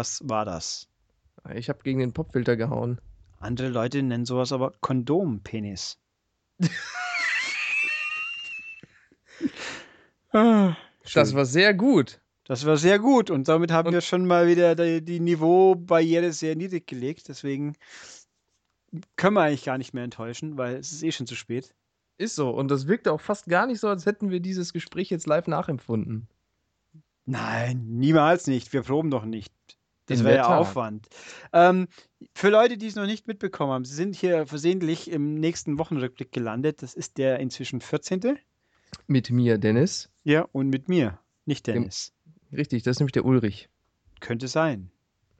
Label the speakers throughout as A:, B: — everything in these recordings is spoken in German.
A: Was war das?
B: Ich habe gegen den Popfilter gehauen.
A: Andere Leute nennen sowas aber Kondompenis. ah,
B: Das war sehr gut.
A: das war sehr gut und damit haben
B: Und-
A: wir schon mal wieder die, die Niveaubarriere sehr niedrig gelegt. Deswegen können wir eigentlich gar nicht mehr enttäuschen, weil es ist eh schon zu spät.
B: Ist so. Und das wirkte auch fast gar nicht so, als hätten wir dieses Gespräch jetzt live nachempfunden.
A: Nein, niemals nicht. Wir proben doch nicht. Das wäre ja
B: Tat.
A: Aufwand. Ähm, für Leute, die es noch nicht mitbekommen haben, sie sind hier versehentlich im nächsten Wochenrückblick gelandet. Das ist der inzwischen 14.
B: Mit mir, Dennis.
A: Ja, und mit mir, nicht
B: Dem-
A: Dennis.
B: Richtig, das ist nämlich der Ulrich.
A: Könnte sein.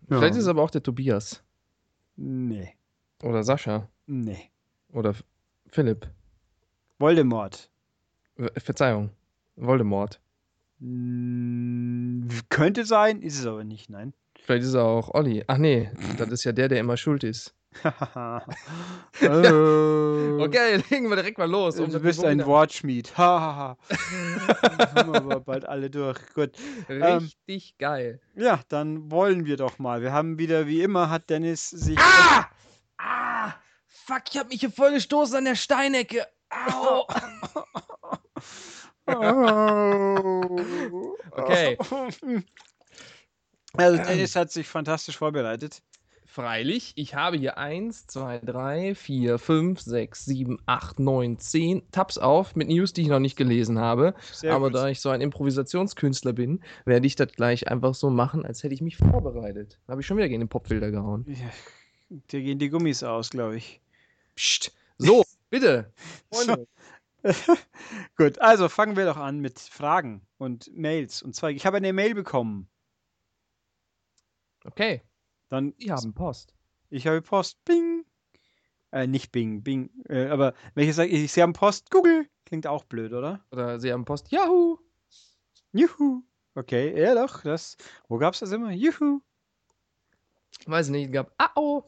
B: Vielleicht
A: Ja.
B: ist es aber auch der Tobias.
A: Nee,
B: Oder Sascha.
A: nee.
B: Oder Philipp.
A: Voldemort.
B: Verzeihung. Voldemort.
A: Könnte sein, ist es aber nicht, nein.
B: Vielleicht ist er auch Olli. Ach nee, das ist ja der, der immer schuld ist.
A: oh.
B: Okay, legen wir direkt mal los. um
A: Du bist ein Wortschmied. Hahaha. haben wir aber bald alle durch. Gut.
B: Richtig geil.
A: Ja, dann wollen wir doch mal. Wir haben wieder, wie immer, hat Dennis sich.
B: Ah! Ah! Fuck, ich hab mich hier voll gestoßen an der Steinecke. Au! Okay.
A: Also Dennis hat sich fantastisch vorbereitet.
B: Freilich, ich habe hier 1, 2, 3, 4, 5, 6, 7, 8, 9, 10 Tabs auf mit News, die ich noch nicht gelesen habe.
A: Sehr
B: Aber
A: gut.
B: da ich so ein Improvisationskünstler bin, werde ich das gleich einfach so machen, als hätte ich mich vorbereitet. Da habe ich schon wieder gegen den Popfilter gehauen.
A: Ja, dir gehen die Gummis aus, glaube ich.
B: Psst. So, bitte. Freunde,
A: Gut, also fangen wir doch an mit Fragen und Mails. Und zwar, ich habe eine Mail bekommen.
B: Okay,
A: Dann,
B: die haben Post.
A: ich habe Post. Bing. Äh, nicht Bing, Bing. Äh, aber wenn ich sage, ich, Sie haben Post, Google. Klingt auch blöd, oder?
B: Oder sie haben Post. Yahoo!
A: Juhu. Okay, ja doch, das. Wo gab's das immer? Juhu.
B: Weiß nicht, gab. Ah, oh!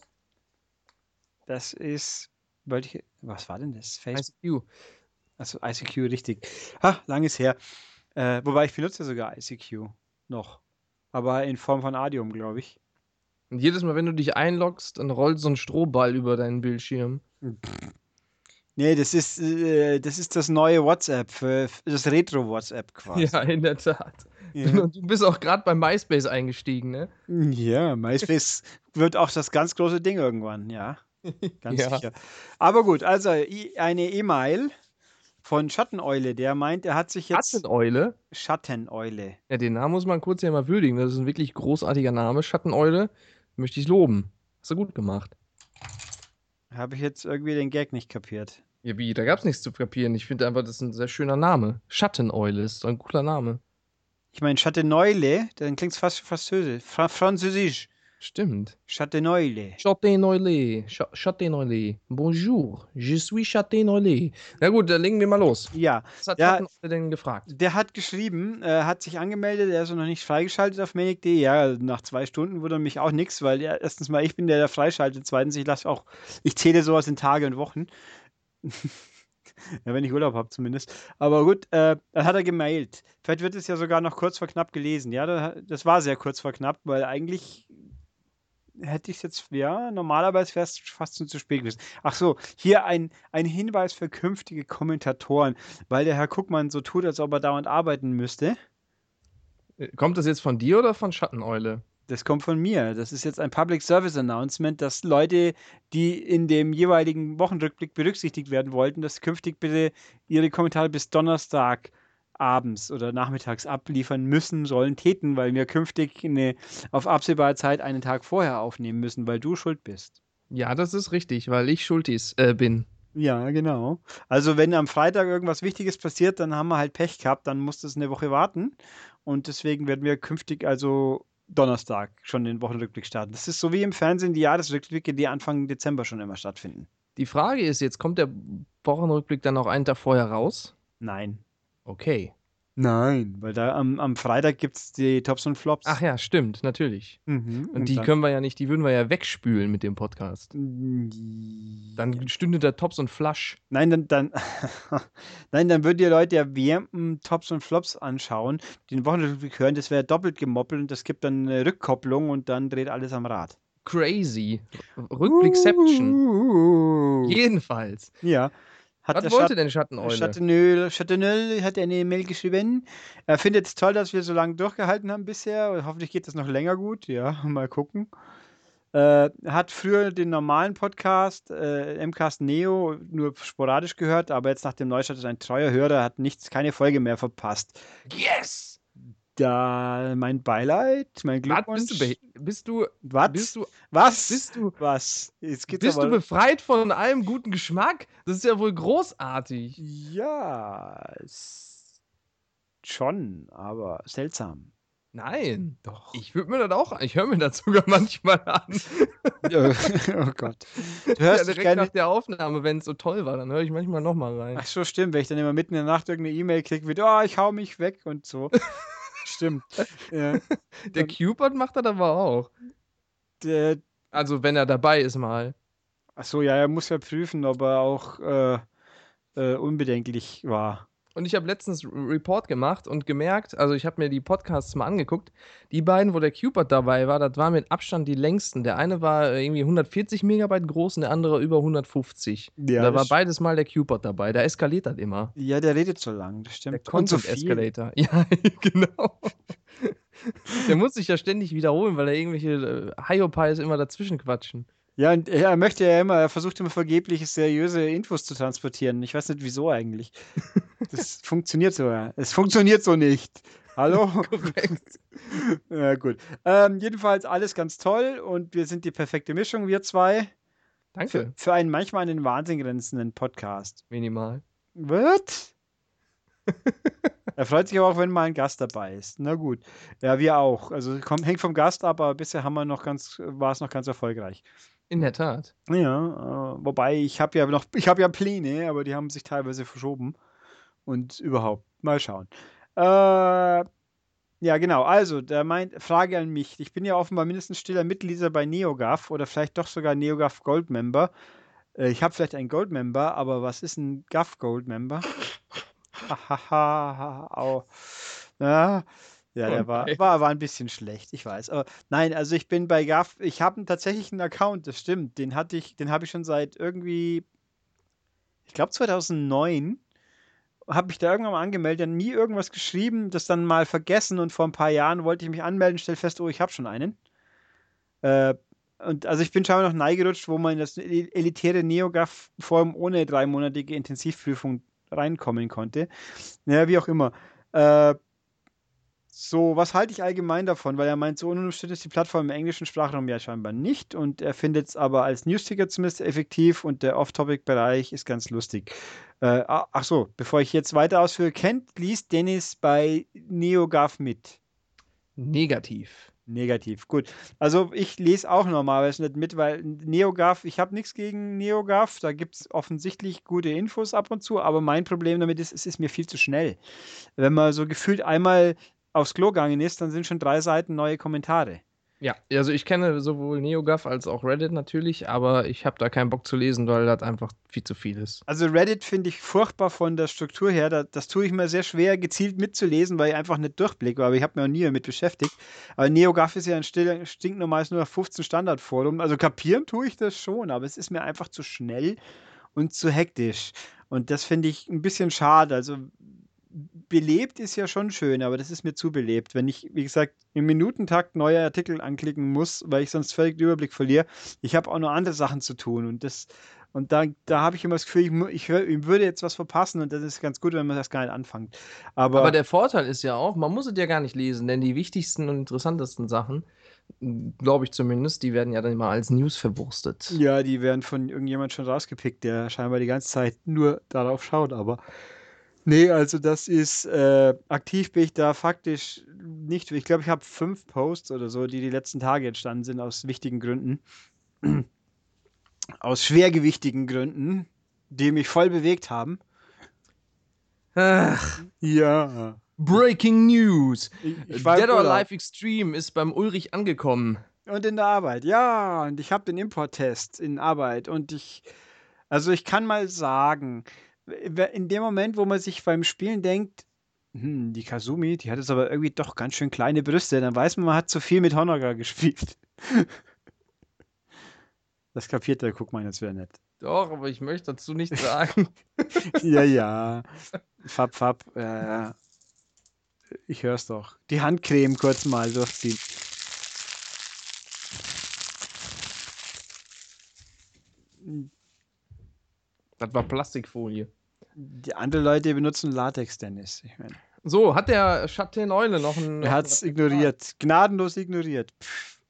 A: Das ist. Wollte ich. Was war denn das? Facebook.
B: ICQ.
A: Also ICQ, richtig. Ha, lang ist her. Äh, wobei ich benutze sogar ICQ noch. Aber in Form von Adium, glaube ich.
B: Und jedes Mal, wenn du dich einloggst, dann rollt so ein Strohball über deinen Bildschirm.
A: Nee, das ist, äh, das ist das neue WhatsApp, für, das Retro-WhatsApp quasi.
B: Ja, in der Tat.
A: Ja.
B: Du bist auch gerade bei MySpace eingestiegen, ne?
A: ja, MySpace wird auch das ganz große Ding irgendwann, ja. Ganz
B: Ja.
A: sicher. Aber gut, also eine E-Mail von Schatteneule, der meint, er hat sich jetzt.
B: Schatteneule.
A: Schatteneule.
B: Ja, den Namen muss man kurz hier mal würdigen. Das ist ein wirklich großartiger Name. Schatteneule. Möchte ich loben. Hast du gut gemacht.
A: Habe ich jetzt irgendwie den Gag nicht kapiert.
B: Ja, wie? Da gab's nichts zu kapieren. Ich finde einfach, das ist ein sehr schöner Name. Schatteneule ist so ein cooler Name.
A: Ich meine, Schatteneule, dann klingt es fast französisch. Fra Französisch.
B: Stimmt.
A: Schatteneule.
B: Schatteneule. Sch Schatteneule. Bonjour. Je suis Schatteneule. Na gut, dann legen wir mal los.
A: Ja,
B: Was hat
A: Ja.
B: Schatteneule denn gefragt?
A: der hat geschrieben, äh, hat sich angemeldet, er ist noch nicht freigeschaltet auf manic.de. Ja, nach zwei Stunden wundert mich auch nichts, weil ja, erstens mal ich bin der, der freischaltet. Zweitens, ich lasse auch, ich zähle sowas in Tage und Wochen. ja, wenn ich Urlaub habe zumindest. Aber gut, äh, dann hat er gemailt. Vielleicht wird es ja sogar noch kurz vor knapp gelesen. Ja, da- das war sehr kurz vor knapp, weil eigentlich hätte ich jetzt, ja, normalerweise wäre es fast schon zu spät gewesen. Ach so, hier ein, ein Hinweis für künftige Kommentatoren, weil der Herr Guckmann so tut, als ob er dauernd arbeiten müsste.
B: Äh, Kommt das jetzt von dir oder von Schatteneule?
A: Das kommt von mir. Das ist jetzt ein Public Service Announcement, dass Leute, die in dem jeweiligen Wochenrückblick berücksichtigt werden wollten, dass künftig bitte ihre Kommentare bis Donnerstag abends oder nachmittags abliefern müssen, sollen, täten, weil wir künftig eine, auf absehbare Zeit einen Tag vorher aufnehmen müssen, weil du schuld bist.
B: Ja, das ist richtig, weil ich Schultis äh, bin.
A: Ja, genau. Also wenn am Freitag irgendwas Wichtiges passiert, dann haben wir halt Pech gehabt, dann muss das eine Woche warten. Und deswegen werden wir künftig also Donnerstag schon den Wochenrückblick starten. Das ist so wie im Fernsehen die Jahresrückblicke, die Anfang Dezember schon immer stattfinden.
B: Die Frage ist jetzt, kommt der Wochenrückblick dann auch einen Tag vorher raus?
A: Nein.
B: Okay.
A: Nein, weil da am, am Freitag gibt es die Tops und Flops.
B: Ach ja, stimmt, natürlich.
A: Mhm,
B: Und die
A: dann-
B: können wir ja nicht, die würden wir ja wegspülen mit dem Podcast. Dann stünde da Tops und Flush.
A: Nein, dann, dann, Nein, dann würden die Leute ja während Tops und Flops anschauen, den Wochenrückblick hören, das wäre doppelt gemoppelt und das gibt dann eine Rückkopplung und dann dreht alles am Rad.
B: Crazy. Rückblickception.
A: Uh,
B: Jedenfalls.
A: ja. Hat
B: Was wollte
A: Schat-
B: denn Schatteneule?
A: Chattenöl, Chattenöl hat eine Mail geschrieben. Er findet es toll, dass wir so lange durchgehalten haben bisher. Hoffentlich geht das noch länger gut. Ja, mal gucken. Äh, hat früher den normalen Podcast, äh, MCAST Neo, nur sporadisch gehört, aber jetzt nach dem Neustart ist ein treuer Hörer, hat nichts, keine Folge mehr verpasst.
B: yes!
A: Da mein Beileid, mein
B: Was,
A: Glückwunsch.
B: bist du, bist du,
A: Was?
B: bist du,
A: Was?
B: bist du,
A: Was? Jetzt geht's
B: bist du
A: aber.
B: befreit von allem guten Geschmack? Das ist ja wohl großartig.
A: ja, schon, aber seltsam.
B: Nein.
A: Doch.
B: Ich würde mir das auch, ich höre mir das sogar manchmal an.
A: oh Gott. Du
B: Ja,
A: hörst dich
B: direkt
A: gerne.
B: nach der Aufnahme, wenn es so toll war, dann höre ich manchmal nochmal rein.
A: Ach so, stimmt, wenn ich dann immer mitten in der Nacht irgendeine E-Mail kriege mit, oh, ich hau mich weg und so. stimmt. Ja,
B: Der Cupid macht das aber auch.
A: der,
B: Also, wenn er dabei ist mal.
A: ach so, ja, er muss ja prüfen, ob er auch äh, äh, unbedenklich war.
B: Und ich habe letztens Report gemacht und gemerkt, also ich habe mir die Podcasts mal angeguckt, die beiden, wo der Cupid dabei war, das waren mit Abstand die längsten. Der eine war äh, irgendwie 140 Megabyte groß und der andere über 150.
A: Ja,
B: da war beides mal der Cupid dabei. Da eskaliert das immer.
A: Ja, der redet so lang, das stimmt.
B: Der Content. Escalator. Ja, genau. der muss sich ja ständig wiederholen, weil er irgendwelche äh, Hyopies immer dazwischen quatschen.
A: Ja, und er möchte ja immer, er versucht immer vergeblich seriöse Infos zu transportieren. Ich weiß nicht, wieso eigentlich. Das funktioniert so. ja. Es funktioniert so nicht. Hallo?
B: Korrekt.
A: Ja, gut. Ähm, jedenfalls alles ganz toll und wir sind die perfekte Mischung, wir zwei. Für,
B: Danke.
A: für einen manchmal an den Wahnsinn grenzenden Podcast.
B: Minimal.
A: Wird? er freut sich aber auch, wenn mal ein Gast dabei ist. Na gut. Ja, wir auch. Also kommt, hängt vom Gast ab, aber bisher haben wir noch ganz, war es noch ganz erfolgreich.
B: In der Tat.
A: Ja, äh, wobei ich habe ja noch, ich habe ja Pläne, aber die haben sich teilweise verschoben. Und überhaupt, mal schauen. Äh, ja, genau. Also, der meint, Frage an mich. Ich bin ja offenbar mindestens stiller Mitglieder bei NeoGAF oder vielleicht doch sogar NeoGAF Gold Member. Äh, ich habe vielleicht einen Gold Member, aber was ist ein GAF Gold Member? Hahaha, au. Ja, ja, der war,
B: Okay.
A: war, war ein bisschen schlecht, ich weiß. Aber nein, also ich bin bei GAF, ich habe tatsächlich einen Account, das stimmt. Den hatte ich, den habe ich schon seit irgendwie, ich glaube 2009, habe ich da irgendwann mal angemeldet, dann nie irgendwas geschrieben, das dann mal vergessen und vor ein paar Jahren wollte ich mich anmelden, stell fest, oh, ich habe schon einen. Äh, und also ich bin scheinbar noch neigerutscht, wo man in das el- elitäre NeoGAF-Forum ohne dreimonatige Intensivprüfung reinkommen konnte. Ja, wie auch immer. Äh, so, was halte ich allgemein davon? Weil er meint, so unumstritten ist die Plattform im englischen Sprachraum ja scheinbar nicht und er findet es aber als Newsticker zumindest effektiv und der Off-Topic-Bereich ist ganz lustig. Äh, ah, ach so, bevor ich jetzt weiter ausführe, kennt, liest Dennis bei NeoGAF mit?
B: Negativ.
A: Negativ, gut. Also ich lese auch normalerweise nicht mit, weil NeoGAF, ich habe nichts gegen NeoGAF, da gibt es offensichtlich gute Infos ab und zu, aber mein Problem damit ist, es ist mir viel zu schnell. Wenn man so gefühlt einmal aufs Klo gegangen ist, dann sind schon drei Seiten neue Kommentare.
B: Ja, also ich kenne sowohl NeoGAF als auch Reddit natürlich, aber ich habe da keinen Bock zu lesen, weil das einfach viel zu viel ist.
A: Also Reddit finde ich furchtbar von der Struktur her. Da, das tue ich mir sehr schwer, gezielt mitzulesen, weil ich einfach nicht durchblicke. Aber ich habe mich auch nie damit beschäftigt. Aber NeoGAF ist ja ein still, stinknormales nur 15 Standardforum. Also kapieren tue ich das schon, aber es ist mir einfach zu schnell und zu hektisch. Und das finde ich ein bisschen schade. Also belebt ist ja schon schön, aber das ist mir zu belebt. Wenn ich, wie gesagt, im Minutentakt neue Artikel anklicken muss, weil ich sonst völlig den Überblick verliere. Ich habe auch noch andere Sachen zu tun und das und da, da habe ich immer das Gefühl, ich, ich, ich würde jetzt was verpassen und das ist ganz gut, wenn man das gar nicht anfängt. Aber,
B: Aber der Vorteil ist ja auch, man muss es ja gar nicht lesen, denn die wichtigsten und interessantesten Sachen, glaube ich zumindest, die werden ja dann immer als News verwurstet.
A: ja, die werden von irgendjemand schon rausgepickt, der scheinbar die ganze Zeit nur darauf schaut. Aber nee, also das ist, äh, aktiv bin ich da faktisch nicht. Ich glaube, ich habe fünf Posts oder so, die die letzten Tage entstanden sind aus wichtigen Gründen. Aus schwergewichtigen Gründen, die mich voll bewegt haben.
B: Ach,
A: Ja.
B: Breaking News.
A: Ich, ich
B: Dead or. Alive Extreme ist beim Ulrich angekommen.
A: Und in der Arbeit, ja. Und ich habe den Import-Test in Arbeit. Und ich, also ich kann mal sagen, in dem Moment, wo man sich beim Spielen denkt, hm, die Kazumi, die hat jetzt aber irgendwie doch ganz schön kleine Brüste, dann weiß man, man hat zu viel mit Honoka gespielt. Das kapiert der Guckmann jetzt wieder nicht.
B: Doch, aber ich möchte dazu nichts sagen.
A: Ja, ja. Fab, fab. Ja. Ich hör's doch. Die Handcreme kurz mal durchziehen.
B: Das war Plastikfolie.
A: Die andere Leute benutzen Latex, Dennis. Ich meine,
B: So, hat der Schatteneule noch ein.
A: er hat's ignoriert. Gnadenlos ignoriert. Pff.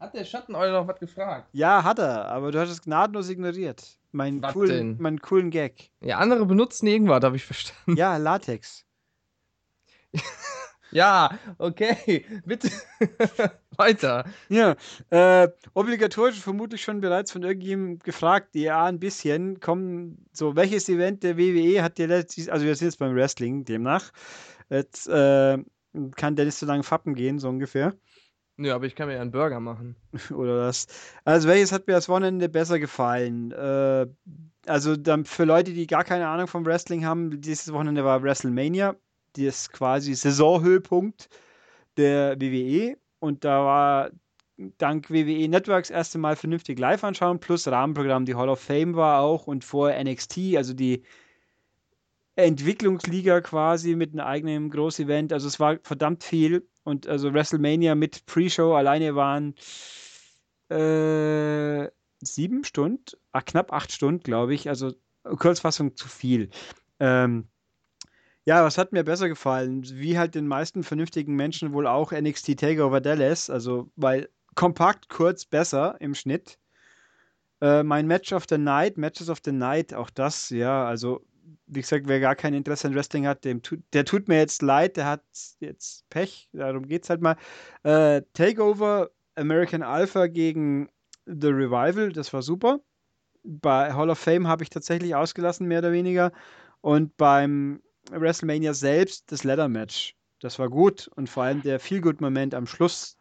B: Hat der Schatteneule noch was gefragt?
A: Ja, hat er, aber du hast es gnadenlos ignoriert.
B: Was
A: coolen, meinen coolen Gag.
B: Ja, andere benutzen irgendwas, habe ich verstanden.
A: Ja, Latex.
B: Ja, okay. Bitte. Weiter.
A: Ja, äh, obligatorisch vermutlich schon bereits von irgendjemandem gefragt, ja, ein bisschen. Kommen, so, welches Event der WWE hat dir letztes, also wir sind jetzt beim Wrestling, demnach. Jetzt äh, kann Dennis so lange fappen gehen, so ungefähr.
B: Nö, aber ich kann mir ja einen Burger machen.
A: Oder das. Also, welches hat mir das Wochenende besser gefallen? Äh, also, dann für Leute, die gar keine Ahnung vom Wrestling haben, dieses Wochenende war WrestleMania. Das quasi Saisonhöhepunkt der WWE. Und da war dank WWE Networks erste Mal vernünftig live anschauen, plus Rahmenprogramm. Die Hall of Fame war auch und vorher NXT, also die Entwicklungsliga quasi mit einem eigenen Großevent. Also es war verdammt viel. Und also WrestleMania mit Pre-Show alleine waren äh, sieben Stunden, ah, knapp acht Stunden, glaube ich. Also Kurzfassung zu viel. Ähm, ja, was hat mir besser gefallen? Wie halt den meisten vernünftigen Menschen wohl auch NXT Takeover Dallas. Also, weil kompakt, kurz, besser im Schnitt. Äh, mein Match of the Night, Matches of the Night, auch das, ja, also wie gesagt, wer gar kein Interesse an Wrestling hat, dem tut, der tut mir jetzt leid, der hat jetzt Pech, darum geht's halt mal. Äh, Takeover American Alpha gegen The Revival, das war super. Bei Hall of Fame habe ich tatsächlich ausgelassen, mehr oder weniger. Und beim WrestleMania selbst das Ladder Match, das war gut. Und vor allem der Feel-Good-Moment am Schluss.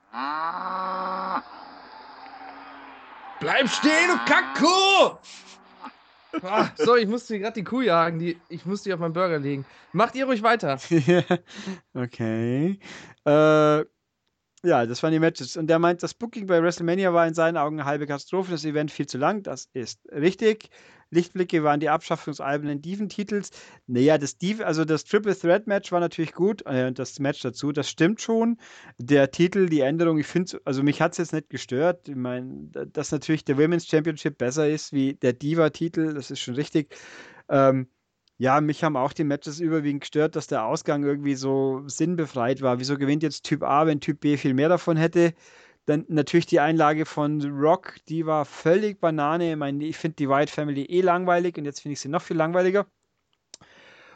B: Bleib stehen, du Kackkuh! Ah, so, ich musste gerade die Kuh jagen. Die, ich musste die auf meinen Burger legen. Macht ihr ruhig weiter.
A: okay. Äh, ja, das waren die Matches. Und der meint, das Booking bei WrestleMania war in seinen Augen eine halbe Katastrophe, das Event viel zu lang. Das ist richtig. Lichtblicke waren die Abschaffung des albernen Diven-Titels. Naja, das Div, also das Triple Threat Match war natürlich gut. Äh, das Match dazu, das stimmt schon. Der Titel, die Änderung, ich finde, also mich hat es jetzt nicht gestört. Ich meine, dass natürlich der Women's Championship besser ist wie der Diva-Titel, das ist schon richtig. Ähm, ja, mich haben auch die Matches überwiegend gestört, dass der Ausgang irgendwie so sinnbefreit war. Wieso gewinnt jetzt Typ A, wenn Typ B viel mehr davon hätte? Dann natürlich die Einlage von Rock, die war völlig Banane. Ich, meine, ich finde die White Family eh langweilig und jetzt finde ich sie noch viel langweiliger.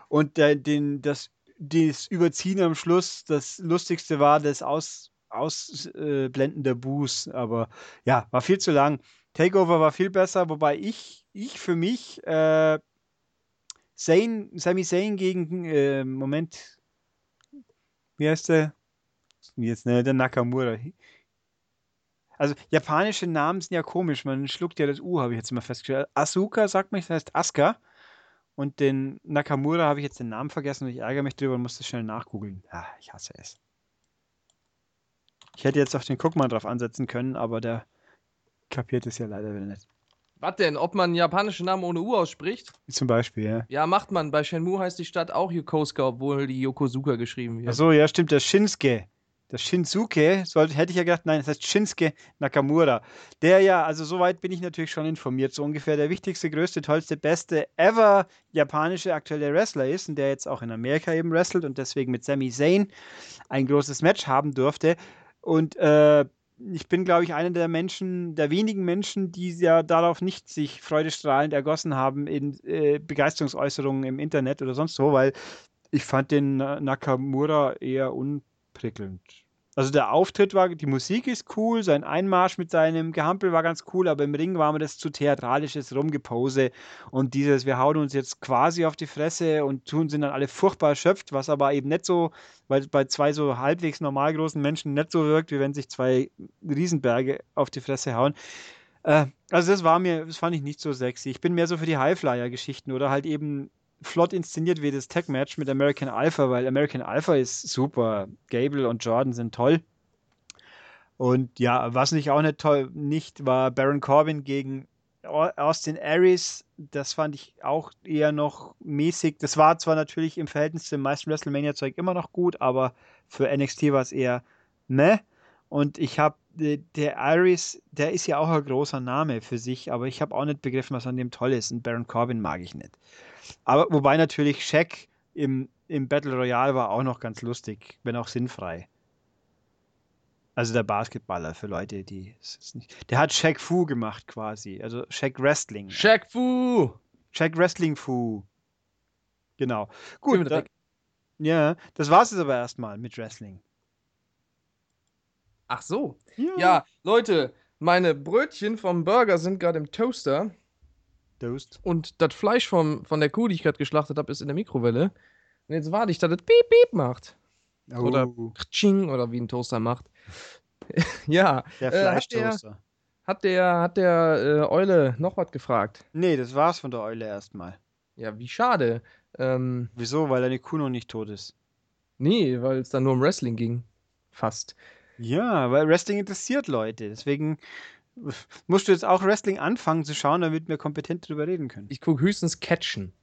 A: Und der, den, das, das Überziehen am Schluss, das Lustigste war das Aus, Ausblenden der Boos. Aber ja, war viel zu lang. Takeover war viel besser, wobei ich, ich für mich äh, Zayn, Sami Zayn gegen, äh, Moment, wie heißt der? Jetzt, ne, der Nakamura. Also, japanische Namen sind ja komisch, man schluckt ja das U, habe ich jetzt mal festgestellt. Asuka sagt mich, das heißt Asuka. Und den Nakamura habe ich jetzt den Namen vergessen und ich ärgere mich drüber und muss das schnell nachgoogeln. Ah, ich hasse es. Ich hätte jetzt auch den Guckmann drauf ansetzen können, aber der kapiert es ja leider wieder nicht.
B: Was denn? Ob man japanische Namen ohne U ausspricht?
A: Zum Beispiel, ja.
B: Ja, macht man. Bei Shenmue heißt die Stadt auch Yokosuka, obwohl die Yokosuka geschrieben wird.
A: Achso, ja, stimmt, der Shinsuke. Das Shinsuke, sollte, hätte ich ja gedacht, nein, das heißt Shinsuke Nakamura. Der ja, also soweit bin ich natürlich schon informiert, so ungefähr der wichtigste, größte, tollste, beste ever japanische aktuelle Wrestler ist und der jetzt auch in Amerika eben wrestelt und deswegen mit Sami Zayn ein großes Match haben durfte. Und äh, ich bin, glaube ich, einer der Menschen, der wenigen Menschen, die ja darauf nicht sich freudestrahlend ergossen haben in äh, Begeisterungsäußerungen im Internet oder sonst wo, weil ich fand den Nakamura eher unprickelnd. Also der Auftritt war, die Musik ist cool, sein Einmarsch mit seinem Gehampel war ganz cool, aber im Ring war mir das zu theatralisches Rumgepose und dieses, wir hauen uns jetzt quasi auf die Fresse und tun sind dann alle furchtbar erschöpft, was aber eben nicht so, weil bei zwei so halbwegs normal großen Menschen nicht so wirkt, wie wenn sich zwei Riesenberge auf die Fresse hauen. Äh, also das war mir, das fand ich nicht so sexy. Ich bin mehr so für die Highflyer-Geschichten oder halt eben flott inszeniert wie das Tag-Match mit American Alpha, weil American Alpha ist super. Gable und Jordan sind toll. Und ja, was nicht auch nicht toll nicht war Baron Corbin gegen Austin Aries. Das fand ich auch eher noch mäßig. Das war zwar natürlich im Verhältnis zum meisten WrestleMania-Zeug immer noch gut, aber für NXT war es eher ne. Und ich habe der Aries, der ist ja auch ein großer Name für sich, aber ich habe auch nicht begriffen, was an dem toll ist. Und Baron Corbin mag ich nicht. Aber wobei natürlich Shaq im, im Battle Royale war auch noch ganz lustig, wenn auch sinnfrei. Also der Basketballer für Leute, die es nicht. Der hat Shaq Fu gemacht quasi. Also Shaq Wrestling.
B: Shaq Fu!
A: Shaq Wrestling Fu. Genau. Gut. Da, ja, das war es aber erstmal mit Wrestling.
B: Ach so. Ja. ja, Leute, meine Brötchen vom Burger sind gerade im Toaster. Toast. Und das Fleisch vom, von der Kuh, die ich gerade geschlachtet habe, ist in der Mikrowelle. Und jetzt warte ich, dass es piep piep macht. Oh. Oder ching oder wie ein Toaster macht. ja.
A: Der Fleischtoaster.
B: Äh, hat der, hat der äh, Eule noch was gefragt?
A: Nee, das war's von der Eule erstmal.
B: Ja, wie schade. Ähm,
A: Wieso? Weil deine Kuh noch nicht tot ist.
B: Nee, weil es dann nur um Wrestling ging. Fast.
A: Ja, weil Wrestling interessiert Leute. Deswegen musst du jetzt auch Wrestling anfangen zu schauen, damit wir kompetent drüber reden können.
B: Ich gucke höchstens Catchen.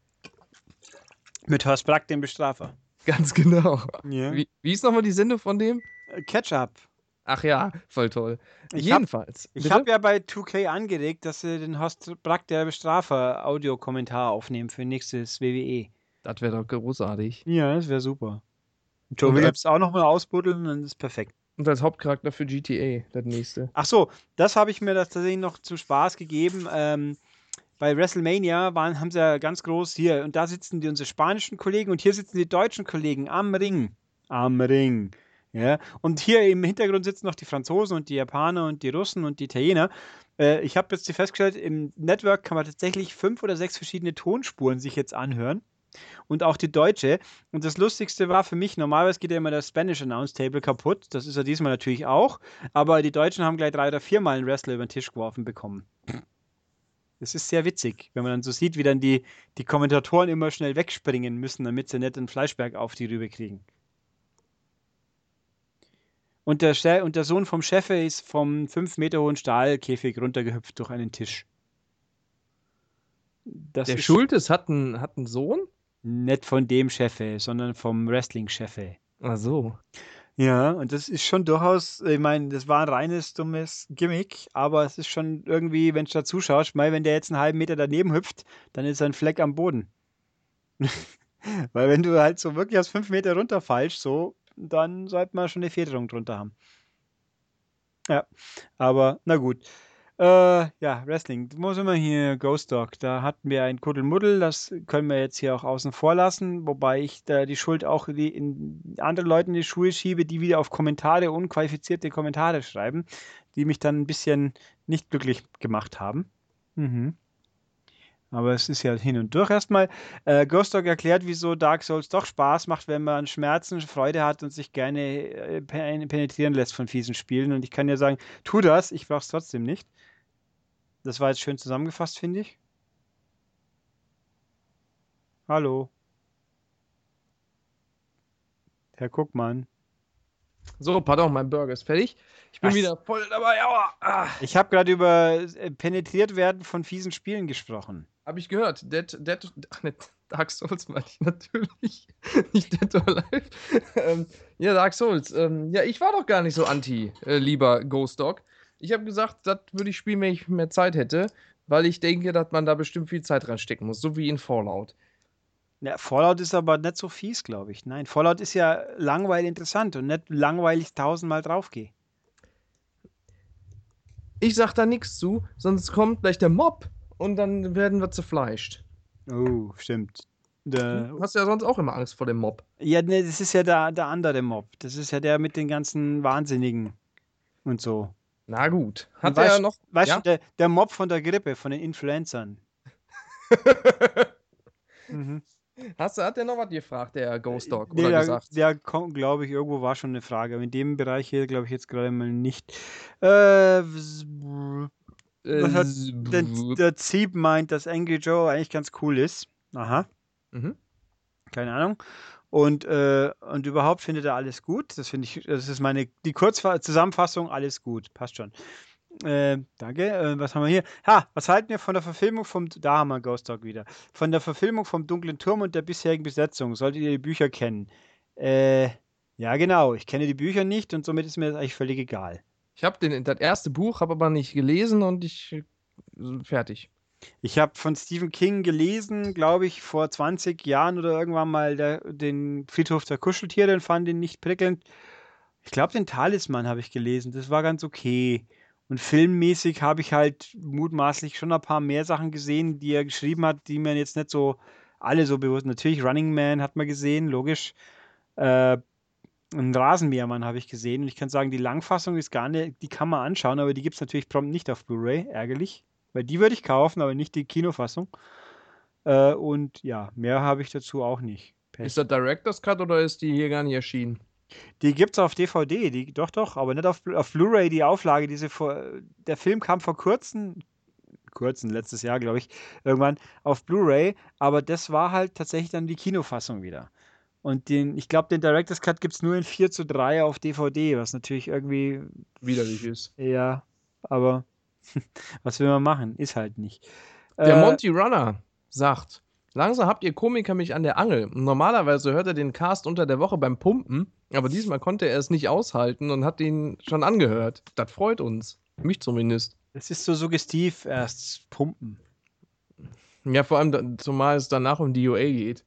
A: Mit Horst Brack, dem Bestrafer.
B: Ganz genau. Ja. Wie, wie ist nochmal die Sendung von dem?
A: Äh, Catch-up.
B: Ach ja, voll toll.
A: Ich Jedenfalls. Hab, ich habe ja bei 2K angeregt, dass sie den Horst Brack, der Bestrafer, Audiokommentar aufnehmen für nächstes WWE.
B: Das wäre doch großartig.
A: Ja, das wäre super. Joe Williams auch nochmal ausbuddeln, dann ist perfekt.
B: Und als Hauptcharakter für GTA, das nächste.
A: Ach so, das habe ich mir tatsächlich noch zu Spaß gegeben. Ähm, bei WrestleMania waren, haben sie ja ganz groß hier, und da sitzen die unsere spanischen Kollegen und hier sitzen die deutschen Kollegen am Ring. Am Ring. Ja, und hier im Hintergrund sitzen noch die Franzosen und die Japaner und die Russen und die Italiener. Äh, ich habe jetzt festgestellt, im Network kann man tatsächlich fünf oder sechs verschiedene Tonspuren sich jetzt anhören und auch die deutsche. Und das Lustigste war für mich, normalerweise geht ja immer das Spanish Announce Table kaputt. Das ist ja diesmal natürlich auch. Aber die Deutschen haben gleich drei oder viermal einen Wrestler über den Tisch geworfen bekommen. Das ist sehr witzig, wenn man dann so sieht, wie dann die, die Kommentatoren immer schnell wegspringen müssen, damit sie nicht einen Fleischberg auf die Rübe kriegen. Und der, und der Sohn vom Chef ist vom fünf Meter hohen Stahlkäfig runtergehüpft durch einen Tisch.
B: Das der Schultes hat einen, hat einen Sohn?
A: Nicht von dem Chefe, sondern vom Wrestling-Chefe.
B: Ach so.
A: Ja, und das ist schon durchaus, ich meine, das war ein reines dummes Gimmick, aber es ist schon irgendwie, wenn du da zuschaust, mal wenn der jetzt einen halben Meter daneben hüpft, dann ist ein Fleck am Boden. Weil wenn du halt so wirklich aus fünf Meter runterfallst, so, dann sollte man schon eine Federung drunter haben. Ja, aber na gut. Äh, ja, Wrestling. Sind wir hier? Ghost Dog. Da hatten wir ein Kuddelmuddel, das können wir jetzt hier auch außen vor lassen, wobei ich da die Schuld auch die in andere Leute in die Schuhe schiebe, die wieder auf Kommentare, unqualifizierte Kommentare schreiben, die mich dann ein bisschen nicht glücklich gemacht haben. Mhm. Aber es ist ja hin und durch erstmal. Äh, Ghost Dog erklärt, wieso Dark Souls doch Spaß macht, wenn man an Schmerzen Freude hat und sich gerne äh, penetrieren lässt von fiesen Spielen. Und ich kann ja sagen, tu das, ich brauch's trotzdem nicht. Das war jetzt schön zusammengefasst, finde ich. Hallo. Herr Guckmann.
B: So, pardon, mein Burger ist fertig. Ich bin Ach, wieder voll dabei. Aua.
A: Ah. Ich habe gerade über äh, penetriert werden von fiesen Spielen gesprochen.
B: Habe ich gehört. Dead, Dead, ach nicht, Dark Souls meine ich natürlich. nicht Dead or Alive. ähm, ja, Dark Souls. Ähm, ja, ich war doch gar nicht so anti, äh, lieber Ghost Dog. Ich habe gesagt, das würde ich spielen, wenn ich mehr Zeit hätte, weil ich denke, dass man da bestimmt viel Zeit reinstecken muss, so wie in Fallout.
A: Ja, Fallout ist aber nicht so fies, glaube ich. Nein, Fallout ist ja langweilig interessant und nicht langweilig tausendmal draufgehe.
B: Ich sag da nichts zu, sonst kommt gleich der Mob und dann werden wir zerfleischt.
A: Oh, stimmt. Der,
B: Du hast ja sonst auch immer Angst vor dem Mob.
A: ja, ne, das ist ja der, der andere Mob. Das ist ja der mit den ganzen Wahnsinnigen und so.
B: Na gut. Hat
A: weißt,
B: er noch.
A: Weißt
B: ja?
A: du, der, der Mob von der Grippe, von den Influencern. mhm.
B: Hast du, hat er noch was gefragt, der Ghost Dog?
A: Nee,
B: oder
A: der,
B: gesagt?
A: der glaube ich, irgendwo war schon eine Frage. Aber in dem Bereich hier glaube ich jetzt gerade mal nicht. Äh, was hat der, der Zieb meint, dass Angry Joe eigentlich ganz cool ist. Aha,
B: Mhm.
A: keine Ahnung. Und, äh, und überhaupt findet er alles gut. Das finde ich, das ist meine, die Kurzzusammenfassung, alles gut. Passt schon. Äh, danke. Äh, was haben wir hier? Ha, was halten wir von der Verfilmung vom, da haben wir Ghost Dog wieder. Von der Verfilmung vom Dunklen Turm und der bisherigen Besetzung. Solltet ihr die Bücher kennen? Äh, ja, genau. Ich kenne die Bücher nicht und somit ist mir das eigentlich völlig egal.
B: Ich habe das erste Buch, habe aber nicht gelesen und ich. Fertig.
A: Ich habe von Stephen King gelesen, glaube ich, vor 20 Jahren oder irgendwann mal der, den Friedhof der Kuscheltiere und fand ihn nicht prickelnd. Ich glaube, den Talisman habe ich gelesen. Das war ganz okay. Und filmmäßig habe ich halt mutmaßlich schon ein paar mehr Sachen gesehen, die er geschrieben hat, die mir jetzt nicht so alle so bewusst. Natürlich Running Man hat man gesehen, logisch. Äh, einen Rasenmähermann habe ich gesehen. Und ich kann sagen, die Langfassung ist gar nicht, die kann man anschauen, aber die gibt es natürlich prompt nicht auf Blu-ray. Ärgerlich. Weil die würde ich kaufen, aber nicht die Kinofassung. Äh, und ja, mehr habe ich dazu auch nicht. Pech.
B: Ist das Director's Cut oder ist die hier gar nicht erschienen?
A: Die gibt es auf DVD, die, doch, doch, aber nicht auf, auf Blu-ray, die Auflage. Diese vor, der Film kam vor kurzem, kurzem, letztes Jahr, glaube ich, irgendwann auf Blu-ray, aber das war halt tatsächlich dann die Kinofassung wieder. Und den, ich glaube, den Director's Cut gibt es nur in 4 zu 3 auf DVD, was natürlich irgendwie,
B: Widerlich ist.
A: ja, aber was will man machen? Ist halt nicht.
B: Der
A: Äh,
B: Monty Runner sagt, langsam habt ihr Komiker mich an der Angel. Normalerweise hört er den Cast unter der Woche beim Pumpen, aber diesmal konnte er es nicht aushalten und hat ihn schon angehört. Das freut uns. Mich zumindest.
A: Das ist so suggestiv, erst pumpen.
B: Ja, vor allem, zumal es danach um die UA geht.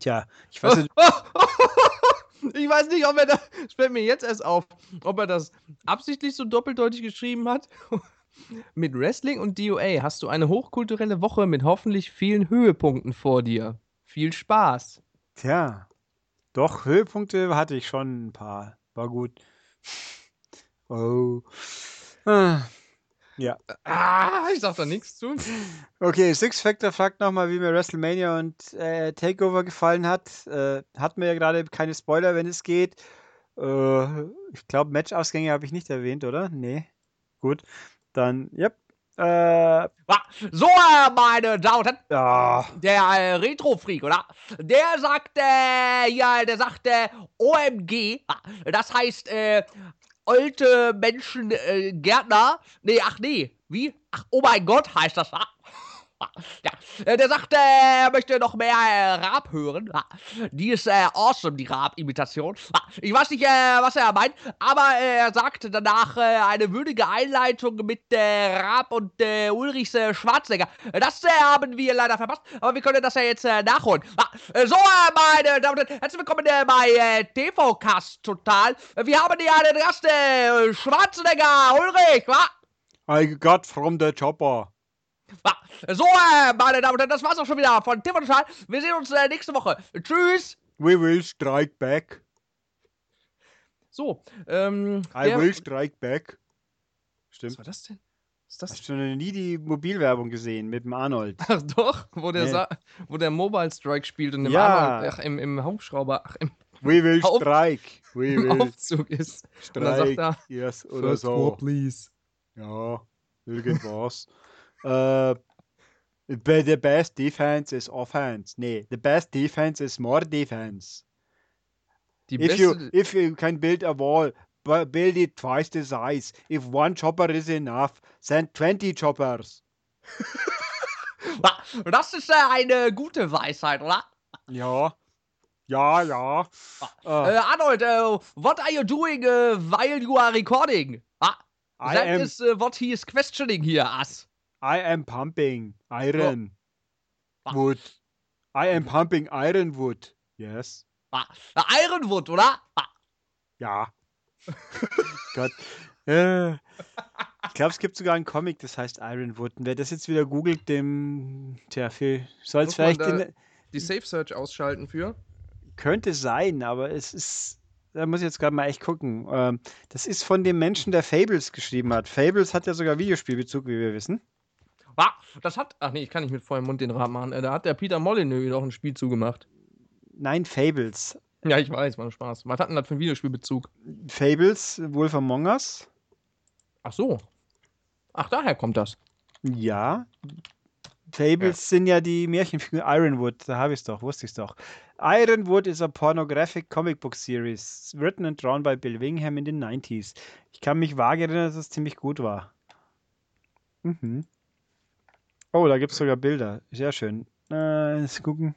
A: Tja, ich weiß nicht,
B: Ich weiß nicht, ob er das, fällt mir jetzt erst auf, ob er das absichtlich so doppeldeutig geschrieben hat. Mit Wrestling und DOA hast du eine hochkulturelle Woche mit hoffentlich vielen Höhepunkten vor dir. Viel Spaß.
A: tja, doch, Höhepunkte hatte ich schon ein paar. War gut. Oh. Ah. Ja.
B: Ah, ich sag da nichts zu.
A: Okay, Six Factor fragt nochmal, wie mir WrestleMania und äh, Takeover gefallen hat. Äh, hatten wir ja gerade keine Spoiler, wenn es geht. Äh, ich glaube, Matchausgänge habe ich nicht erwähnt, oder? Nee. Gut. Dann, yep. Äh,
C: Ah, So, meine Damen und Herren,
A: ja.
C: der äh, Retro-Freak, oder? Der sagt, äh, ja, der sagt, äh, OMG, ah, das heißt, äh, alte Menschen, äh, Gärtner, nee, ach nee, wie? Ach, oh mein Gott, heißt das. Ah, Ja, äh, der sagt, äh, er möchte noch mehr äh, Raab hören. Ah, Die ist awesome, die Raab-Imitation. Ah, Ich weiß nicht, was er meint, aber er sagt danach eine würdige Einleitung mit Raab und Ulrichs Schwarzenegger. Das haben wir leider verpasst, aber wir können das ja jetzt nachholen. Ah, so, meine Damen und Herren, herzlich willkommen bei TV-Cast Total. Wir haben ja den Gast, Schwarzenegger, Ulrich, wa?
A: I got from the chopper.
C: Ah, So, äh, meine Damen und Herren, das war's auch schon wieder von TV Total. Wir sehen uns äh, nächste Woche. Tschüss.
A: We will strike back.
B: So, ähm.
A: I will strike back.
B: Was
A: Stimmt.
B: war das denn? Was ist das
A: Hast du noch nie die Mobilwerbung gesehen mit dem Arnold?
B: Ach doch, wo der,
A: Nee.
B: Sa wo der Mobile Strike spielt und im,
A: Ja.
B: Arnold, ach, im, im Hubschrauber, ach, im,
A: We will
B: Auf-
A: strike. We
B: im
A: will
B: Aufzug ist. Und dann sagt
A: strike.
B: er,
A: Yes, oder so.
B: floor, please.
A: Ja, irgendwas. But the best defense is offense. Nee, the best defense is more defense.
B: Die
A: If you, if you can build a wall, bu- build it twice the size. If one chopper is enough, send 20 choppers.
C: Ah, Das ist eine gute Weisheit, oder?
A: Ja. Ja, ja.
C: Äh,
A: Äh,
C: Arnold, äh, what are you doing uh, while you are recording? Ah,
A: I
C: that
A: am
C: is uh, what he is questioning here, us.
A: I am pumping iron
C: Ah.
A: wood. I am pumping iron wood. Yes.
C: Ah, Ironwood, oder? Ah,
A: Ja. Gott. Äh, Ich glaube, es gibt sogar einen Comic, das heißt Ironwood. Und wer das jetzt wieder googelt, dem, tja, soll es vielleicht, in,
B: Die Safe Search ausschalten für.
A: könnte sein, aber es ist, da muss ich jetzt gerade mal echt gucken. Ähm, das ist von dem Menschen, der Fables geschrieben hat. Fables hat ja sogar Videospielbezug, wie wir wissen.
B: Das hat. Ach nee, ich kann nicht mit vollem Mund den Rat machen. Äh, Da hat der Peter Molyneux doch ein Spiel zugemacht.
A: Nein, Fables.
B: Ja, ich weiß, war ein Spaß. Was hat denn das für einen Videospielbezug?
A: Fables, Wolf Among Us.
B: Ach so. Ach, daher kommt das.
A: Ja. Fables sind ja die Märchenfiguren Ironwood, da habe ich es doch, wusste ich es doch. Ironwood is a pornographic comic book series, written and drawn by Bill Wingham in the 90s. Ich kann mich vage erinnern, dass es ziemlich gut war. Mhm. Oh, da gibt es sogar Bilder. Sehr schön. Äh, let's gucken.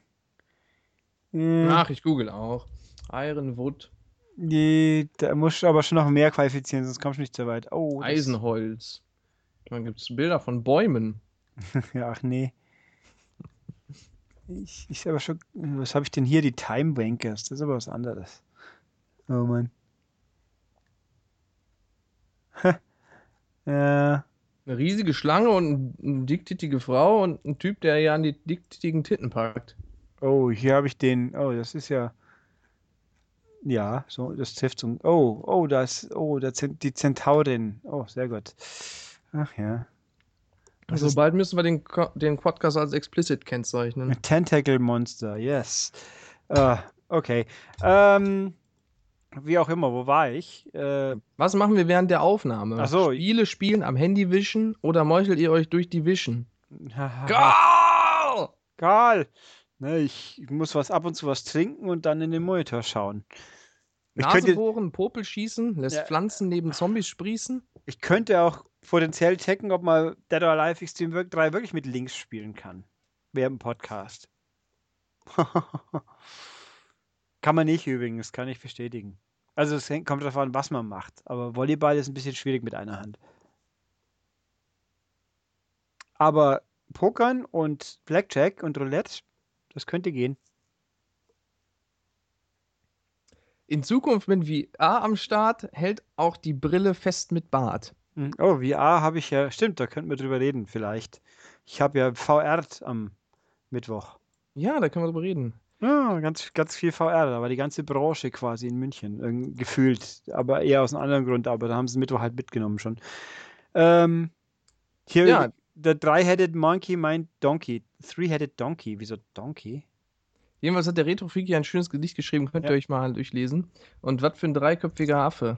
A: Äh,
B: Ach, ich google auch. Ironwood,
A: die, da musst du aber schon noch mehr qualifizieren, sonst kommst du nicht so weit. Oh,
B: Eisenholz. Dann gibt es Bilder von Bäumen.
A: Ja, ach nee. Ich, ich aber schon. Was habe ich denn hier? Die Time Bankers. Das ist aber was anderes. Oh Mann. Ja,
B: Eine riesige Schlange und ein- eine dicktittige Frau und ein Typ, der ja an die dicktittigen Titten packt.
A: oh, hier habe ich den. Oh, das ist ja. Ja, so, das trifft so. Oh, oh, das. Oh, da sind die Zentaurin. Oh, sehr gut. Ach ja. Das
B: Also bald müssen wir den, den Podcast als explicit kennzeichnen.
A: Tentacle Monster, yes. Ah, okay. Ähm, wie auch immer, wo war ich? Äh,
B: Was machen wir während der Aufnahme?
A: Ach so.
B: Spiele spielen, am Handy wischen oder meuchelt ihr euch durch die Wischen?
C: Karl!
A: Karl! Ne, ich muss was ab und zu was trinken und dann in den Monitor schauen. Ich
B: Nase
A: könnte,
B: bohren, Popel schießen, lässt
A: Ja.
B: Pflanzen neben Zombies sprießen?
A: ich könnte auch potenziell checken, ob man Dead or Alive Extreme Work 3 wirklich mit Links spielen kann. Während dem Podcast. kann man nicht übrigens, kann ich bestätigen. Also es hängt- kommt darauf an, was man macht. Aber Volleyball ist ein bisschen schwierig mit einer Hand. Aber Pokern und Blackjack und Roulette, das könnte gehen.
B: In Zukunft mit VR am Start hält auch die Brille fest mit Bart.
A: Hm, Oh, VR habe ich ja, stimmt, da könnten wir drüber reden vielleicht. Ich habe ja VR am Mittwoch.
B: Ja, da können wir drüber reden.
A: Ja, ganz, ganz viel VR, da war die ganze Branche quasi in München, irgend- gefühlt, aber eher aus einem anderen Grund, aber da haben sie Mittwoch halt mitgenommen schon. Ähm, hier,
B: Ja.
A: der Three-Headed Monkey meint Donkey. Three-Headed Donkey, wieso Donkey?
B: Jedenfalls hat der Retro-Freak hier ein schönes Gedicht geschrieben, könnt ihr
A: Ja.
B: euch mal durchlesen. Und was für ein dreiköpfiger Affe.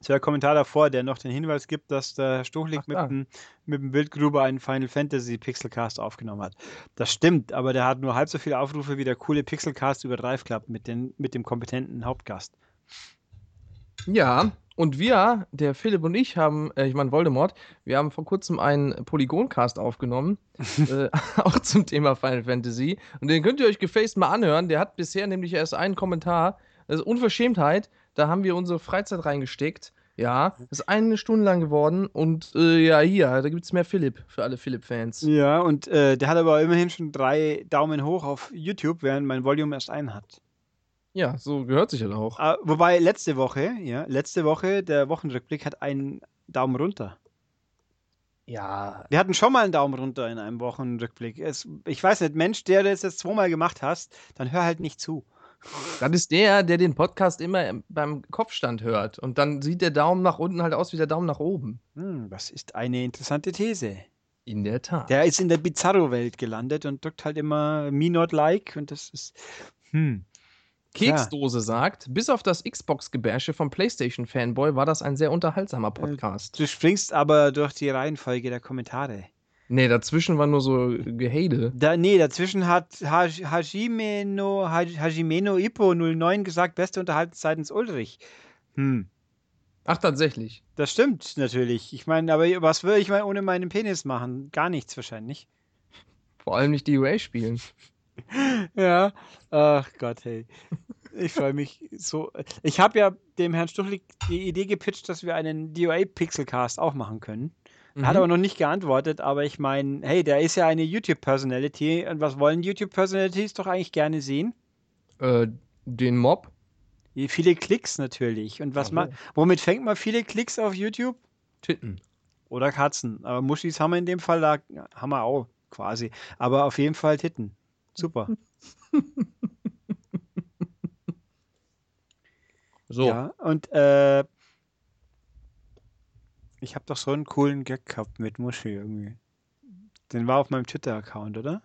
A: War der Kommentar davor, der noch den Hinweis gibt, dass der Stuchlik mit dem, mit dem Wildgruber einen Final Fantasy Pixelcast aufgenommen hat. Das stimmt, aber der hat nur halb so viele Aufrufe wie der coole Pixelcast über Drive Club mit, den, mit dem kompetenten Hauptgast.
B: Ja, und wir, der Philipp und ich, haben, äh, ich meine Voldemort, wir haben vor kurzem einen Polygoncast aufgenommen, äh, auch zum Thema Final Fantasy. Und den könnt ihr euch gefaced mal anhören. Der hat bisher nämlich erst einen Kommentar. Das ist Unverschämtheit. Da haben wir unsere Freizeit reingesteckt. Ja, das ist eine Stunde lang geworden. Und äh, ja, hier, da gibt es mehr Philipp für alle Philipp-Fans.
A: Ja, und äh, der hat aber immerhin schon drei Daumen hoch auf YouTube, während mein Volume erst einen hat.
B: Ja, so gehört sich halt auch.
A: Ah, wobei letzte Woche, ja, letzte Woche, der Wochenrückblick hat einen Daumen runter.
B: Ja,
A: Wir hatten schon mal einen Daumen runter in einem Wochenrückblick. Es, ich weiß nicht, Mensch, der das jetzt zweimal gemacht hast, dann hör halt nicht zu.
B: Das ist der, der den Podcast immer im- beim Kopfstand hört. Und dann sieht der Daumen nach unten halt aus wie der Daumen nach oben.
A: Hm, das ist eine interessante These.
B: In der Tat.
A: Der ist in der Bizarro-Welt gelandet und drückt halt immer Me Not Like und das ist. Hm.
B: Keksdose sagt, bis auf das Xbox-Gebärsche vom PlayStation-Fanboy war das ein sehr unterhaltsamer Podcast.
A: Du springst aber durch die Reihenfolge der Kommentare.
B: Nee, dazwischen war nur so Gehede.
A: Da, nee, dazwischen hat Haj- Hajimeno, Haj- Hajimeno Ippo 09 gesagt, beste Unterhaltungszeit ins Ulrich. Hm.
B: Ach, tatsächlich.
A: Das stimmt natürlich. Ich meine, aber was würde ich mal ohne meinen Penis machen? Gar nichts wahrscheinlich.
B: Vor allem nicht die UA spielen.
A: Ja. Ach Gott, hey. Ich freue mich so. Ich habe ja dem Herrn Stuchlik die Idee gepitcht, dass wir einen DOA-Pixelcast auch machen können. Er hat
B: Mhm.
A: aber noch nicht geantwortet, aber ich meine, hey, der ist ja eine YouTube-Personality. Und was wollen YouTube-Personalities doch eigentlich gerne sehen?
B: äh, den Mob.
A: Viele Klicks natürlich. Und was
B: Ach so.
A: ma womit fängt man viele Klicks auf YouTube?
B: Titten.
A: Oder Katzen. Aber Muschis haben wir in dem Fall, da haben wir auch quasi. Aber auf jeden Fall Titten. Super.
B: So.
A: Ja, und äh, ich habe doch so einen coolen Gag gehabt mit Muschi irgendwie. Den war auf meinem Twitter-Account, oder?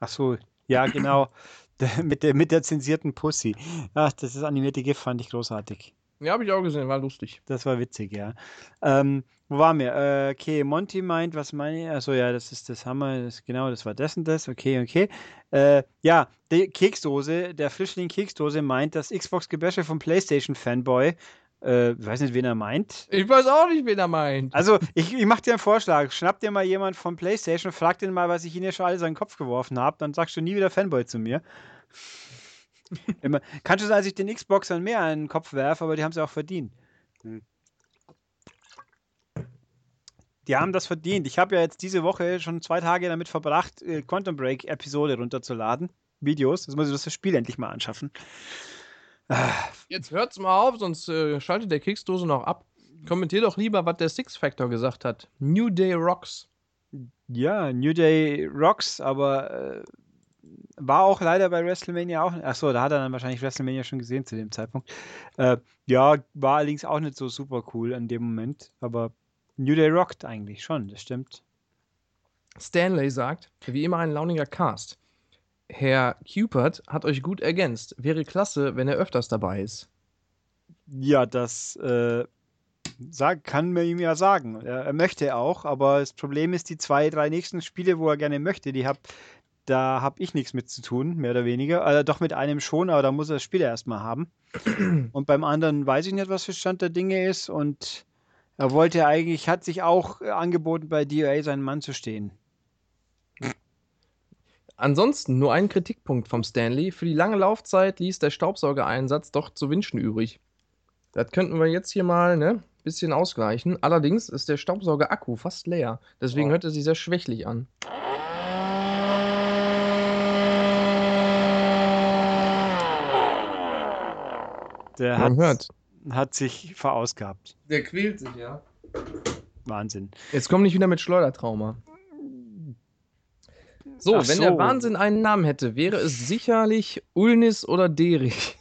A: Ach so, ja, genau. Mit, der, mit der zensierten Pussy. Ach, das ist animierte GIF, fand ich großartig.
B: Ja, habe ich auch gesehen, war lustig.
A: Das war witzig, ja. Ähm, wo waren wir? Äh, okay, Monty meint, was meine ich? Achso, ja, das ist das Hammer, das, genau, das war das und das. Okay, okay. Äh, ja, die Keksdose, der Frischling Keksdose meint, das Xbox-Gebäsche vom PlayStation-Fanboy. Äh, ich weiß nicht, wen er meint.
B: Ich weiß auch nicht, wen er meint.
A: Also, ich, ich mach dir einen Vorschlag. Schnapp dir mal jemand von PlayStation, frag den mal, was ich ihnen ja schon alles an den Kopf geworfen habe, dann sagst du nie wieder Fanboy zu mir. Immer. Kann schon sein, dass ich den Xboxern mehr an den Kopf werfe, aber die haben es ja auch verdient. Hm. Die haben das verdient. Ich habe ja jetzt diese Woche schon zwei Tage damit verbracht, äh, Quantum Break Episode runterzuladen. Videos. Jetzt muss ich das Spiel endlich mal anschaffen.
B: Jetzt hört's mal auf, sonst äh, schaltet der Keksdose noch ab. Kommentier doch lieber, was der Six Factor gesagt hat. New Day Rocks.
A: Ja, New Day rocks, aber äh, war auch leider bei WrestleMania auch. Achso, da hat er dann wahrscheinlich WrestleMania schon gesehen zu dem Zeitpunkt. Äh, ja, war allerdings auch nicht so super cool in dem Moment, aber New Day rockt eigentlich schon, das stimmt.
B: Stanley sagt, wie immer ein launiger Cast. Herr Cupert hat euch gut ergänzt. Wäre klasse, wenn er öfters dabei ist.
A: Ja, das äh, sag, kann man ihm ja sagen. Er, er möchte auch, aber das Problem ist, die zwei, drei nächsten Spiele, wo er gerne möchte, die hab, da habe ich nichts mit zu tun, mehr oder weniger. Also doch mit einem schon, aber da muss er das Spiel erstmal haben. Und beim anderen weiß ich nicht, was für Stand der Dinge ist. Und er wollte eigentlich, hat sich auch angeboten, bei DOA seinen Mann zu stehen.
B: Ansonsten nur ein Kritikpunkt vom Stanley. Für die lange Laufzeit ließ der Staubsaugereinsatz doch zu wünschen übrig. Das könnten wir jetzt hier mal ne bisschen ausgleichen. Allerdings ist der Staubsauger-Akku fast leer. Deswegen
A: Oh.
B: hört er sich sehr schwächlich an.
A: Der
B: Man
A: hat,
B: hört.
A: hat sich verausgabt.
B: Der quält sich, ja.
A: Wahnsinn.
B: Jetzt komm nicht wieder mit Schleudertrauma. So,
A: Ach
B: wenn der
A: so.
B: Wahnsinn einen Namen hätte, wäre es sicherlich Ulnis oder Derich.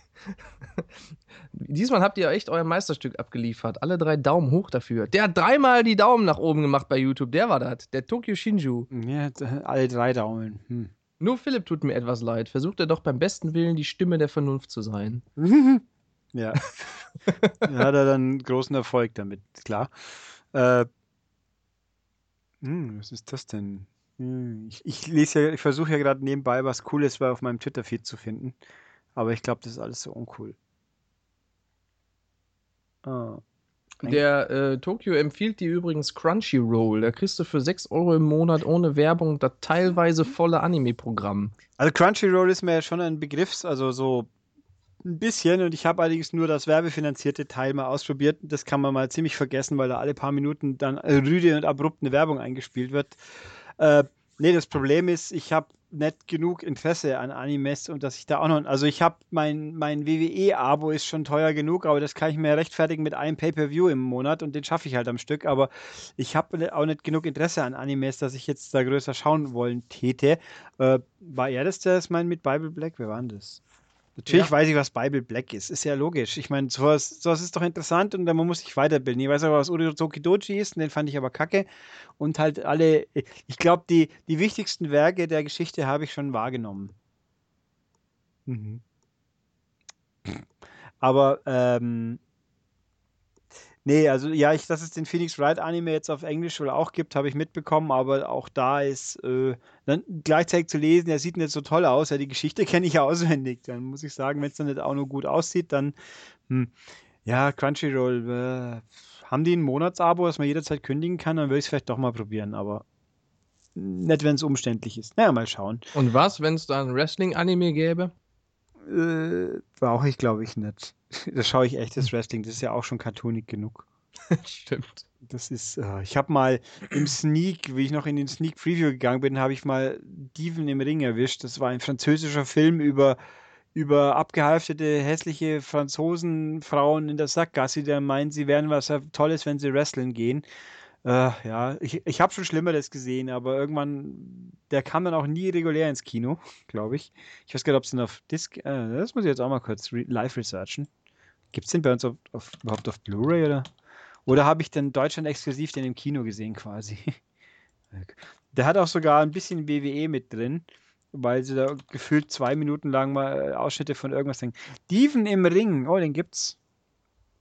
B: Diesmal habt ihr echt euer Meisterstück abgeliefert. Alle drei Daumen hoch dafür. Der hat dreimal die Daumen nach oben gemacht bei YouTube. Der war das. Der Tokyo Shinju.
A: Ja, alle drei Daumen. Hm.
B: Nur Philipp tut mir etwas leid. Versucht er doch beim besten Willen die Stimme der Vernunft zu sein.
A: Ja. da hat er dann großen Erfolg damit, klar. Äh, hm, was ist das denn? Hm, ich, ich lese ja, ich versuche ja gerade nebenbei was Cooles bei auf meinem Twitter-Feed zu finden. Aber ich glaube, das ist alles so uncool. Ah. Ein-
B: Der äh, Tokyo empfiehlt dir übrigens Crunchyroll. Da kriegst du für 6 Euro im Monat ohne Werbung das teilweise volle Anime-Programm.
A: Also Crunchyroll ist mir ja schon ein Begriff, also so ein bisschen. Und ich habe allerdings nur das werbefinanzierte Teil mal ausprobiert. Das kann man mal ziemlich vergessen, weil da alle paar Minuten dann rüde und abrupt eine Werbung eingespielt wird. Äh, nee, das Problem ist, ich habe nicht genug Interesse an Animes und dass ich da auch noch, also ich habe mein, mein WWE-Abo ist schon teuer genug, aber das kann ich mir rechtfertigen mit einem Pay-Per-View im Monat und den schaffe ich halt am Stück, aber ich habe auch nicht genug Interesse an Animes, dass ich jetzt da größer schauen wollen täte. Äh, war er das, der es meint mit Bible Black? Wer war denn das? Natürlich
B: Ja.
A: weiß ich, was Bible Black ist. Ist ja logisch. Ich meine, sowas, sowas ist doch interessant und dann man muss sich weiterbilden. Ich weiß aber, was Urizoki Doji ist und den fand ich aber kacke. Und halt alle, ich glaube, die, die wichtigsten Werke der Geschichte habe ich schon wahrgenommen. Mhm. Aber, ähm, nee, also ja, ich, dass es den Phoenix Wright Anime jetzt auf Englisch wohl auch gibt, habe ich mitbekommen, aber auch da ist äh, dann gleichzeitig zu lesen, der sieht nicht so toll aus, ja, die Geschichte kenne ich ja auswendig. Dann muss ich sagen, wenn es dann nicht auch nur gut aussieht, dann, hm, ja, Crunchyroll, äh, haben die ein Monatsabo, das man jederzeit kündigen kann, dann würde ich es vielleicht doch mal probieren, aber nicht, wenn es umständlich ist. Naja, mal schauen.
B: Und was, wenn es da ein Wrestling-Anime gäbe?
A: Äh, brauche ich, glaube ich, nicht. Da schaue ich echtes Wrestling, das ist ja auch schon cartoonig genug.
B: Stimmt.
A: Das ist, äh, ich habe mal im Sneak, wie ich noch in den Sneak Preview gegangen bin, habe ich mal Dieven im Ring erwischt. Das war ein französischer Film über über abgehalftete, hässliche Franzosenfrauen in der Sackgasse, die dann meinen, sie wären was Tolles, wenn sie wresteln gehen. Äh, ja, ich, ich habe schon Schlimmeres gesehen, aber irgendwann, der kam dann auch nie regulär ins Kino, glaube ich. Ich weiß gar nicht, ob es den auf Disc, äh, das muss ich jetzt auch mal kurz re live researchen. Gibt es den bei uns auf, auf, überhaupt auf Blu-ray oder? Oder habe ich den Deutschland exklusiv den im Kino gesehen quasi? Der hat auch sogar ein bisschen WWE mit drin, weil sie da gefühlt zwei Minuten lang mal äh, Ausschnitte von irgendwas denken. Dieven im Ring, oh, den gibt's.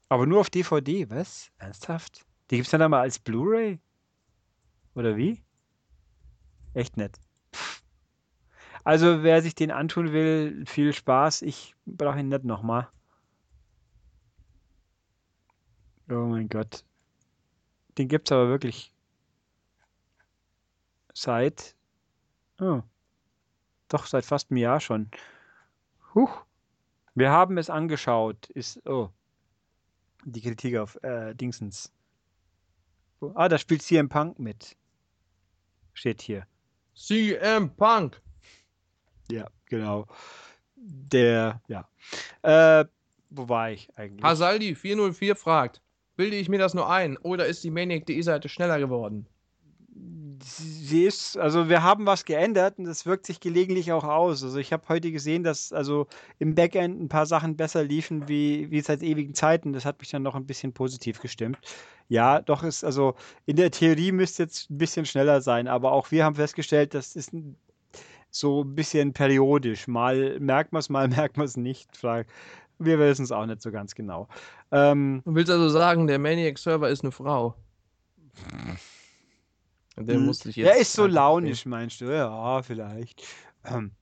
A: Aber nur auf DVD, was? Ernsthaft? Die gibt's dann einmal als Blu-ray? Oder wie? Echt nett. Also, wer sich den antun will, viel Spaß. Ich brauche ihn nicht nochmal. Oh mein Gott. Den gibt's aber wirklich seit. Oh. Doch, seit fast einem Jahr schon. Huch. Wir haben es angeschaut. Ist. Oh. Die Kritik auf äh, Dingsens. Ah, da spielt CM Punk mit. Steht hier.
B: CM Punk.
A: Ja, genau. Der, ja. Äh, wo war ich eigentlich?
B: Hasaldi 404 fragt, bilde ich mir das nur ein oder ist die Maniac.de Seite schneller geworden?
A: Sie ist, also wir haben was geändert und das wirkt sich gelegentlich auch aus. Also ich habe heute gesehen, dass also im Backend ein paar Sachen besser liefen wie, wie seit ewigen Zeiten. Das hat mich dann noch ein bisschen positiv gestimmt. Ja, doch ist, also in der Theorie müsste jetzt ein bisschen schneller sein, aber auch wir haben festgestellt, das ist so ein bisschen periodisch. Mal merkt man es, mal merkt man es nicht. Wir wissen es auch nicht so ganz genau.
B: Ähm, du willst also sagen, der Maniac-Server ist eine Frau?
A: Der hm. musste ich jetzt. Der ist so launisch, meinst du? Ja, vielleicht. Ähm,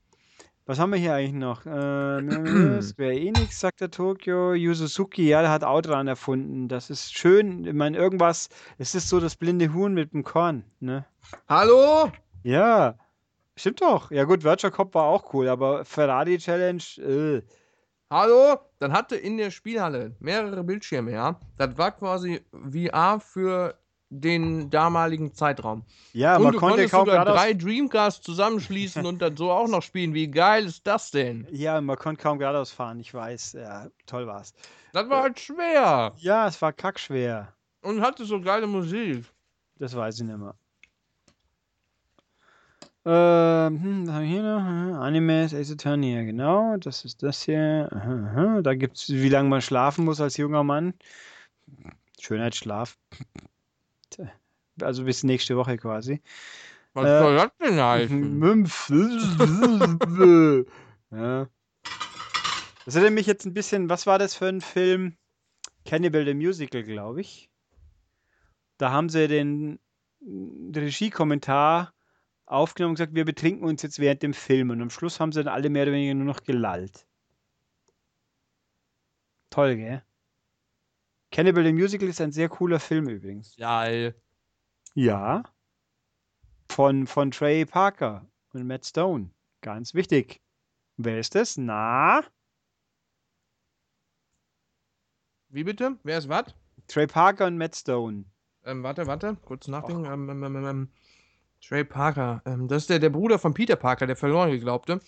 A: was haben wir hier eigentlich noch? Äh, Square Enix, sagt der Tokyo. Yu Suzuki, ja, der hat Outrun erfunden. Das ist schön. Ich meine, irgendwas. Es ist so das blinde Huhn mit dem Korn, ne?
B: Hallo?
A: Ja. Stimmt doch. Ja, gut, Virtual Cop war auch cool, aber Ferrari Challenge, äh.
B: Hallo? Dann hatte in der Spielhalle mehrere Bildschirme, ja. Das war quasi VR für den damaligen Zeitraum.
A: Ja, und man
B: du
A: konnte kaum
B: sogar drei Dreamcasts zusammenschließen und dann so auch noch spielen. Wie geil ist das denn?
A: Ja, man konnte kaum geradeaus fahren, ich weiß. Ja, toll war's.
B: Das war halt schwer.
A: Ja, es war kackschwer.
B: Und hatte so geile Musik.
A: Das weiß ich nicht mehr. Ähm, hm, was haben wir hier noch? Animes Ace Attorney, ja genau. Das ist das hier. Aha, aha. Da gibt's, wie lange man schlafen muss als junger Mann. Schönheitsschlaf. Also bis nächste Woche quasi.
B: Was äh, soll das denn heißen?
A: ja. Das erinnert mich jetzt ein bisschen, was war das für ein Film? Cannibal the Musical, glaube ich. Da haben sie den, den Regiekommentar aufgenommen und gesagt, wir betrinken uns jetzt während dem Film. Und am Schluss haben sie dann alle mehr oder weniger nur noch gelallt. Toll, gell? Cannibal the Musical ist ein sehr cooler Film übrigens.
B: Geil.
A: Ja. Von, von Trey Parker und Matt Stone. Ganz wichtig. Wer ist das? Na?
B: Wie bitte? Wer ist was?
A: Trey Parker und Matt Stone.
B: Ähm, warte, warte, kurz nachdenken. Ähm, ähm, ähm, ähm, Trey Parker, ähm, das ist der, der Bruder von Peter Parker, der verloren geglaubte.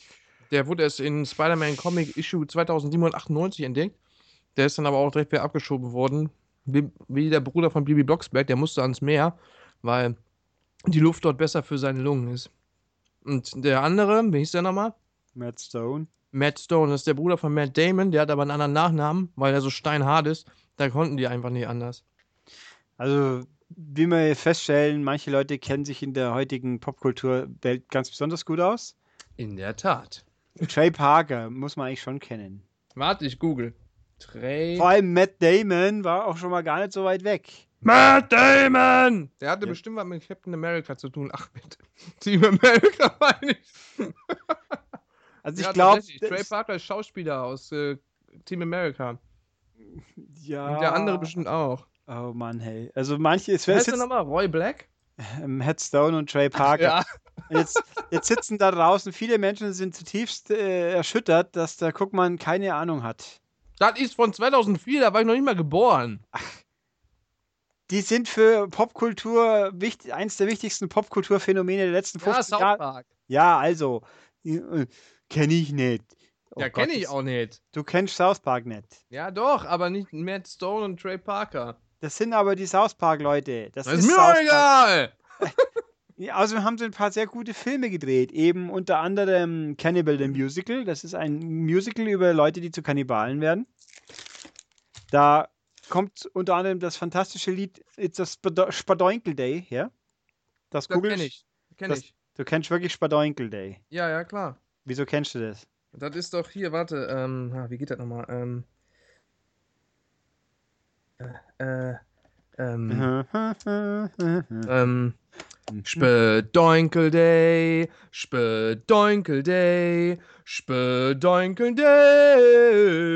B: Der wurde erst in Spider-Man Comic Issue 2798 entdeckt. Der ist dann aber auch direkt wieder abgeschoben worden. Wie, wie der Bruder von Bibi Blocksberg, der musste ans Meer, weil die Luft dort besser für seine Lungen ist. Und der andere, wie hieß der nochmal?
A: Matt Stone.
B: Matt Stone, das ist der Bruder von Matt Damon, der hat aber einen anderen Nachnamen, weil er so steinhart ist. Da konnten die einfach nicht anders.
A: Also, wie wir feststellen, manche Leute kennen sich in der heutigen Popkulturwelt ganz besonders gut aus.
B: In der Tat.
A: Trey Parker muss man eigentlich schon kennen.
B: Warte, ich google. Trey.
A: Vor allem Matt Damon war auch schon mal gar nicht so weit weg.
B: Matt Damon! Der hatte ja. bestimmt was mit Captain America zu tun. Ach, mit Team America meine ich.
A: Also ich ja, glaube.
B: Trey Parker ist Schauspieler aus äh, Team America.
A: Ja.
B: Und der andere bestimmt auch.
A: Oh Mann, hey. Also manche.
B: Es wäre jetzt nochmal Roy Black?
A: Ähm, Headstone und Trey Parker. Ja. Jetzt, jetzt, sitzen da draußen viele Menschen, sind zutiefst äh, erschüttert, dass der Guckmann keine Ahnung hat.
B: Das ist von 2004, da war ich noch nicht mal geboren.
A: Die sind für Popkultur wichtig, eins der wichtigsten Popkulturphänomene der letzten 50 ja, Jahre. Ja, also, äh, kenne ich nicht. Oh
B: ja, kenne ich auch nicht.
A: Du kennst South Park nicht.
B: Ja, doch, aber nicht Matt Stone und Trey Parker.
A: Das sind aber die South Park-Leute. Das,
B: Das ist mir
A: South
B: egal.
A: Ja, außerdem haben sie ein paar sehr gute Filme gedreht. Eben unter anderem Cannibal the Musical. Das ist ein Musical über Leute, die zu Kannibalen werden. Da kommt unter anderem das fantastische Lied It's a Spado- Spadoinkle Day her. Das,
B: Das kenne ich. Kenn
A: das-
B: ich.
A: Du kennst wirklich Spadoinkle Day.
B: Ja, ja, klar.
A: Wieso kennst du das?
B: Das ist doch hier, warte, ähm, wie geht das nochmal? Ähm, äh, äh, ähm, ähm, Spedoinkel Day, Spedoinkel Day, Spedoinkel Day.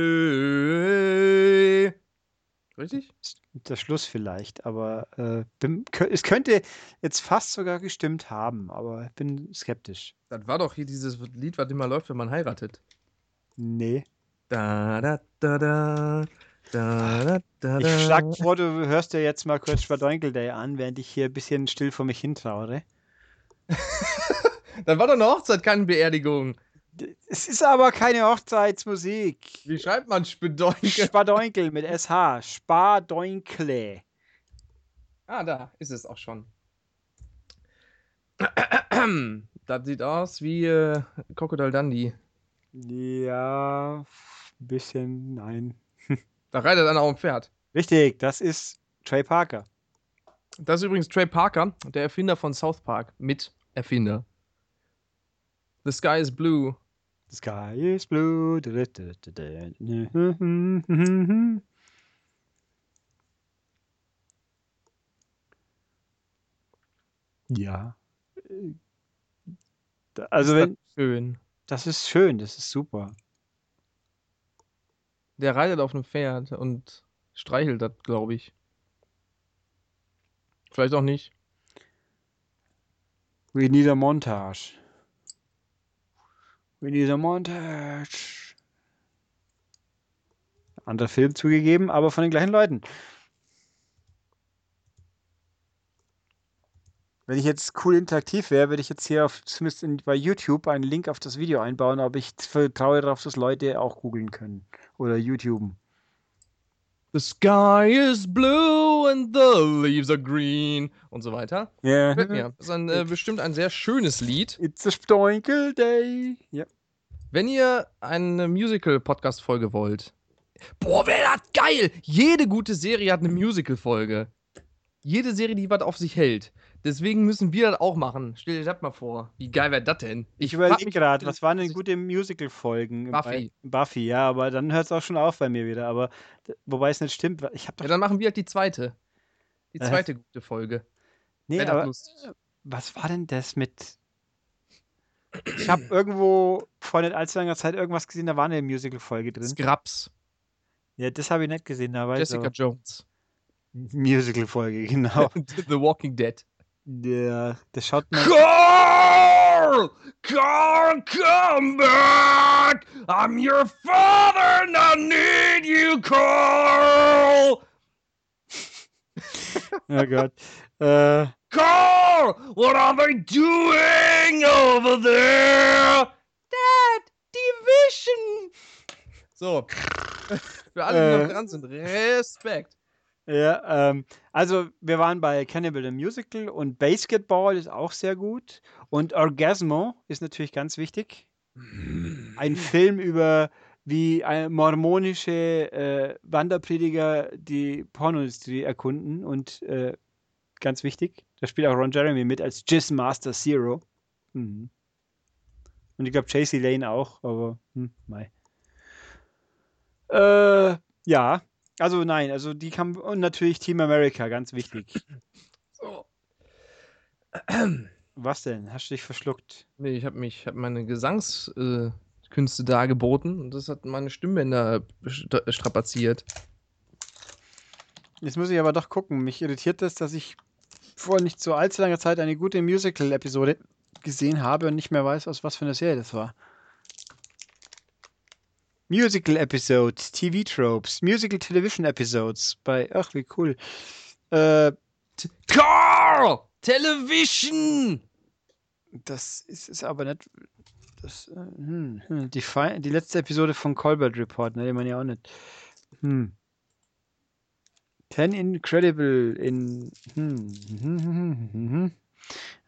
B: Richtig?
A: Der Schluss vielleicht, aber äh, bin, es könnte jetzt fast sogar gestimmt haben, aber ich bin skeptisch.
B: Das war doch hier dieses Lied, was immer läuft, wenn man heiratet.
A: Nee.
B: Da, da, da, da, da, da, da,
A: Ich schlag vor, du hörst dir jetzt mal kurz Spadoinkel Day an, während ich hier ein bisschen still vor mich hintrauere.
B: Das war doch eine Hochzeit, keine Beerdigung.
A: Es ist aber keine Hochzeitsmusik.
B: Wie schreibt man Spedoinkel?
A: Spadoinkel mit SH. Spadoinkle.
B: Ah, da ist es auch schon. Das sieht aus wie äh, Crocodile Dundee.
A: Ja, ein bisschen, nein.
B: Da reitet einer auf dem Pferd.
A: Richtig, das ist Trey Parker.
B: Das ist übrigens Trey Parker, der Erfinder von South Park. Mit Erfinder. The Sky is Blue.
A: The sky is blue. Ja. Also
B: Ist das
A: wenn,
B: Schön.
A: das ist schön, das ist super.
B: Der reitet auf einem Pferd und streichelt das, glaube ich. Vielleicht auch nicht.
A: We need a montage. We need a montage. Anderer Film zugegeben, aber von den gleichen Leuten. Wenn ich jetzt cool interaktiv wäre, würde ich jetzt hier auf, zumindest in, bei YouTube einen Link auf das Video einbauen, aber ich vertraue darauf, dass Leute auch googeln können. Oder YouTuben.
B: The sky is blue and the leaves are green. Und so weiter.
A: Ja.
B: Gefällt mir. Das ist ein, äh, bestimmt ein sehr schönes Lied.
A: It's a Stoinkel Day. Ja.
B: Wenn ihr eine Musical-Podcast-Folge wollt, boah, wäre das geil! Jede gute Serie hat eine Musical-Folge. Jede Serie, die was auf sich hält. Deswegen müssen wir das auch machen. Stell dir das mal vor. Wie geil wäre das denn?
A: Ich
B: frag
A: überlege gerade, was waren denn gute Musical-Folgen?
B: Buffy.
A: Buffy, ja, aber dann hört es auch schon auf bei mir wieder. Aber wobei es nicht stimmt, ich doch.
B: Ja, dann machen wir halt die zweite. Die zweite gute Folge.
A: nee, aber
B: lustig.
A: was war denn das mit. Ich habe irgendwo vor nicht allzu langer Zeit irgendwas gesehen, da war eine Musical-Folge drin.
B: Scrubs.
A: Ja, das habe ich nicht gesehen, da weiß ich
B: Jessica
A: aber.
B: Jones.
A: Musical-Folge, genau.
B: The Walking Dead.
A: Ja, das schaut man.
B: Carl! Carl, come back! I'm your father and I need you, Carl!
A: Oh Gott. Äh, uh,
B: Carl! What are they doing over there? Dad, Division! So. Für alle, die
A: Äh.
B: noch dran sind, Respekt.
A: Ja, ähm, also wir waren bei Cannibal the Musical und Basketball ist auch sehr gut. Und Orgasmo ist natürlich ganz wichtig. Ein Film über wie mormonische äh, Wanderprediger die Pornoindustrie erkunden und äh, ganz wichtig, da spielt auch Ron Jeremy mit als Jizz Master Zero. Mhm. Und ich glaube JC Lane auch, aber hm, mei. Äh, ja, also nein, also die kam und natürlich Team America, ganz wichtig.
B: So.
A: Was denn? Hast du dich verschluckt?
B: Nee, ich habe mich, hab meine Gesangskünste Künste dargeboten und das hat meine Stimmbänder strapaziert.
A: Jetzt muss ich aber doch gucken. Mich irritiert das, dass ich vor nicht so allzu langer Zeit eine gute Musical-Episode gesehen habe und nicht mehr weiß, aus was für einer Serie das war. Musical Episodes, TV Tropes, Musical Television Episodes bei, ach wie cool. Äh,
B: Carl! Television!
A: das ist, ist aber nicht. Das, äh, hm, hm, die, die letzte Episode von Colbert Report, ne, die man ja auch nicht. Hm. Ten Incredible in. Hm. hm, hm, hm, hm.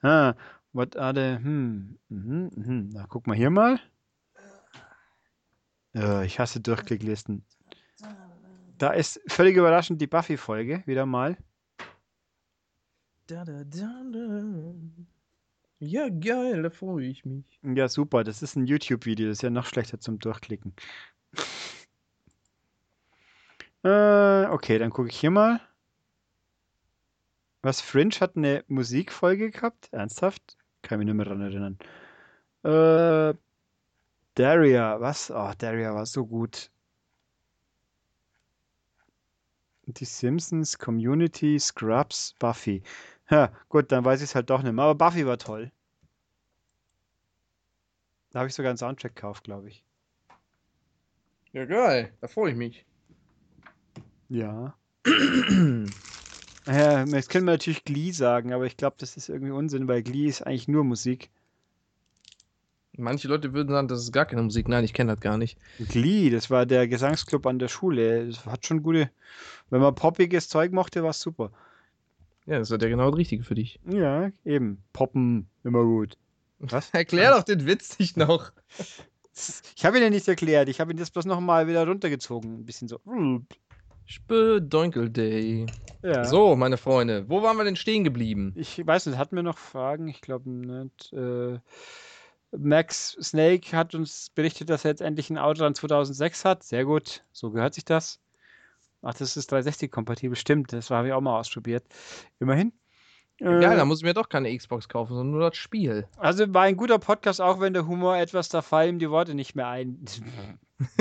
A: Ah, what are the. Hm. Mhm, mhm. Na, guck mal hier mal. Äh, ich hasse Durchklicklisten. Da ist völlig überraschend die Buffy-Folge, wieder mal.
B: Da, da, da, da. Ja, geil, da freue ich mich.
A: Ja, super. Das ist ein YouTube-Video. Das ist ja noch schlechter zum Durchklicken. äh, okay, dann gucke ich hier mal. Was, Fringe hat eine Musikfolge gehabt? Ernsthaft? Kann mich nicht mehr daran erinnern. Äh, Daria, was? Oh, Daria war so gut. Die Simpsons, Community, Scrubs, Buffy. Ja, gut, dann weiß ich es halt doch nicht mehr. Aber Buffy war toll. Da habe ich sogar einen Soundtrack gekauft, glaube ich.
B: Ja, geil, da freue ich mich.
A: Ja. Ja, jetzt können wir natürlich Glee sagen, aber ich glaube, das ist irgendwie Unsinn, weil Glee ist eigentlich nur Musik.
B: Manche Leute würden sagen, das ist gar keine Musik. Nein, ich kenne das gar nicht.
A: Glee, das war der Gesangsclub an der Schule. Das hat schon gute. Wenn man poppiges Zeug mochte, war es super.
B: Ja, das ist ja genau das Richtige für dich.
A: Ja, eben. Poppen, immer gut. Was?
B: Erklär doch den Witz nicht noch.
A: Ich habe ihn ja nicht erklärt. Ich habe ihn jetzt bloß noch mal wieder runtergezogen. Ein bisschen so.
B: Spödonkel Day.
A: Ja.
B: So, meine Freunde, wo waren wir denn stehen geblieben?
A: Ich weiß nicht, hatten wir noch Fragen? Ich glaube nicht. Äh, Max Snake hat uns berichtet, dass er jetzt endlich ein Outrun 2006 hat. Sehr gut, so gehört sich das. Ach, das ist 360-kompatibel, stimmt. Das habe ich auch mal ausprobiert. Immerhin. Äh,
B: Geil, da muss ich mir doch keine Xbox kaufen, sondern nur das Spiel.
A: also war ein guter Podcast, auch wenn der Humor etwas, da fallen die Worte nicht mehr ein.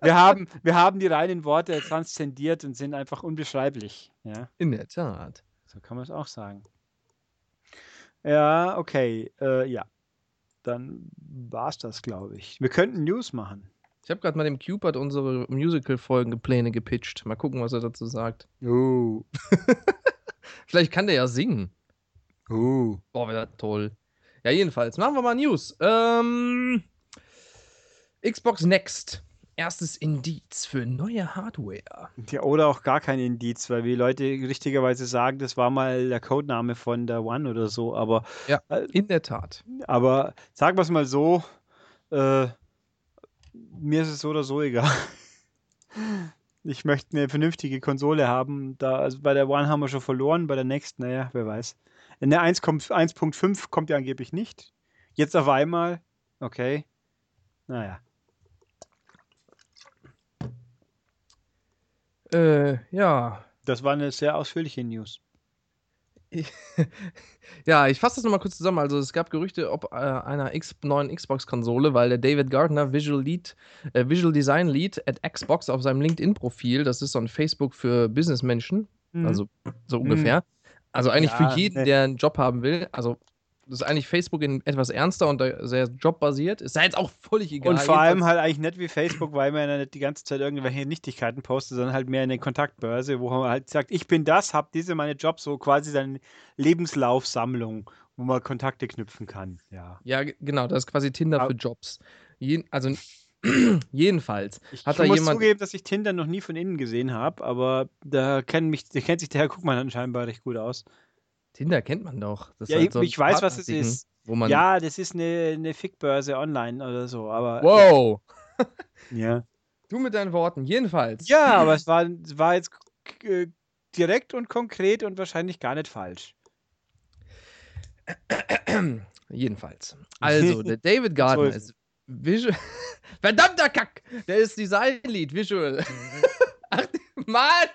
A: wir, haben, wir haben die reinen Worte transzendiert und sind einfach unbeschreiblich. Ja.
B: In der Tat.
A: So kann man es auch sagen. Ja, okay. Äh, ja. Dann war es das, glaube ich. Wir könnten News machen.
B: Ich habe gerade mal dem Cupid unsere Musical-Folgenpläne gepitcht. Mal gucken, was er dazu sagt.
A: Oh.
B: Vielleicht kann der ja singen.
A: Oh.
B: Boah, wäre das toll. Ja, jedenfalls, machen wir mal News. Ähm, Xbox Next. Erstes Indiz für neue Hardware.
A: Ja, oder auch gar kein Indiz, weil wie Leute richtigerweise sagen, das war mal der Codename von der One oder so. Aber,
B: Ja.
A: äh,
B: In der Tat.
A: aber sagen wir es mal so, äh, mir ist es so oder so egal. Ich möchte eine vernünftige Konsole haben. Da, also bei der One haben wir schon verloren, bei der Next, naja, wer weiß. In der 1 kommt- 1.5 kommt ja angeblich nicht. Jetzt auf einmal, okay. Naja.
B: Äh, ja.
A: Das war eine sehr ausführliche News.
B: Ja, ich fasse das nochmal kurz zusammen. Also es gab Gerüchte ob äh, einer X neuen Xbox-Konsole, weil der David Gardner, Visual Lead, äh, Visual Design Lead at Xbox auf seinem LinkedIn-Profil, das ist so ein Facebook für Businessmenschen,
A: Mhm.
B: also so ungefähr. Also eigentlich
A: Ja,
B: für jeden,
A: ne.
B: der einen Job haben will. Also das ist eigentlich Facebook in etwas ernster und sehr jobbasiert. Ist ja jetzt auch völlig egal.
A: Und vor allem halt eigentlich nicht wie Facebook, weil man ja nicht die ganze Zeit irgendwelche Nichtigkeiten postet, sondern halt mehr eine Kontaktbörse, wo man halt sagt, ich bin das, hab diese meine Jobs, so quasi seine Lebenslaufsammlung, wo man Kontakte knüpfen kann. Ja.
B: Ja, genau, das ist quasi Tinder
A: Au-
B: für Jobs. Jeden, also jedenfalls
A: Ich
B: hat da
A: muss
B: jemand.
A: zugeben, dass ich Tinder noch nie von innen gesehen habe, aber da kennt mich, da kennt sich der Herr Guckmann dann scheinbar recht gut aus.
B: Tinder kennt man doch. Das
A: Ja,
B: halt
A: ich-
B: so
A: ich weiß, was es ist. Ja, das ist eine, eine Fickbörse online oder so, aber
B: Wow!
A: ja.
B: Du mit deinen Worten. Jedenfalls.
A: Ja, aber es war, war jetzt äh, direkt und konkret und wahrscheinlich gar nicht falsch.
B: Jedenfalls. Also, der David Gardner
A: ist
B: ist Visual. Verdammter Kack! Der ist Design-Lead, Visual. Ach, Mann!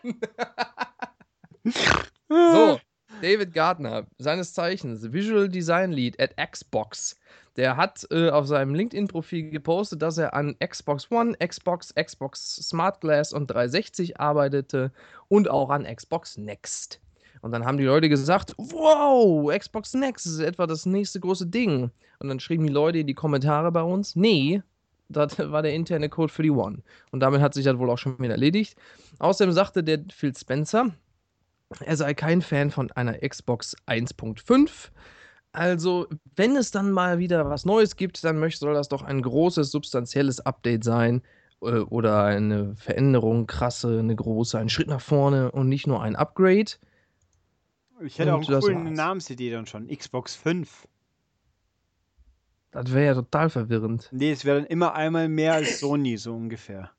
B: So, David Gardner, seines Zeichens Visual Design Lead at Xbox. Der hat äh, auf seinem LinkedIn-Profil gepostet, dass er an Xbox One, Xbox, Xbox Smart Glass und 360 arbeitete und auch an Xbox Next. Und dann haben die Leute gesagt, wow, Xbox Next ist etwa das nächste große Ding. Und dann schrieben die Leute in die Kommentare bei uns, nee, das war der interne Code für die One. Und damit hat sich das wohl auch schon wieder erledigt. Außerdem sagte der Phil Spencer, er sei kein Fan von einer Xbox 1.5. Also, wenn es dann mal wieder was Neues gibt, dann möchte, soll das doch ein großes, substanzielles Update sein äh, oder eine Veränderung, krasse, eine große, ein Schritt nach vorne und nicht nur ein Upgrade.
A: Ich hätte auch
B: Und
A: einen
B: das
A: coolen. Namensidee dann schon. Xbox 5.
B: Das wäre ja total verwirrend.
A: Nee, es wäre dann immer einmal mehr als Sony, so ungefähr.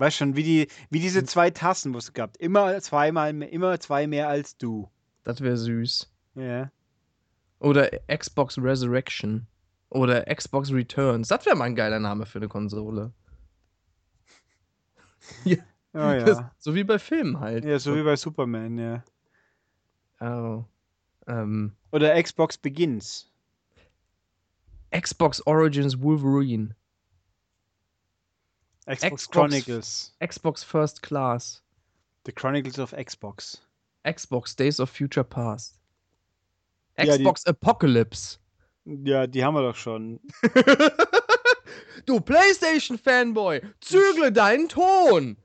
A: Weißt schon, wie, die, wie diese zwei Tassen, wo es gab. Immer zweimal immer zwei mehr als du.
B: Das wäre süß.
A: Ja.
B: Oder Xbox Resurrection. Oder Xbox Returns. Das wäre mal ein geiler Name für eine Konsole.
A: Oh
B: Das,
A: ja.
B: so wie bei Filmen halt.
A: Ja, so wie bei Superman, ja.
B: Oh. Ähm,
A: Oder Xbox Begins.
B: Xbox Origins Wolverine.
A: Xbox,
B: Xbox-
A: Chronicles.
B: Xbox First Class.
A: The Chronicles of Xbox.
B: Xbox Days of Future Past.
A: Ja, die-
B: Xbox Apocalypse.
A: Ja, die haben wir doch schon.
B: du PlayStation-Fanboy, zügle deinen Ton!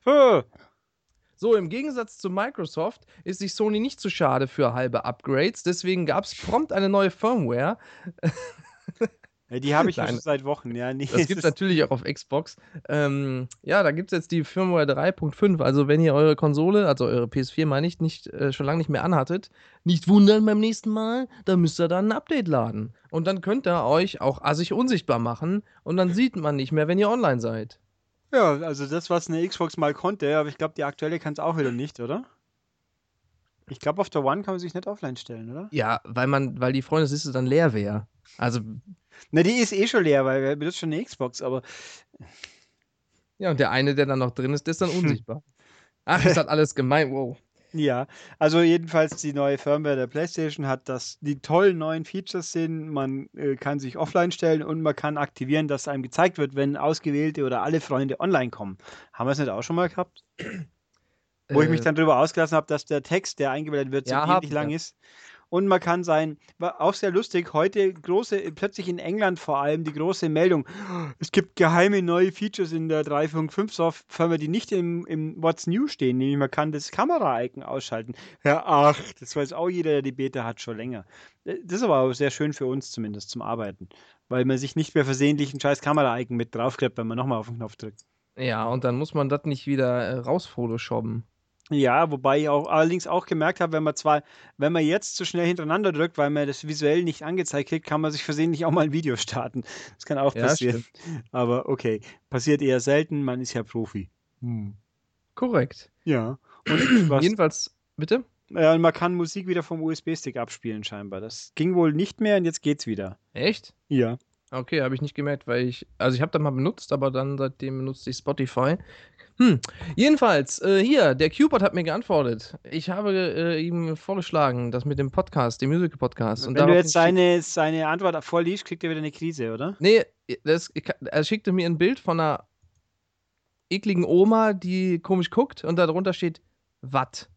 B: So, im Gegensatz zu Microsoft ist sich Sony nicht zu schade für halbe Upgrades, deswegen gab es prompt eine neue Firmware.
A: Ja, die habe ich ja
B: Nein.
A: schon seit Wochen, ja. Nee,
B: Das gibt es natürlich auch auf Xbox. Ähm, ja, da gibt es jetzt die Firmware 3.5. Also, wenn ihr eure Konsole, also eure PS4 meine ich, nicht, äh, schon lange nicht mehr anhattet, nicht wundern beim nächsten Mal, da müsst ihr dann ein Update laden. Und dann könnt ihr euch auch assig unsichtbar machen und dann sieht man nicht mehr, wenn ihr online seid.
A: Ja, also das, was eine Xbox mal konnte, aber ich glaube, die aktuelle kann es auch wieder nicht, oder? Ich glaube, auf der One kann man sich nicht offline stellen, oder?
B: Ja, weil man, weil die Freundesliste dann leer wäre. Also,
A: Na, die ist eh schon leer, weil wer benutzt schon eine Xbox, aber
B: ja, und der eine, der dann noch drin ist, der ist dann unsichtbar. Ach, das alles gemein, wow.
A: ja. Also jedenfalls die neue Firmware der PlayStation hat, dass die tollen neuen Features sind. Man äh, kann sich offline stellen und man kann aktivieren, dass einem gezeigt wird, wenn ausgewählte oder alle Freunde online kommen. Haben wir es nicht auch schon mal gehabt? Wo ich mich
B: Äh,
A: dann darüber ausgelassen habe, dass der Text, der eingeblendet wird, so
B: Ja,
A: ähnlich
B: haben
A: lang ist. Und man kann sein, war auch sehr lustig, heute große, plötzlich in England vor allem die große Meldung, es gibt geheime neue Features in der 3.5 Software, die nicht im, im What's New stehen, nämlich man kann das Kamera-Icon ausschalten. Ja, ach, das weiß auch jeder, der die Beta hat, schon länger. Äh, Das ist aber auch sehr schön für uns zumindest zum Arbeiten, weil man sich nicht mehr versehentlich ein scheiß Kamera-Icon mit draufklebt, wenn man nochmal auf den Knopf drückt.
B: Ja, und dann muss man das nicht wieder äh, rausphotoshoppen.
A: Ja, wobei ich auch allerdings auch gemerkt habe, wenn man zwar, wenn man jetzt zu schnell hintereinander drückt, weil man das visuell nicht angezeigt kriegt, kann man sich versehentlich auch mal ein Video starten. Das kann auch
B: Ja,
A: passieren. Aber okay, passiert eher selten, man ist ja Profi.
B: Korrekt.
A: Ja. Und was,
B: Jedenfalls, bitte?
A: ja, und man kann Musik wieder vom USB-Stick abspielen scheinbar. Das ging wohl nicht mehr und jetzt geht's wieder.
B: Echt?
A: Ja.
B: Okay, habe ich nicht gemerkt, weil ich, also ich habe das mal benutzt, aber dann seitdem benutze ich Spotify. Hm. Jedenfalls, äh, hier, der Cupid hat mir geantwortet. Ich habe äh, ihm vorgeschlagen, das mit dem Podcast, dem Musical-Podcast.
A: Wenn du jetzt seine, seine Antwort vorliest, kriegt er wieder eine Krise, oder?
B: Nee, das, er schickte mir ein Bild von einer ekligen Oma, die komisch guckt und darunter steht Watt.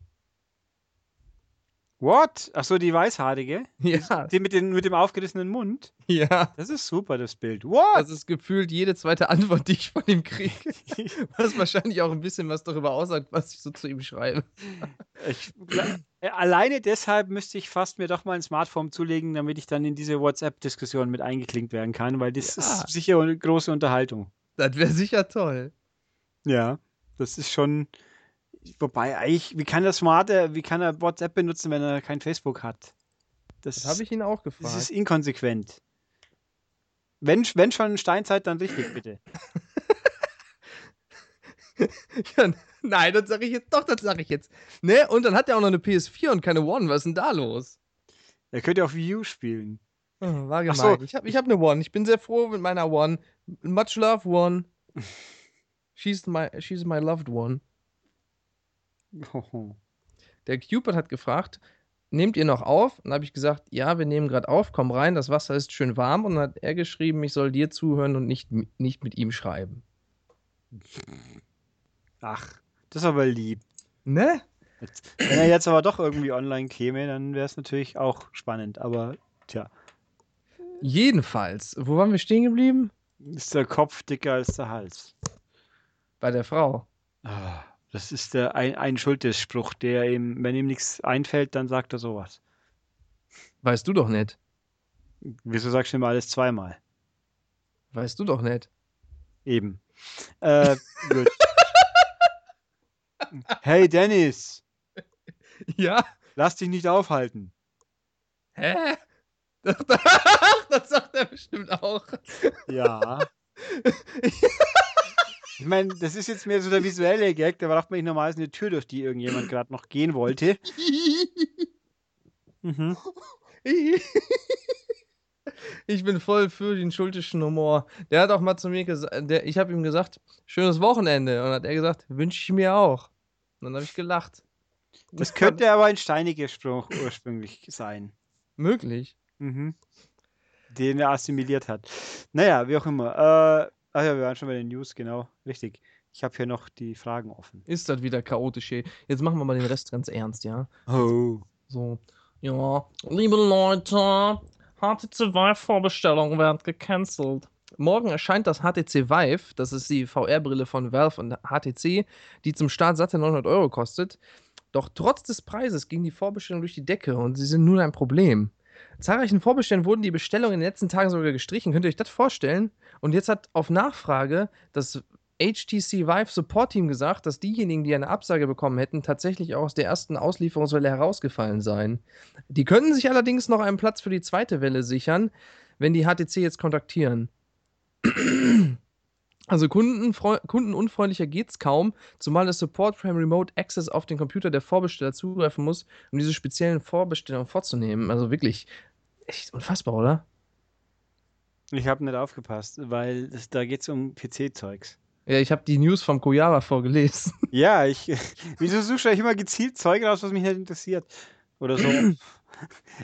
A: What? Achso, die weißhaarige?
B: Ja,
A: Die mit, den, mit dem aufgerissenen Mund?
B: ja.
A: Das ist super, das Bild. What?
B: Das ist gefühlt jede zweite Antwort, die ich von ihm kriege. Was wahrscheinlich auch ein bisschen was darüber aussagt, was ich so zu ihm schreibe.
A: Ich, äh, alleine deshalb müsste ich fast mir doch mal ein Smartphone zulegen, damit ich dann in diese WhatsApp-Diskussion mit eingeklinkt werden kann, weil das
B: Ja.
A: ist sicher eine große Unterhaltung.
B: Das wäre sicher toll.
A: Ja, das ist schon. Wobei, eigentlich, wie kann der Smarte, wie kann er WhatsApp benutzen, wenn er kein Facebook hat? Das,
B: Das habe ich ihn auch
A: das
B: gefragt.
A: ist inkonsequent. Wenn, wenn schon Steinzeit, dann richtig, bitte.
B: Ja, nein, das sage ich jetzt. Doch, das sage ich jetzt. Ne? Und dann hat er auch noch eine PS4 und keine One. Was ist denn da los?
A: Er könnte auf Wii U spielen.
B: Oh, war gemein.
A: so.
B: Ich habe ich hab eine One. Ich bin sehr froh mit meiner One. Much love, One. She's my, she's my loved one. Der Cupid hat gefragt, nehmt ihr noch auf? Und dann habe ich gesagt, ja, wir nehmen gerade auf, komm rein, das Wasser ist schön warm. Und dann hat er geschrieben, ich soll dir zuhören und nicht, nicht mit ihm schreiben.
A: Ach, das ist aber lieb.
B: Ne?
A: Jetzt, wenn er jetzt aber doch irgendwie online käme, dann wäre es natürlich auch spannend. Aber tja,
B: Jedenfalls, wo waren wir stehen geblieben?
A: ist der Kopf dicker als der Hals.
B: Bei der Frau.
A: Ah, Das ist der ein, ein Schulterspruch, der ihm, wenn ihm nichts einfällt, dann sagt er sowas.
B: Weißt du doch nicht.
A: Wieso sagst du immer alles zweimal?
B: Weißt du doch nicht.
A: Eben. Äh, gut. Hey Dennis,
B: Ja?
A: lass dich nicht aufhalten.
B: Hä? Das, das sagt er bestimmt auch.
A: Ja. Ich meine, das ist jetzt mehr so der visuelle Gag, da braucht man nicht normalerweise eine Tür, durch die irgendjemand gerade noch gehen wollte. Mhm.
B: Ich bin voll für den schultischen Humor. Der hat auch mal zu mir gesagt, ich habe ihm gesagt, schönes Wochenende. Und hat er gesagt, wünsche ich mir auch. Und dann habe ich gelacht.
A: Das könnte aber ein steiniger Spruch ursprünglich sein.
B: möglich.
A: Mhm. Den er assimiliert hat. Naja, wie auch immer. Äh, ach ja, wir waren schon bei den News, genau. Richtig. Ich habe hier noch die Fragen offen.
B: Ist das wieder chaotisch hier. Jetzt machen wir mal den Rest ganz ernst, ja?
A: Oh.
B: So. Ja, liebe Leute, HTC Vive-Vorbestellungen werden gecancelt. Morgen erscheint das HTC Vive, das ist die VR-Brille von Valve und HTC, die zum Start satte 900 Euro kostet. Doch trotz des Preises ging die Vorbestellung durch die Decke und sie sind nun ein Problem. Zahlreichen Vorbestellen wurden die Bestellungen in den letzten Tagen sogar gestrichen. Könnt ihr euch das vorstellen? Und jetzt hat auf Nachfrage das HTC Vive Support Team gesagt, dass diejenigen, die eine Absage bekommen hätten, tatsächlich auch aus der ersten Auslieferungswelle herausgefallen seien. Die könnten sich allerdings noch einen Platz für die zweite Welle sichern, wenn die HTC jetzt kontaktieren. Also kundenunfreundlicher geht's kaum, zumal das Support Frame Remote Access auf den Computer der Vorbesteller zugreifen muss, um diese speziellen Vorbestellungen vorzunehmen. Also wirklich echt unfassbar, oder?
A: Ich habe nicht aufgepasst, weil es, da geht es um PC-Zeugs.
B: Ja, ich habe die News vom Koyaba vorgelesen.
A: Ja, ich. Wieso suchst du eigentlich immer gezielt Zeug raus, was mich nicht interessiert? Oder so.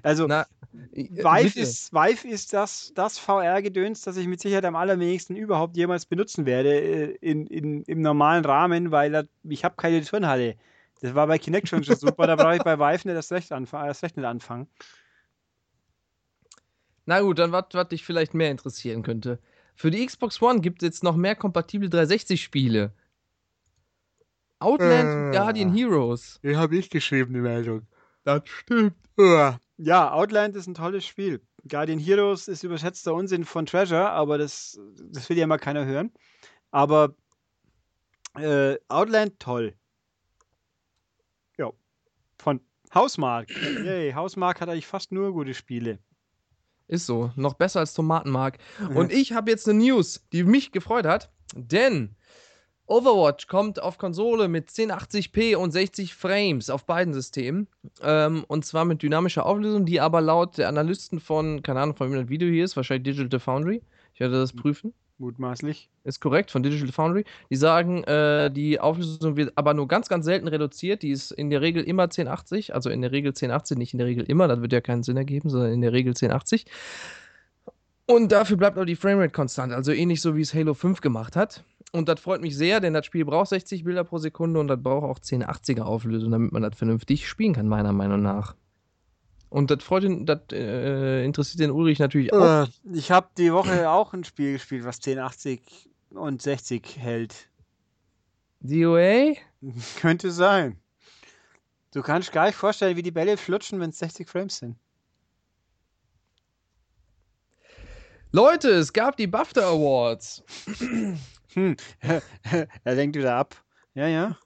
A: Also,
B: Na,
A: Vive ist, Vive ist das, das VR-Gedöns, das ich mit Sicherheit am allerwenigsten überhaupt jemals benutzen werde äh, in, in, im normalen Rahmen, weil da, ich habe keine Turnhalle. Das war bei Kinect schon super, da brauche ich bei Vive nicht das Recht, anfa erst recht nicht anfangen.
B: Na gut, dann was, was dich vielleicht mehr interessieren könnte. Für die Xbox One gibt es jetzt noch mehr kompatible 360-Spiele. Outland und
A: Äh.
B: Guardian Heroes.
A: Den habe ich geschrieben, die Meldung.
B: Das stimmt.
A: Ja, Outland ist ein tolles Spiel. Guardian Heroes ist überschätzter Unsinn von Treasure, aber das, das will ja mal keiner hören. Aber äh, Outland toll. Ja. Von Hausmark. Yay, Hausmark hat eigentlich fast nur gute Spiele.
B: Ist so. Noch besser als Tomatenmark. Und ich habe jetzt eine News, die mich gefreut hat, denn Overwatch kommt auf Konsole mit 1080p und 60 Frames auf beiden Systemen. Ähm, und zwar mit dynamischer Auflösung, die aber laut der Analysten von, keine Ahnung, von wem das Video hier ist, wahrscheinlich Digital Foundry. Ich werde das prüfen.
A: Mutmaßlich.
B: Ist korrekt, von Digital Foundry. Die sagen, äh, die Auflösung wird aber nur ganz, ganz selten reduziert. Die ist in der Regel immer 1080, also in der Regel 1080, nicht in der Regel immer, das wird ja keinen Sinn ergeben, sondern in der Regel 1080. Und dafür bleibt auch die Framerate konstant, also ähnlich so wie es Halo 5 gemacht hat. Und das freut mich sehr, denn das Spiel braucht 60 Bilder pro Sekunde und das braucht auch 1080er Auflösung, damit man das vernünftig spielen kann, meiner Meinung nach. Und das freut ihn, das äh, interessiert den Ulrich natürlich auch.
A: Äh, ich habe die Woche auch ein Spiel gespielt, was 1080 und 60 hält.
B: DOA?
A: Könnte sein. Du kannst gar nicht vorstellen, wie die Bälle flutschen, wenn es 60 Frames sind.
B: Leute, es gab die BAFTA Awards.
A: Hm, er lenkt wieder ab. Ja, ja.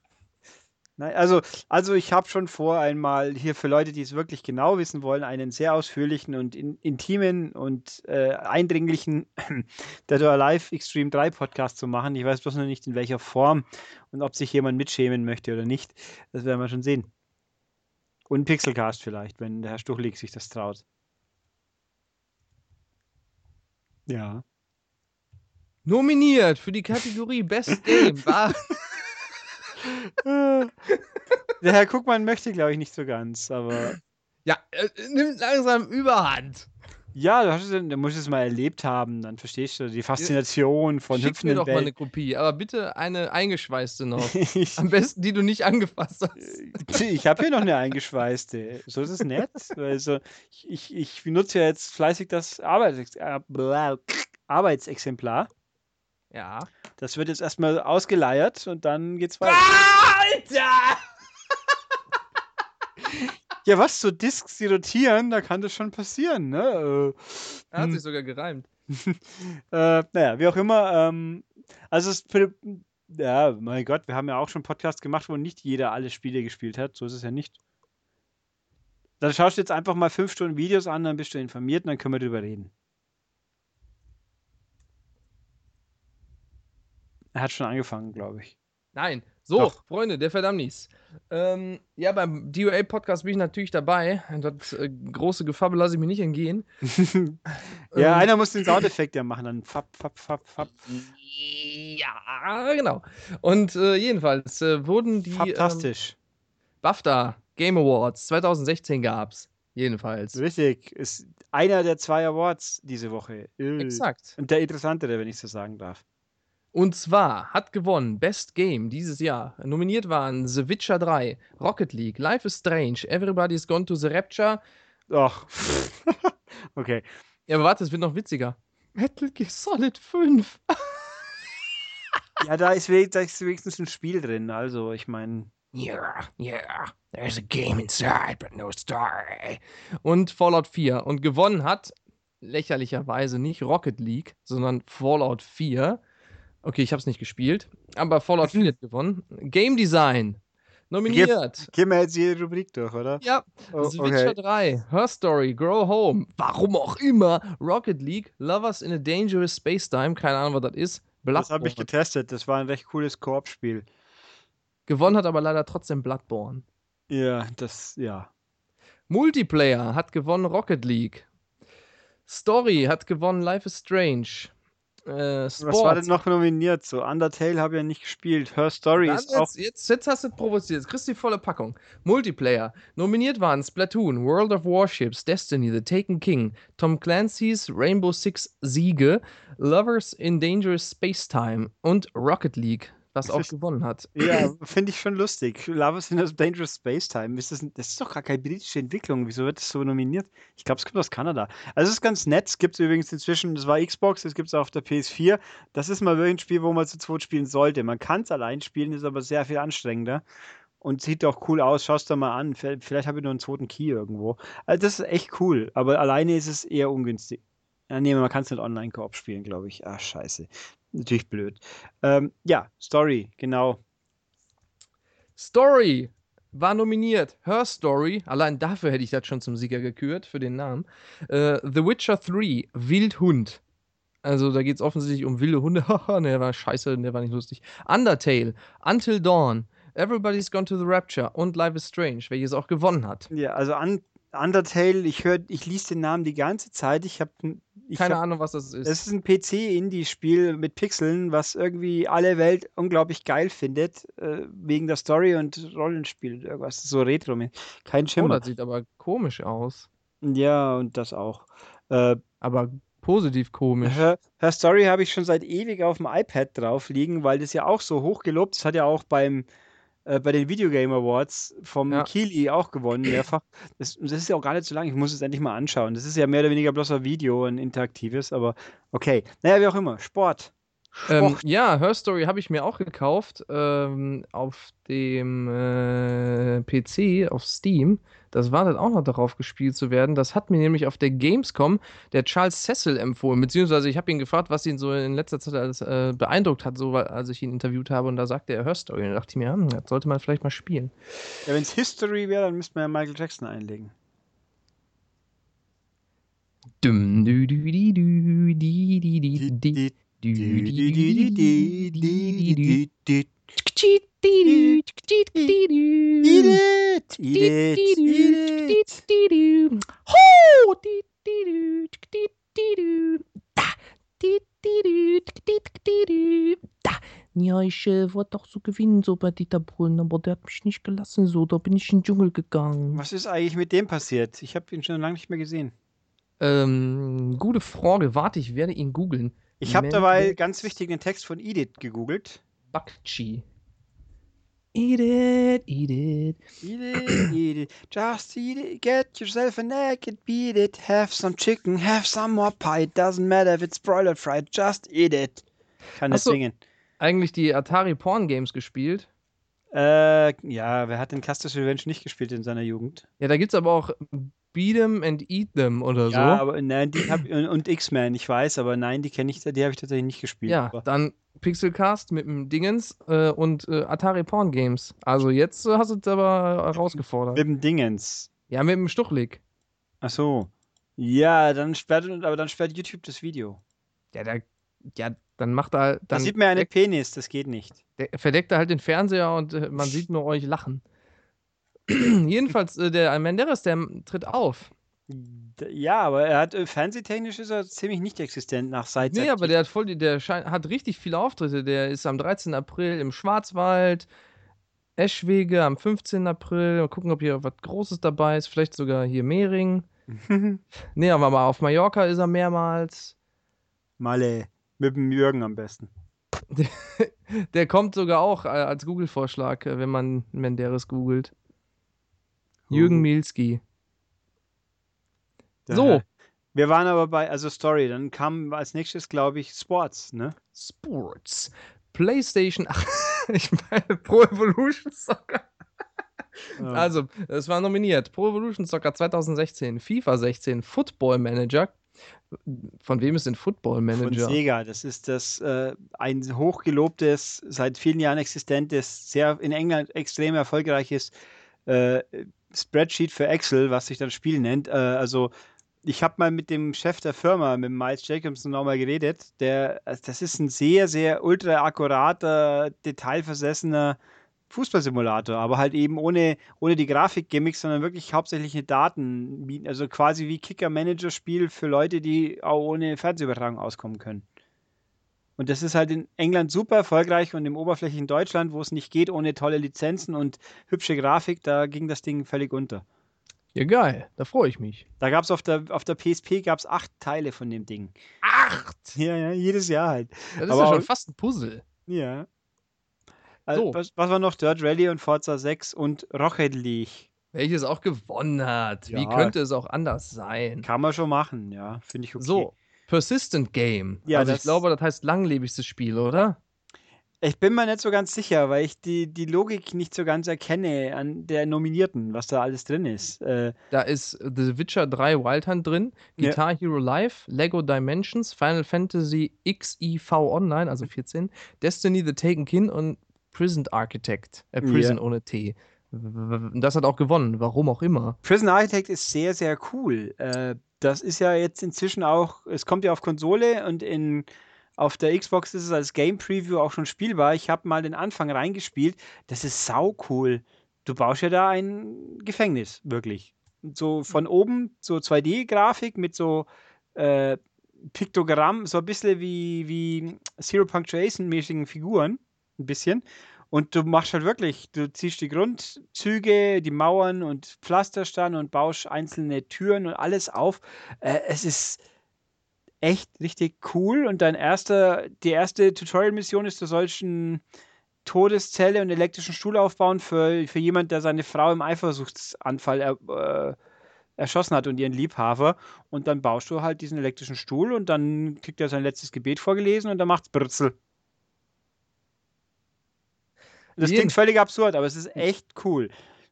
A: Nein, also, also ich habe schon vor, einmal hier für Leute, die es wirklich genau wissen wollen, einen sehr ausführlichen und in, intimen und äh, eindringlichen Dead or Alive Extreme 3 Podcast zu machen. Ich weiß bloß noch nicht in welcher Form und ob sich jemand mitschämen möchte oder nicht. Das werden wir schon sehen. Und Pixelcast vielleicht, wenn der Herr Stuchlik sich das traut. Ja.
B: Nominiert für die Kategorie Best Game war.
A: Der Herr Guckmann möchte, glaube ich, nicht so ganz, aber
B: Ja, äh, nimmt langsam Überhand.
A: ja, du, hast es, du musst es mal erlebt haben, dann verstehst du die Faszination von
B: Schick mir
A: hüpfenden
B: doch mal eine. Kopie, aber bitte eine eingeschweißte noch. Am besten, die du nicht angefasst hast.
A: ich habe hier noch eine eingeschweißte. So ist es nett. Also, ich, ich, ich benutze ja jetzt fleißig das Arbeits äh, Arbeitsexemplar.
B: Ja.
A: Das wird jetzt erstmal ausgeleiert und dann geht's weiter.
B: Alter!
A: Ja, was, so Discs, die rotieren, da kann das schon passieren, ne?
B: Er hat
A: Hm.
B: sich sogar gereimt.
A: Äh, naja, wie auch immer. Ähm, also, es, ja, mein Gott, wir haben ja auch schon Podcasts gemacht, wo nicht jeder alle Spiele gespielt hat. So ist es ja nicht. Dann schaust du jetzt einfach mal fünf Stunden Videos an, dann bist du informiert und dann können wir drüber reden. Er hat schon angefangen, glaube ich.
B: Nein. So,
A: Doch.
B: Freunde, der Verdammnis. Ähm, ja, beim DOA-Podcast bin ich natürlich dabei. Das äh, große Gefabbel lasse ich mir nicht entgehen.
A: ja,
B: Ähm,
A: einer muss den Soundeffekt ja machen, dann fapp, fapp, fapp, fapp.
B: Ja, genau. Und äh, jedenfalls äh, wurden die ähm,
A: Fantastisch.
B: BAFTA Game Awards 2016 gab's. Jedenfalls.
A: Richtig. Ist einer der zwei Awards diese Woche. Äh.
B: Exakt.
A: Und der interessantere, wenn ich so sagen darf.
B: Und zwar hat gewonnen Best Game dieses Jahr. Nominiert waren The Witcher 3, Rocket League, Life is Strange, Everybody's Gone to the Rapture.
A: Ach. okay.
B: Ja, aber warte, es wird noch witziger. Metal Gear Solid 5.
A: Ja, da ist, da ist wenigstens ein Spiel drin. Also, ich meine.
C: Yeah, yeah. There's a game inside, but no story.
B: Und Fallout 4. Und gewonnen hat lächerlicherweise nicht Rocket League, sondern Fallout 4. Okay, ich habe es nicht gespielt, aber Fallout 4 hat gewonnen. Game Design. Nominiert.
A: Gehen wir jetzt jede Rubrik durch, oder?
B: Ja,
A: Oh,
B: The Witcher 3, Her Story, Grow Home, warum auch immer, Rocket League, Lovers in a Dangerous Space Time, keine Ahnung, was das ist.
A: Das habe ich
B: Bloodborne.
A: getestet. Das war ein recht cooles Koop-Spiel.
B: Gewonnen hat aber leider trotzdem Bloodborne.
A: Ja, das, ja.
B: Multiplayer hat gewonnen Rocket League. Story hat gewonnen Life is Strange. Äh, Sports.
A: Was war denn noch nominiert? So, Undertale habe ich ja nicht gespielt. Her Story
B: Dann
A: ist auch.
B: jetzt, jetzt, jetzt hast du es provoziert. Jetzt kriegst du die volle Packung. Multiplayer. Nominiert waren Splatoon, World of Warships, Destiny, The Taken King, Tom Clancy's Rainbow Six Siege, Lovers in Dangerous Space Time und Rocket League,
A: Das
B: auch
A: ist-
B: gewonnen hat.
A: Ja, finde ich schon lustig. Love is in a Dangerous Space Time. Ist das, das ist doch gar keine britische Entwicklung. Wieso wird das so nominiert? Ich glaube, es kommt aus Kanada. Also, es ist ganz nett. Es gibt es übrigens inzwischen, das war Xbox, es gibt es auf der PS4. Das ist mal wirklich ein Spiel, wo man zu zweit spielen sollte. Man kann es allein spielen, ist aber sehr viel anstrengender. Und sieht auch cool aus. Schau es dir mal an. Vielleicht, vielleicht habe ich noch einen zweiten Key irgendwo. Also, das ist echt cool. Aber alleine ist es eher ungünstig. Ja, nee, man kann es nicht online Koop spielen, glaube ich. Ach, scheiße. Natürlich blöd. Ähm, ja, Story, genau.
B: Story war nominiert. Her Story, allein dafür hätte ich das schon zum Sieger gekürt, für den Namen. Äh, The Witcher 3, Wildhund. Also da geht es offensichtlich um wilde Hunde. Haha, ne, der war scheiße, der war nicht lustig. Undertale, Until Dawn, Everybody's Gone to the Rapture und Life is Strange, welches auch gewonnen hat.
A: Ja, also Un Undertale, ich höre, ich lese den Namen die ganze Zeit. Ich habe
B: Keine
A: hab,
B: Ahnung, was das ist.
A: Es ist ein PC-Indie-Spiel mit Pixeln, was irgendwie alle Welt unglaublich geil findet, äh, wegen der Story und Rollenspiel, irgendwas so retro. Kein
B: oh,
A: Schimmer.
B: das sieht aber komisch aus.
A: Ja, und das auch. Äh,
B: Aber positiv komisch.
A: Her, Her Story habe ich schon seit ewig auf dem iPad drauf liegen, weil das ja auch so hoch gelobt ist. Hat ja auch beim äh, bei den Video Game Awards vom
B: Ja.
A: Keely auch gewonnen, mehrfach. Das, das ist ja auch gar nicht so lang. Ich muss es endlich mal anschauen. Das ist ja mehr oder weniger bloß ein Video, ein interaktives, aber okay. Naja, wie auch immer. Sport.
B: Ähm, ja, Her Story habe ich mir auch gekauft ähm, auf dem äh, PC, auf Steam. Das wartet auch noch darauf, gespielt zu werden. Das hat mir nämlich auf der Gamescom der Charles Cecil empfohlen, beziehungsweise ich habe ihn gefragt, was ihn so in letzter Zeit alles äh, beeindruckt hat, so, weil- als ich ihn interviewt habe. Und da sagte er Her Story. Und da dachte ich mir, hm, das sollte man vielleicht mal spielen.
A: Ja, wenn es History wäre, dann müsste man ja Michael Jackson einlegen.
B: Dum, du, du, di, du, di, di, di, di,
A: Eat it! Eat it! Eat it!
B: Ho! Da. Ja, ich äh, wollte doch so gewinnen, so bei Dieter Brunn, aber der hat mich nicht gelassen, so. Da bin ich in den Dschungel gegangen.
A: Was ist eigentlich mit dem passiert? Ich habe ihn schon lange nicht mehr gesehen.
B: Ähm, gute Frage. Warte, ich werde ihn googeln.
A: Ich habe dabei ganz wichtig den Text von Edith gegoogelt.
B: Bakchi. Eat it, eat it.
A: Eat it, eat it, just eat it, get yourself a naked, beat it, have some chicken, have some more pie, doesn't matter if it's broiled or fried, just eat it. Kann
B: Ach
A: das singen.
B: Eigentlich die Atari Porn Games gespielt.
A: Äh, ja, wer hat denn Castus Revenge nicht gespielt in seiner Jugend?
B: Ja, da gibt's aber auch Beat 'em and Eat 'em oder so.
A: Ja, aber nein, die hab, und, und X-Men, ich weiß, aber nein, die kenne ich, die habe ich tatsächlich nicht gespielt.
B: Ja,
A: aber,
B: dann Pixelcast mit dem Dingens äh, und äh, Atari Porn Games. Also jetzt äh, hast du es aber herausgefordert.
A: mit dem Dingens.
B: Ja, mit dem Stuchlig.
A: Ach so. Ja, dann sperrt, aber dann sperrt YouTube das Video.
B: Ja, der, ja, dann macht er.
A: Da
B: Dann
A: sieht man ja einen Penis, das geht nicht.
B: der, verdeckt er halt den Fernseher und äh, man sieht nur euch lachen. Jedenfalls, äh, der Menderes, der tritt auf.
A: Ja, aber er hat äh, fernsehtechnisch ist er ziemlich nicht existent nach seit
B: Nee, aber der hat voll der scheint, hat richtig viele Auftritte. Der ist am 13. April im Schwarzwald, Eschwege am 15. April. Mal gucken, ob hier was Großes dabei ist. Vielleicht sogar hier Mehring. Nee, aber mal auf Mallorca ist er mehrmals.
A: Malle. Mit dem Jürgen am besten.
B: Der kommt sogar auch äh, als Google-Vorschlag, äh, wenn man Menderes googelt. Jürgen. Milski.
A: Da-
B: So.
A: Wir waren aber bei, also Story, dann kam als nächstes, glaube ich, Sports, ne?
B: Sports. PlayStation. Ach, ich meine Pro Evolution Soccer. Also, es war nominiert. Pro Evolution Soccer 2016, FIFA 16, Football Manager. Von wem ist denn Football
A: Von
B: Manager?
A: Sega. Das ist das äh, ein hochgelobtes, seit vielen Jahren existentes, sehr in England extrem erfolgreiches äh, Spreadsheet für Excel, was sich dann Spiel nennt. Äh, also ich habe mal mit dem Chef der Firma, mit Miles Jacobson, nochmal geredet. Der, also das ist ein sehr, sehr ultra akkurater, detailversessener Fußballsimulator, aber halt eben ohne, ohne die Grafikgimmicks, sondern wirklich hauptsächlich eine Daten, also quasi wie Kicker-Manager-Spiel für Leute, die auch ohne Fernsehübertragung auskommen können. Und das ist halt in England super erfolgreich und im oberflächlichen Deutschland, wo es nicht geht, ohne tolle Lizenzen und hübsche Grafik, da ging das Ding völlig unter.
B: Ja, geil. Da freue ich mich.
A: Da gab es auf der, auf der PSP gab's acht Teile von dem Ding.
B: Acht!
A: Ja, ja, jedes Jahr halt.
B: Das ist
A: Aber
B: ja schon fast ein Puzzle.
A: Ja. Also,
B: So.
A: was, was war noch? Dirt Rally und Forza 6 und Rocket League.
B: Welches auch gewonnen hat. Wie
A: Ja.
B: könnte es auch anders sein?
A: Kann man schon machen, ja. Finde ich okay.
B: So, Persistent Game.
A: Ja,
B: also ich glaube, das heißt langlebigstes Spiel, oder?
A: Ich bin mir nicht so ganz sicher, weil ich die, die Logik nicht so ganz erkenne an der Nominierten, was da alles drin ist. Äh,
B: Da ist The Witcher 3 Wild Hunt drin,
A: Ja.
B: Guitar Hero Live, Lego Dimensions, Final Fantasy XIV Online, also 14, Destiny The Taken Kin und Prison Architect. Äh, Prison
A: Ja.
B: ohne T. W- Das hat auch gewonnen, warum auch immer.
A: Prison Architect ist sehr, sehr cool. Äh, das ist ja jetzt inzwischen auch, es kommt ja auf Konsole und in, auf der Xbox ist es als Game Preview auch schon spielbar. Ich habe mal den Anfang reingespielt. Das ist sau cool. Du baust ja da ein Gefängnis, wirklich. So von oben, so 2D-Grafik mit so äh, Piktogramm, so ein bisschen wie, wie Zero Punctuation-mäßigen Figuren. Ein bisschen. Und du machst halt wirklich, du ziehst die Grundzüge, die Mauern und Pflastersteine und baust einzelne Türen und alles auf. Äh, es ist echt richtig cool. Und dein erster, die erste Tutorial-Mission ist, du sollst eine Todeszelle und elektrischen Stuhl aufbauen für, für jemand, der seine Frau im Eifersuchtsanfall er, äh, erschossen hat und ihren Liebhaber. Und dann baust du halt diesen elektrischen Stuhl und dann kriegt er sein letztes Gebet vorgelesen und dann macht's Brützel. Das klingt völlig absurd, aber es ist echt cool.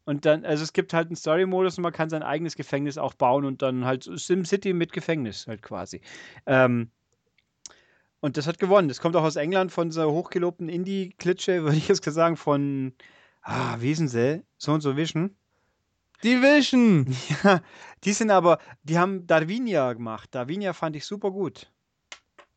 A: Und dann, also es gibt halt einen Story-Modus und man kann sein eigenes Gefängnis auch bauen und dann halt SimCity mit Gefängnis halt quasi. Ähm, und das hat gewonnen. Das kommt auch aus England von so hochgelobten Indie-Klitsche, würde ich jetzt sagen, von, ah, wie sind sie? So und so Vision.
B: Division!
A: Ja, die sind aber, die haben Darwinia gemacht. Darwinia fand ich super gut.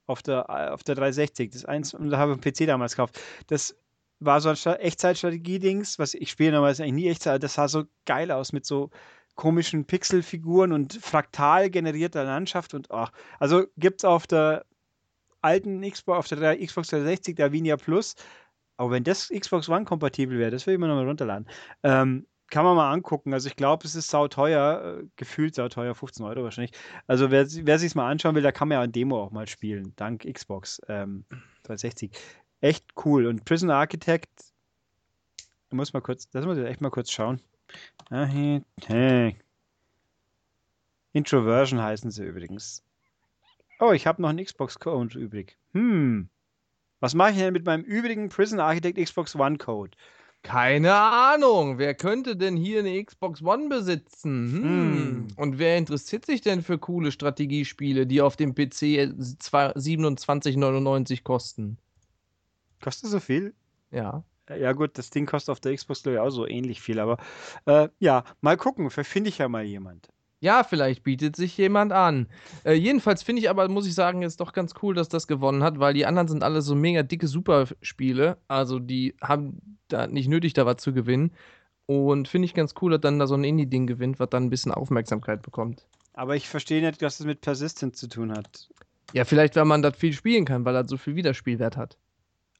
A: Auf der, äh, auf der 360. Das eins, und da habe ich einen PC damals gekauft. Das war so ein Echtzeitstrategie-Dings, was ich spiele normalerweise eigentlich nie Echtzeit, das sah so geil aus mit so komischen Pixelfiguren und fraktal generierter Landschaft und ach. Also gibt es auf der alten Xbox, auf der 3 Xbox 360 Darwinia Plus, aber wenn das Xbox One kompatibel wäre, das würde ich mir nochmal runterladen. Ähm, kann man mal angucken. Also ich glaube, es ist sauteuer, äh, gefühlt sauteuer, 15 Euro wahrscheinlich. Also wer, wer sich mal anschauen will, der kann man ja ein Demo auch mal spielen, dank Xbox ähm, 360. Echt cool. Und Prison Architect, muss mal kurz, das muss ich echt mal kurz schauen. Architect. Introversion heißen sie übrigens. Oh, ich habe noch einen Xbox-Code übrig. Hm. Was mache ich denn mit meinem übrigen Prison Architect Xbox One-Code?
B: Keine Ahnung. Wer könnte denn hier eine Xbox One besitzen? Hm.
A: Hm.
B: Und wer interessiert sich denn für coole Strategiespiele, die auf dem PC 27,99 kosten?
A: Kostet so viel?
B: Ja.
A: Ja, gut, das Ding kostet auf der Xbox, glaube ich, auch so ähnlich viel. Aber äh, ja, mal gucken. Vielleicht finde ich ja mal jemand.
B: Ja, vielleicht bietet sich jemand an. Äh, jedenfalls finde ich aber, muss ich sagen, ist doch ganz cool, dass das gewonnen hat, weil die anderen sind alle so mega dicke Superspiele. Also die haben da nicht nötig, da was zu gewinnen. Und finde ich ganz cool, dass dann da so ein Indie-Ding gewinnt, was dann ein bisschen Aufmerksamkeit bekommt.
A: Aber ich verstehe nicht, was das mit Persistent zu tun hat.
B: Ja, vielleicht, weil man das viel spielen kann, weil das so viel Wiederspielwert hat.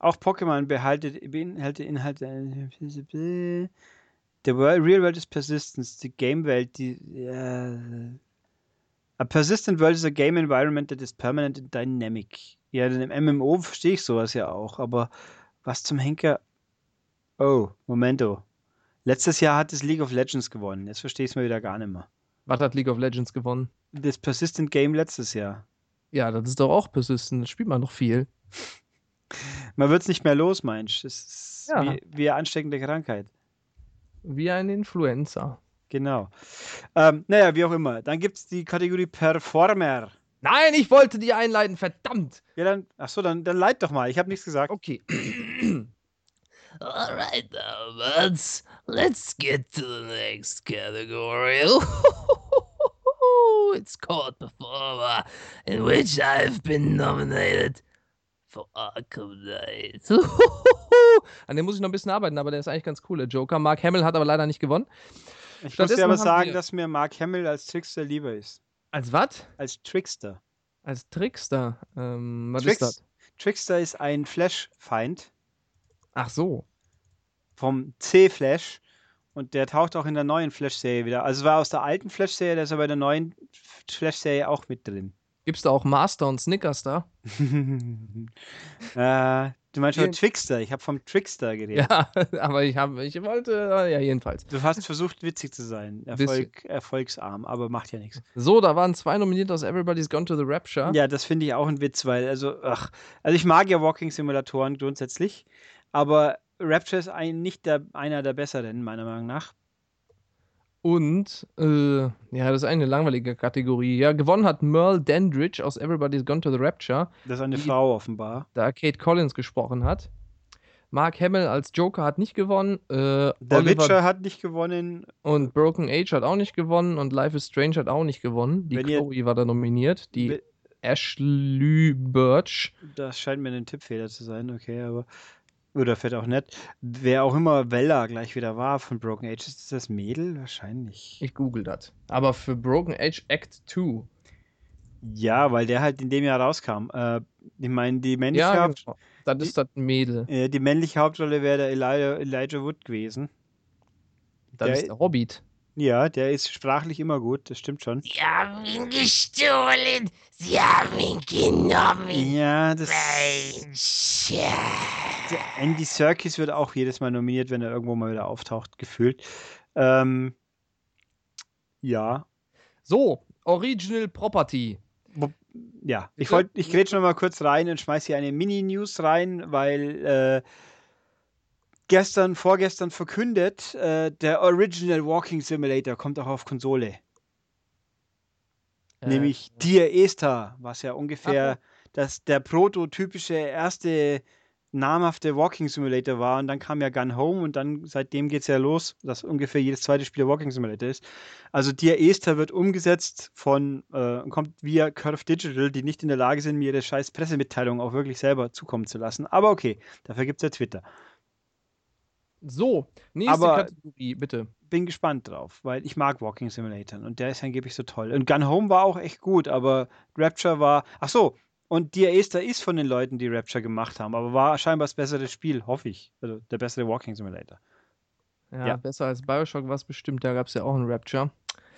A: Auch Pokémon behaltet, beinhaltet Inhalte. The world, real world is persistence. Die Game-Welt, die. ja. a persistent world is a game environment that is permanent and dynamic. Ja, in einem MMO verstehe ich sowas ja auch, aber was zum Henker. Oh, Momento. Letztes Jahr hat es League of Legends gewonnen. Jetzt verstehe ich es mal wieder gar nicht mehr.
B: Was hat League of Legends gewonnen?
A: Das Persistent Game letztes Jahr.
B: Ja, das ist doch auch persistent. Das spielt man noch viel.
A: Man wird es nicht mehr los, meinst du? Das ist
B: Ja.
A: wie, wie eine ansteckende Krankheit.
B: Wie ein Influencer.
A: Genau. Ähm, naja, wie auch immer. Dann gibt es die Kategorie Performer.
B: Nein, ich wollte die einleiten, verdammt!
A: Ja, dann, ach so, dann, dann leit doch mal. Ich habe nichts gesagt.
B: Okay.
C: All right, now, let's let's get to the next category. it's called performer, in which I've been nominated for Arkham Knight.
B: An dem muss ich noch ein bisschen arbeiten, aber der ist eigentlich ganz cool, der Joker. Mark Hamill hat aber leider nicht gewonnen.
A: Ich muss
B: Stattdessen
A: dir aber
B: haben
A: sagen, dass mir Mark Hamill als Trickster lieber ist.
B: Als was?
A: Als Trickster.
B: Als Trickster. Ähm, was
A: Tricks-
B: ist das?
A: Trickster ist ein Flash-Feind
B: Ach so.
A: vom C-Flash. Und der taucht auch in der neuen Flash-Serie wieder. Also es war aus der alten Flash-Serie, der ist aber in der neuen Flash-Serie auch mit drin.
B: Gibt's da auch Master und Snickers da?
A: äh, du meinst schon Trickster. Ich habe vom Trickster geredet.
B: Ja, aber ich habe, ich wollte, ja, jedenfalls.
A: Du hast versucht, witzig zu sein. Erfolg, erfolgsarm, aber macht ja nichts.
B: So, da waren zwei nominiert aus Everybody's Gone to the Rapture.
A: Ja, das finde ich auch ein Witz, weil, also, ach, also ich mag ja Walking-Simulatoren grundsätzlich, aber Rapture ist ein, nicht der, einer der besseren, meiner Meinung nach.
B: Und, äh, ja, das ist eine langweilige Kategorie. Ja, gewonnen hat Merle Dandridge aus Everybody's Gone to the Rapture,
A: Das ist eine
B: Die-
A: Frau offenbar.
B: da Kate Collins gesprochen hat. Mark Hamill als Joker hat nicht gewonnen. Äh,
A: Der
B: Oliver
A: Witcher hat nicht gewonnen.
B: und Broken Age hat auch nicht gewonnen und Life is Strange hat auch nicht gewonnen. Die Chloe war da nominiert. Die Ashley Birch.
A: Das scheint mir ein Tippfehler zu sein, okay, aber. Oder vielleicht auch nicht. Wer auch immer Vella gleich wieder war von Broken Age, ist das Mädel? Wahrscheinlich.
B: Ich google das. Aber für Broken Age Act 2.
A: Ja, weil der halt in dem Jahr rauskam. Äh, ich meine, die männliche,
B: Ja,
A: Haupt
B: genau. Das ist das Mädel.
A: äh, die männliche Hauptrolle wäre der Elijah, Elijah Wood gewesen.
B: Das
A: Der-
B: ist der Hobbit.
A: Ja, der ist sprachlich immer gut, das stimmt schon.
C: Sie haben ihn gestohlen. Sie haben ihn genommen.
A: Ja, das.
C: Mein Schatz.
A: Andy Serkis wird auch jedes Mal nominiert, wenn er irgendwo mal wieder auftaucht, gefühlt. Ähm, ja.
B: So, Original Property.
A: Ja, ich wollte, ich grätsch noch mal kurz rein und schmeiß hier eine Mini-News rein, weil äh, gestern, vorgestern verkündet, äh, der Original Walking Simulator kommt auch auf Konsole.
B: Äh,
A: Nämlich Dear Esther, was ja ungefähr
B: Ach
A: das, der prototypische erste namhafte Walking Simulator war. Und dann kam ja Gun Home und dann seitdem geht es ja los, dass ungefähr jedes zweite Spiel Walking Simulator ist. Also Dear Esther wird umgesetzt von, äh, kommt via Curve Digital, die nicht in der Lage sind, mir ihre scheiß Pressemitteilung auch wirklich selber zukommen zu lassen. Aber okay, dafür gibt es ja Twitter.
B: So, nächste
A: Aber-
B: Kategorie, bitte.
A: Bin gespannt drauf, weil ich mag Walking Simulator und der ist angeblich so toll. Und Gun Home war auch echt gut, aber Rapture war. Ach so, und Dear Esther ist von den Leuten, die Rapture gemacht haben, aber war scheinbar das bessere Spiel, hoffe ich. Also der bessere Walking Simulator.
B: Ja,
A: Ja.
B: besser als Bioshock war es bestimmt, da gab es ja auch einen Rapture.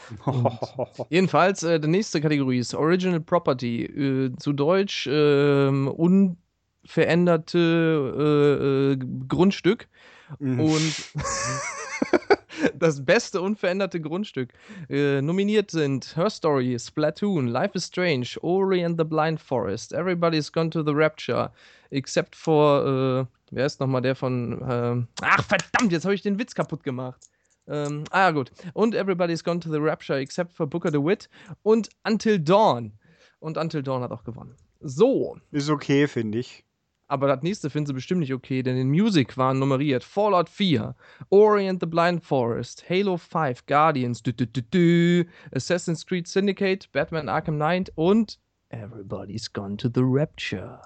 B: Jedenfalls, äh, die nächste Kategorie ist Original Property. Äh, zu Deutsch ähm, unveränderte äh, äh, Grundstück.
A: Mhm.
B: Und das beste unveränderte Grundstück. Äh, nominiert sind Her Story, Splatoon, Life is Strange, Ori and the Blind Forest, Everybody's Gone to the Rapture, except for, äh, Wer ist nochmal der von. Ähm, ach, verdammt, jetzt habe ich den Witz kaputt gemacht. Ähm, ah, gut. Und Everybody's Gone to the Rapture except for Booker DeWitt und Until Dawn. Und Until Dawn hat auch gewonnen. So,
A: Ist okay, finde ich.
B: Aber das nächste finden sie bestimmt nicht okay, denn in Music waren nummeriert Fallout 4, Ori and the Blind Forest, Halo 5, Guardians, dü, dü, dü, Assassin's Creed Syndicate, Batman Arkham Knight und Everybody's Gone to the Rapture.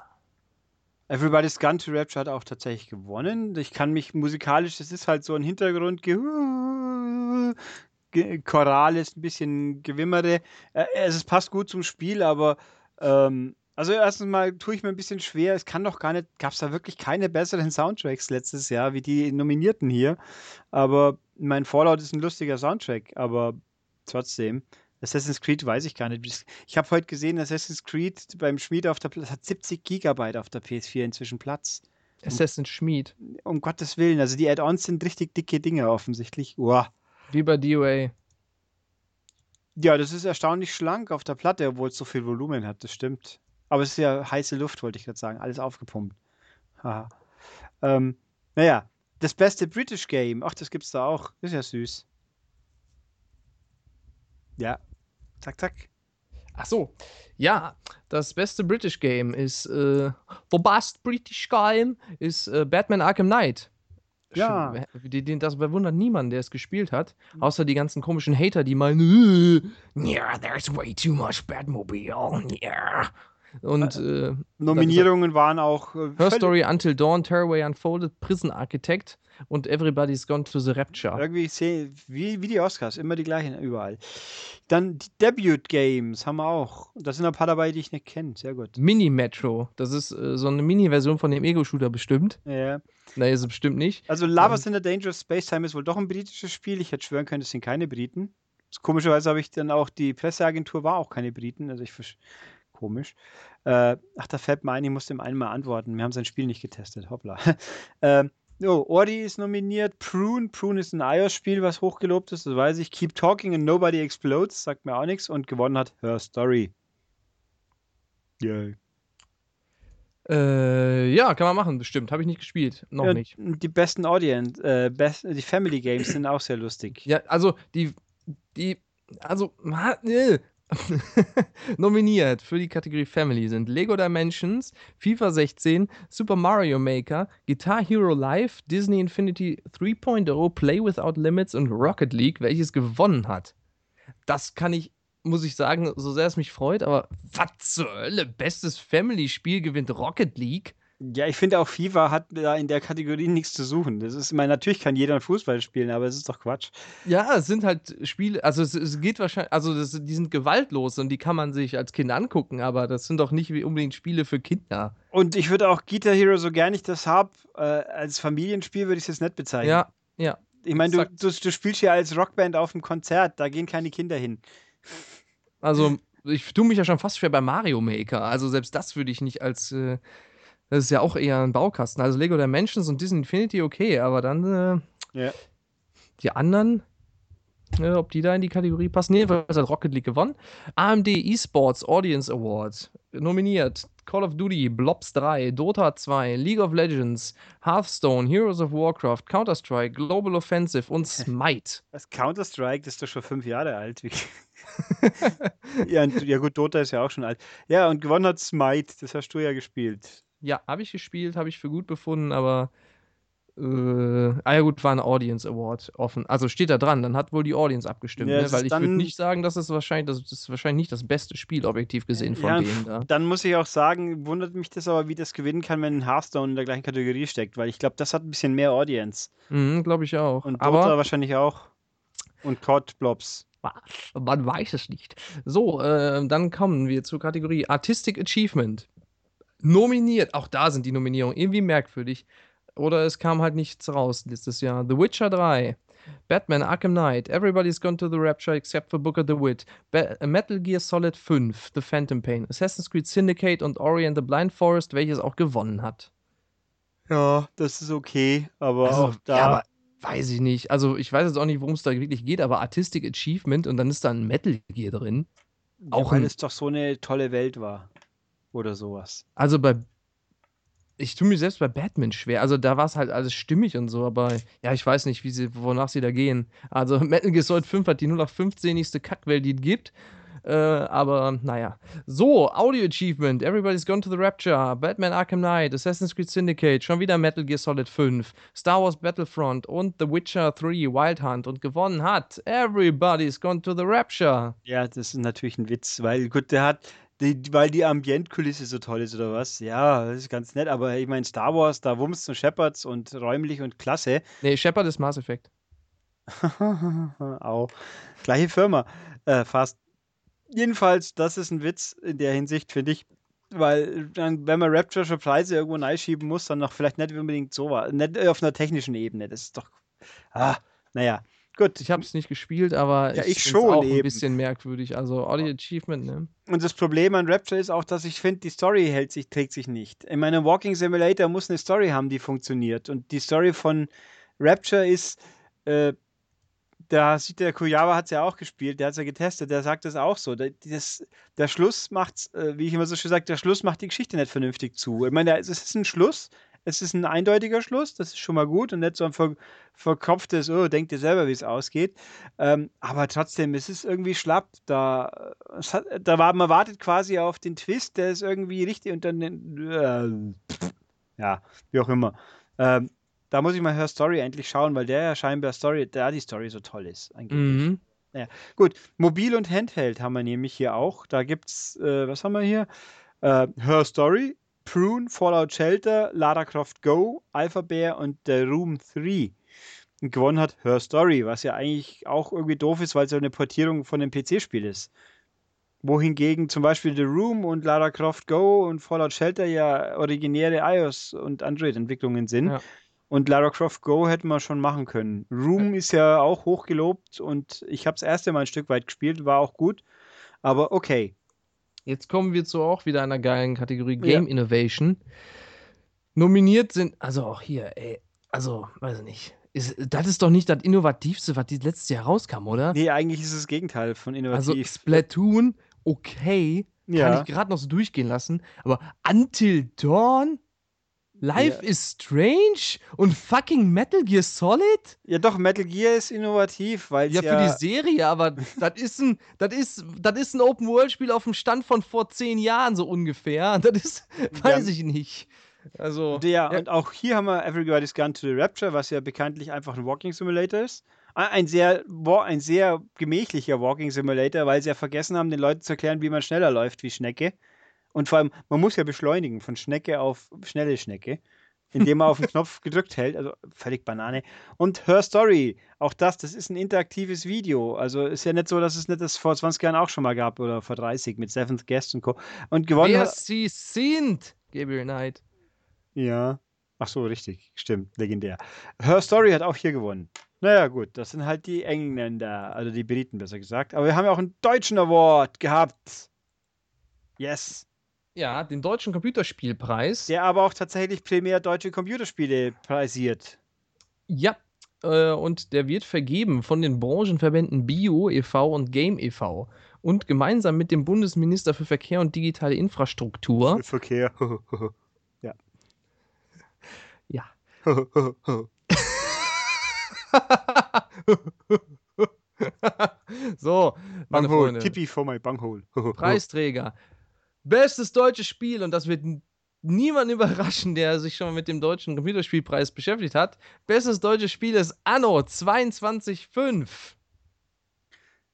A: Everybody's Gun to Rapture hat auch tatsächlich gewonnen. Ich kann mich musikalisch, das ist halt so ein Hintergrund, Ge Choral ist ein bisschen Gewimmere. Äh, es passt gut zum Spiel, aber ähm, also erstens mal tue ich mir ein bisschen schwer. Es kann doch gar nicht, gab es da wirklich keine besseren Soundtracks letztes Jahr wie die Nominierten hier. Aber mein Fallout ist ein lustiger Soundtrack, aber trotzdem. Assassin's Creed weiß ich gar nicht. Ich habe heute gesehen, Assassin's Creed beim Schmied auf der Pla- hat 70 Gigabyte auf der PS4 inzwischen Platz.
B: Assassin's Schmied,
A: Um Gottes Willen, also die Add-ons sind richtig dicke Dinge offensichtlich. Uah.
B: wie bei DOA.
A: Ja, das ist erstaunlich schlank auf der Platte, obwohl es so viel Volumen hat, das stimmt. Aber es ist ja heiße Luft, wollte ich gerade sagen, alles aufgepumpt. Haha. Ähm, naja, das beste British Game, ach, das gibt's da auch, ist ja süß. Ja, zack, zack.
B: Ach so, ja, das beste British Game ist, äh, the best British Game ist äh, Batman Arkham Knight.
A: Ja.
B: Das bewundert niemand, der es gespielt hat, außer die ganzen komischen Hater, die meinen, äh, yeah, there's way too much Batmobile, yeah. Und äh,
A: Nominierungen waren auch äh,
B: Her Story Until Dawn, Tearaway Unfolded, Prison Architect und Everybody's Gone to the Rapture.
A: Irgendwie seh, wie, wie die Oscars, immer die gleichen überall. Dann die Debut Games haben wir auch. Da sind ein paar dabei, die ich nicht kenne. Sehr gut.
B: Mini Metro, das ist äh, so eine Mini-Version von dem Ego-Shooter bestimmt.
A: Ja.
B: Nein, ist es bestimmt nicht.
A: Also Lovers in a Dangerous Space Time ist wohl doch ein britisches Spiel. Ich hätte schwören können, es sind keine Briten. Komischerweise habe ich dann auch, die Presseagentur war auch keine Briten. Also ich versch- komisch. Äh, ach, da fällt mir ein, ich muss dem einen mal antworten. Wir haben sein Spiel nicht getestet. Hoppla. ähm, oh, Ori ist nominiert. Prune. Prune ist ein iOS-Spiel, was hochgelobt ist. Das weiß ich. Keep Talking and Nobody Explodes. Sagt mir auch nichts. Und gewonnen hat Her Story. Yay.
B: Äh, ja, kann man machen, bestimmt. Habe ich nicht gespielt. Noch
A: Ja,
B: nicht.
A: Die besten Audience, äh, best, die Family Games sind auch sehr lustig.
B: Ja, also die, die, also, äh. nominiert für die Kategorie Family sind Lego Dimensions, FIFA 16, Super Mario Maker, Guitar Hero Live, Disney Infinity 3.0, Play Without Limits und Rocket League, welches gewonnen hat. Das kann ich, muss ich sagen, so sehr es mich freut, aber was zur Hölle, bestes Family-Spiel gewinnt Rocket League?
A: Ja, ich finde auch FIFA hat da in der Kategorie nichts zu suchen. Das ist, ich meine, natürlich kann jeder Fußball spielen, aber es ist doch Quatsch.
B: Ja, es sind halt Spiele, also es, es geht wahrscheinlich, also das, die sind gewaltlos und die kann man sich als Kind angucken, aber das sind doch nicht wie unbedingt Spiele für Kinder.
A: Und ich würde auch Guitar Hero, so gern ich das habe, äh, als Familienspiel würde ich es jetzt nicht bezeichnen.
B: Ja, ja.
A: Ich meine, du, du, du spielst ja als Rockband auf dem Konzert, da gehen keine Kinder hin.
B: Also ich tue mich ja schon fast schwer bei Mario Maker. Also selbst das würde ich nicht als, äh, das ist ja auch eher ein Baukasten. Also Lego Dimensions und Disney Infinity okay, aber dann äh,
A: Ja.
B: die anderen, äh, ob die da in die Kategorie passen. Nee, weil hat Rocket League gewonnen. AMD Esports Audience Award nominiert. Call of Duty, Blobs 3, Dota 2, League of Legends, Hearthstone, Heroes of Warcraft, Counter-Strike, Global Offensive und Smite.
A: Das Counter-Strike, das ist doch schon fünf Jahre alt. Ja, und, ja, gut, Dota ist ja auch schon alt. Ja, und gewonnen hat Smite, das hast du ja gespielt.
B: Ja, habe ich gespielt, habe ich für gut befunden, aber äh, ah ja gut, war ein Audience Award offen. Also steht da dran, dann hat wohl die Audience abgestimmt,
A: Ja,
B: ne? weil ich würde nicht sagen, dass es wahrscheinlich, das ist wahrscheinlich nicht das beste Spiel objektiv gesehen von
A: Ja,
B: denen da.
A: Dann muss ich auch sagen, wundert mich das aber, wie das gewinnen kann, wenn Hearthstone in der gleichen Kategorie steckt, weil ich glaube, das hat ein bisschen mehr Audience.
B: Mhm, Glaube ich auch.
A: Und Dota
B: aber
A: wahrscheinlich auch. Und COD Blobs.
B: man weiß es nicht. So, äh, dann kommen wir zur Kategorie Artistic Achievement. Nominiert, auch da sind die Nominierungen irgendwie merkwürdig. Oder es kam halt nichts raus letztes Jahr. The Witcher 3, Batman Arkham Knight, Everybody's Gone to the Rapture except for Booker DeWitt, Ba Metal Gear Solid 5, The Phantom Pain, Assassin's Creed Syndicate und Ori and the Blind Forest, welches auch gewonnen hat.
A: Ja, das ist okay, aber
B: Also,
A: auch da.
B: ja, aber weiß ich nicht. Also, ich weiß jetzt auch nicht, worum es da wirklich geht, aber Artistic Achievement und dann ist da ein Metal Gear drin.
A: ja,
B: auch
A: weil
B: ein-
A: es doch so eine tolle Welt war. Oder sowas.
B: Also bei ich tue mir selbst bei Batman schwer. Also da war es halt alles stimmig und so, aber ja, ich weiß nicht, wie sie, wonach sie da gehen. Also Metal Gear Solid 5 hat die 0 auf 15. Kackwelt, die es gibt. Äh, aber naja. So, Audio Achievement, Everybody's Gone to the Rapture, Batman Arkham Knight, Assassin's Creed Syndicate, schon wieder Metal Gear Solid 5, Star Wars Battlefront und The Witcher 3 Wild Hunt und gewonnen hat Everybody's Gone to the Rapture.
A: Ja, das ist natürlich ein Witz, weil gut, der hat, die, weil die Ambientkulisse so toll ist oder was. Ja, das ist ganz nett, aber ich meine, Star Wars, da Wumms und Shepards und räumlich und klasse.
B: Nee, Shepard ist Mass Effect.
A: Au. Gleiche Firma. Äh, fast. Jedenfalls, das ist ein Witz in der Hinsicht, finde ich. Weil, dann, wenn man Rapture für Preise irgendwo reinschieben muss, dann noch vielleicht nicht unbedingt so war. Nicht auf einer technischen Ebene. Das ist doch. Ah, naja. Gut.
B: Ich habe es nicht gespielt, aber
A: Ja, ich
B: find's
A: schon
B: auch
A: eben.
B: ein bisschen merkwürdig. Also Audio Achievement, ne?
A: Und das Problem an Rapture ist auch, dass ich finde, die Story hält sich, trägt sich nicht. In meinem Walking Simulator muss eine Story haben, die funktioniert. Und die Story von Rapture ist, äh, da sieht der Kujawa hat es ja auch gespielt, der hat es ja getestet, der sagt das auch so. Der, das, der Schluss macht, äh, wie ich immer so schön sage, der Schluss macht die Geschichte nicht vernünftig zu. Ich meine, es ist ein Schluss, es ist ein eindeutiger Schluss, das ist schon mal gut und nicht so ein ver verkopftes, oh, denkt ihr selber, wie es ausgeht. Ähm, aber trotzdem, es ist irgendwie schlapp. Da, hat, da war, man wartet quasi auf den Twist, der ist irgendwie richtig und dann, äh, ja, wie auch immer. Ähm, da muss ich mal Her Story endlich schauen, weil der ja scheinbar Story, da die Story so toll ist. Angeblich.
B: Mhm.
A: Gut, Mobil und Handheld haben wir nämlich hier auch. Da gibt's, äh, was haben wir hier? Äh, Her Story, Prune, Fallout Shelter, Lara Croft Go, Alpha Bear und The Room 3. Und gewonnen hat Her Story, was ja eigentlich auch irgendwie doof ist, weil es ja eine Portierung von einem PC-Spiel ist. Wohingegen zum Beispiel The Room und Lara Croft Go und Fallout Shelter ja originäre iOS- und Android-Entwicklungen sind.
B: Ja.
A: Und Lara Croft Go hätten wir schon machen können. Room ist ja auch hochgelobt und ich habe das erste Mal ein Stück weit gespielt, war auch gut. Aber okay.
B: Jetzt kommen wir zu auch wieder einer geilen Kategorie
A: Ja.
B: Game Innovation. Nominiert sind, also auch hier, ey, also, weiß ich nicht. Ist, das ist doch nicht das Innovativste, was die letztes Jahr rauskam, oder?
A: Nee, eigentlich ist es das Gegenteil von
B: also
A: innovativ.
B: Splatoon, okay, kann
A: ja.
B: ich gerade noch so durchgehen lassen, aber Until Dawn, Life
A: Ja.
B: is Strange und fucking Metal Gear Solid?
A: ja, doch, Metal Gear ist innovativ, weil
B: Ja,
A: ja,
B: für die Serie, aber das ist ein, das ist, das ist ein Open-World-Spiel auf dem Stand von vor zehn Jahren so ungefähr. Das ist, weiß ich nicht. Also,
A: Ja, und auch hier haben wir Everybody's Gone to the Rapture, was ja bekanntlich einfach ein Walking Simulator ist. Ein ein sehr, ein sehr gemächlicher Walking Simulator, weil sie ja vergessen haben, den Leuten zu erklären, wie man schneller läuft wie Schnecke. Und vor allem, man muss ja beschleunigen von Schnecke auf schnelle Schnecke, indem man auf den Knopf gedrückt hält. Also völlig Banane. Und Her Story, auch das, das ist ein interaktives Video. Also ist ja nicht so, dass es nicht das vor 20 Jahren auch schon mal gab oder vor 30 mit Seventh Guest und Co. Und gewonnen
B: wer
A: hat.
B: sie sind, Gabriel Knight.
A: Ja. Ach so, richtig. Stimmt. Legendär. Her Story hat auch hier gewonnen. Naja, gut. Das sind halt die Engländer, also die Briten besser gesagt. Aber wir haben ja auch einen deutschen Award gehabt. Yes.
B: Ja, den deutschen Computerspielpreis.
A: Der aber auch tatsächlich primär deutsche Computerspiele preisiert.
B: Ja, äh, und der wird vergeben von den Branchenverbänden Bio e.V. und Game e.V. Und gemeinsam mit dem Bundesminister für Verkehr und digitale Infrastruktur.
A: Verkehr.
B: Ja. so, meine
A: Bunghole.
B: Freunde.
A: Tippi for my bunghole.
B: Preisträger. Bestes deutsches Spiel, und das wird n- niemand überraschen, der sich schon mal mit dem deutschen Computerspielpreis beschäftigt hat. Bestes deutsches Spiel ist Anno 22.5.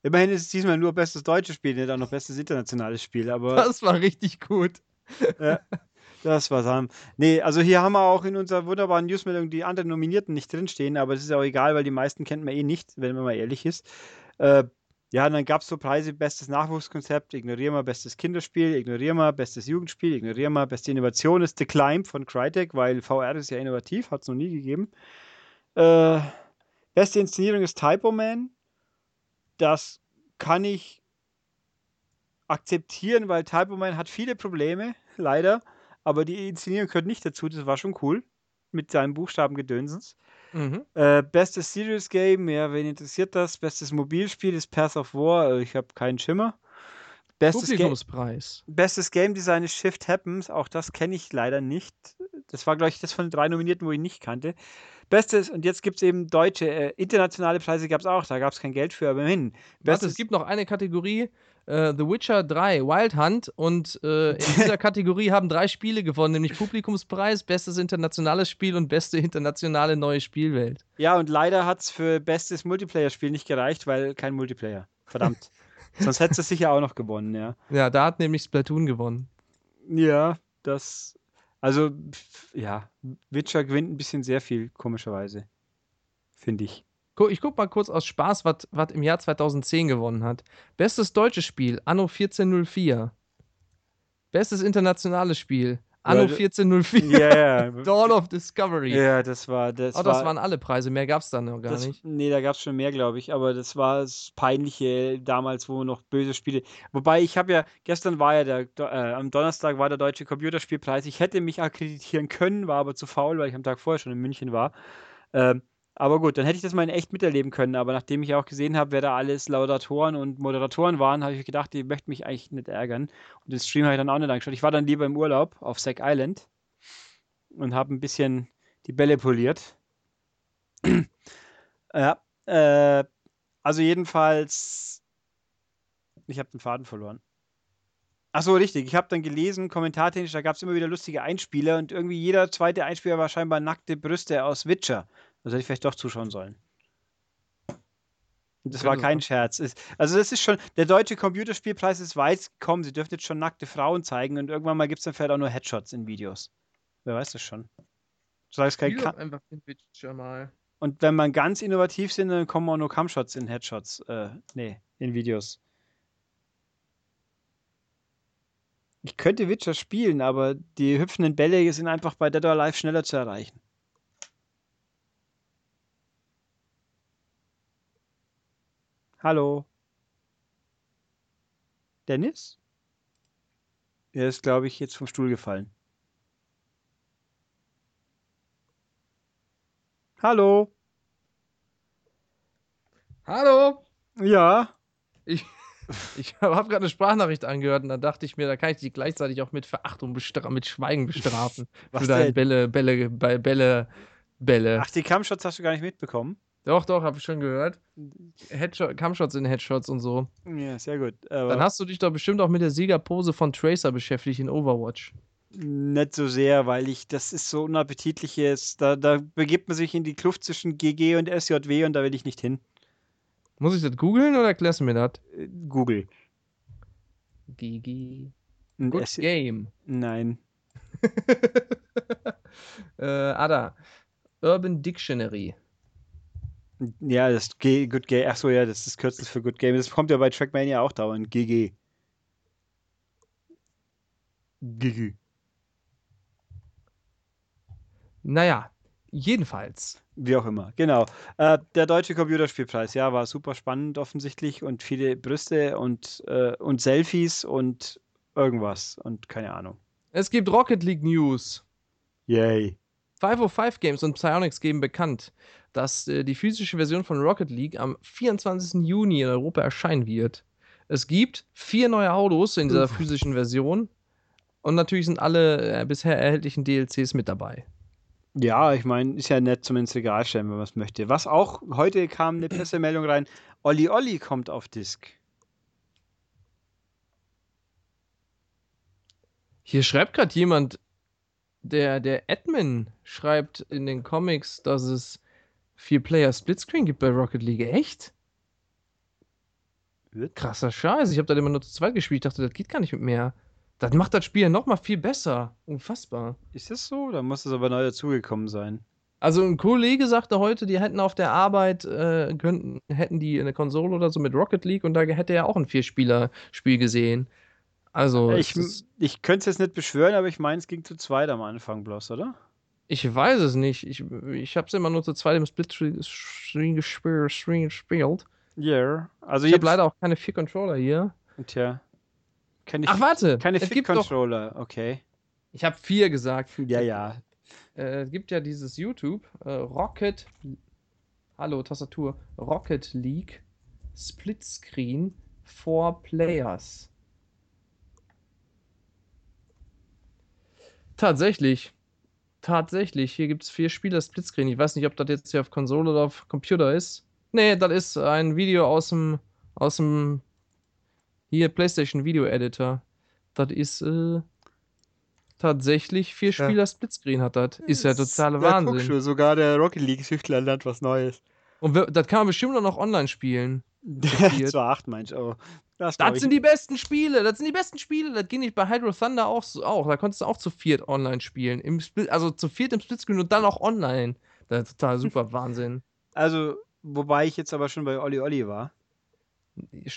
A: Immerhin ist es diesmal nur bestes deutsches Spiel, nicht auch noch bestes internationales Spiel. Aber
B: Das war richtig gut.
A: Das war's. Sam. Nee, also hier haben wir auch in unserer wunderbaren Newsmeldung die anderen Nominierten nicht drinstehen, aber das ist auch egal, weil die meisten kennt man eh nicht, wenn man mal ehrlich ist. Äh, ja, und dann gab es so Preise, bestes Nachwuchskonzept, ignorieren wir, bestes Kinderspiel, ignorieren wir, bestes Jugendspiel, ignorieren wir, beste Innovation ist The Climb von Crytek, weil VR ist ja innovativ, hat es noch nie gegeben. Äh, beste Inszenierung ist Typo Man. Das kann ich akzeptieren, weil Typo Man hat viele Probleme, leider. Aber die Inszenierung gehört nicht dazu, das war schon cool. Mit seinem Buchstabengedönsens.
B: Mhm.
A: Äh, bestes Serious Game, ja, wen interessiert das? Bestes Mobilspiel ist Path of War, äh, ich habe keinen Schimmer. Bestes, Ga. Bestes Game Design ist Shift Happens. Auch das kenne ich leider nicht. Das war, glaube ich, das von den drei Nominierten, wo ich nicht kannte. Bestes, und jetzt gibt es eben deutsche, äh, internationale Preise gab es auch. Da gab es kein Geld für, aber immerhin.
B: Warte,
A: Bestes,
B: es gibt noch eine Kategorie, äh, The Witcher 3, Wild Hunt. Und äh, in dieser Kategorie haben drei Spiele gewonnen, nämlich Publikumspreis, bestes internationales Spiel und beste internationale neue Spielwelt.
A: ja, und leider hat es für bestes Multiplayer-Spiel nicht gereicht, weil kein Multiplayer. Verdammt. Sonst hätte es sicher auch noch gewonnen, ja.
B: Ja, da hat nämlich Splatoon gewonnen.
A: Ja, das. Also, ja, Witcher gewinnt ein bisschen sehr viel, komischerweise. Finde ich.
B: Ich guck mal kurz aus Spaß, was im Jahr 2010 gewonnen hat. Bestes deutsches Spiel, Anno 1404. Bestes internationales Spiel, Anno
A: Ja, d-
B: 1404.
A: Ja, ja.
B: Dawn of Discovery.
A: ja, das war. Das,
B: oh, das
A: war,
B: waren alle Preise, mehr gab's dann noch gar
A: das,
B: nicht.
A: Nee, da gab es schon mehr, glaube ich. Aber das war das Peinliche damals, wo noch böse Spiele. Wobei ich habe ja, gestern war ja der, äh, am Donnerstag war der Deutsche Computerspielpreis. Ich hätte mich akkreditieren können, war aber zu faul, weil ich am Tag vorher schon in München war. Ähm, aber gut, dann hätte ich das mal in echt miterleben können. Aber nachdem ich auch gesehen habe, wer da alles Laudatoren und Moderatoren waren, habe ich gedacht, die möchten mich eigentlich nicht ärgern. Und den Stream habe ich dann auch nicht angeschaut. Ich war dann lieber im Urlaub auf Sack Island und habe ein bisschen die Bälle poliert. ja, äh, also jedenfalls, ich habe den Faden verloren. Ach so, richtig. Ich habe dann gelesen, kommentartechnisch, da gab es immer wieder lustige Einspieler und irgendwie jeder zweite Einspieler war scheinbar nackte Brüste aus Witcher. Also hätte ich vielleicht doch zuschauen sollen. Das war kein Scherz. Also das ist schon, der deutsche Computerspielpreis ist weit gekommen. Sie dürfen jetzt schon nackte Frauen zeigen und irgendwann mal gibt es dann vielleicht auch nur Headshots in Videos. Wer weiß das schon. Du sagst kein
B: einfach den Witcher mal.
A: und wenn man ganz innovativ sind, dann kommen auch nur Cumshots in Headshots. Äh, nee, in Videos. Ich könnte Witcher spielen, aber die hüpfenden Bälle sind einfach bei Dead or Alive schneller zu erreichen. Hallo. Dennis? Er ist, glaube ich, jetzt vom Stuhl gefallen. Hallo.
B: Hallo!
A: Ja.
B: Ich, ich habe gerade eine Sprachnachricht angehört und da dachte ich mir, da kann ich dich gleichzeitig auch mit Verachtung, mit Schweigen bestrafen.
A: Was
B: für deine? Bälle, Bälle, Bälle, Bälle, Bälle.
A: Ach, die Cumshots hast du gar nicht mitbekommen?
B: Doch, doch, habe ich schon gehört. Headshot, Cumshots in Headshots und so.
A: Ja, sehr gut.
B: Dann hast du dich doch bestimmt auch mit der Siegerpose von Tracer beschäftigt in Overwatch.
A: nicht so sehr, weil ich, das ist so unappetitliches. Da, da begibt man sich in die Kluft zwischen GG und SJW und da will ich nicht hin.
B: Muss ich das googeln oder erklärst du mir das?
A: Äh, Google.
B: GG. Good
A: S
B: Game.
A: Nein.
B: äh, Ada. Urban Dictionary.
A: Ja, das G, Good Game. Achso, ja, das ist das Kürzel für Good Game. Das kommt ja bei Trackmania auch dauernd. GG. GG.
B: Naja, jedenfalls.
A: Wie auch immer, genau. Äh, der Deutsche Computerspielpreis, ja, war super spannend offensichtlich und viele Brüste und, äh, und Selfies und irgendwas und keine Ahnung.
B: Es gibt Rocket League News.
A: Yay.
B: 505 Games und Psyonix geben bekannt, dass äh, die physische Version von Rocket League am 24. Juni in Europa erscheinen wird. Es gibt vier neue Autos in dieser physischen Version und natürlich sind alle äh, bisher erhältlichen DLCs mit dabei.
A: Ja, ich meine, ist ja nett zum ins Regal stellen, wenn man es möchte. Was auch, heute kam eine Pressemeldung rein, Olli Olli kommt auf Disk.
B: Hier schreibt gerade jemand, der, der Admin schreibt in den Comics, dass es vier Player Splitscreen gibt bei Rocket League. Echt? Krasser Scheiß. Ich habe da immer nur zu zweit gespielt. Ich dachte, das geht gar nicht mit mehr. Das macht das Spiel noch mal viel besser. Unfassbar.
A: Ist das so? Da muss es aber neu dazugekommen sein.
B: Also ein Kollege sagte heute, die hätten auf der Arbeit, äh, könnten, hätten die eine Konsole oder so mit Rocket League und da hätte er auch ein Vierspieler-Spiel gesehen. Also,
A: Ich,
B: es ist,
A: ich könnte es jetzt nicht beschwören, aber ich meine, es ging zu zweit am Anfang bloß, oder?
B: ich weiß es nicht. Ich, ich habe es immer nur zu zweit im Split-Screen gespielt. Screen gespielt.
A: Ja. Yeah. Also
B: Ich habe leider auch keine vier Controller hier.
A: Tja. Keine,
B: Ach, warte.
A: keine
B: doch,
A: Fit-Controller, okay.
B: ich habe vier gesagt.
A: Ja, ja.
B: Äh, es gibt ja dieses YouTube, äh, Rocket, hallo Tastatur, Rocket League Split Screen for Players. Tatsächlich. Tatsächlich. Hier gibt es vier Spieler Splitscreen. Ich weiß nicht, ob das jetzt hier auf Konsole oder auf Computer ist. Nee, das ist ein Video aus dem, aus dem hier PlayStation Video Editor. Das ist äh, tatsächlich vier
A: Ja.
B: Spieler Splitscreen hat das. Ist ja totale
A: Ja, guck
B: Wahnsinn.
A: schon, sogar der Rocket League-Süchtler lernt was Neues.
B: Und das kann man bestimmt auch noch online spielen. Viert.
A: Zu acht meinst du? Oh. Das,
B: Das sind die besten Spiele. Das sind die besten Spiele. Das geht nicht bei Hydro Thunder auch so. Auch. Da konntest du auch zu viert online spielen. Im Split, also zu viert im Splitscreen und dann auch online. Das ist total super Wahnsinn.
A: Also, wobei ich jetzt aber schon bei Olli Olli war.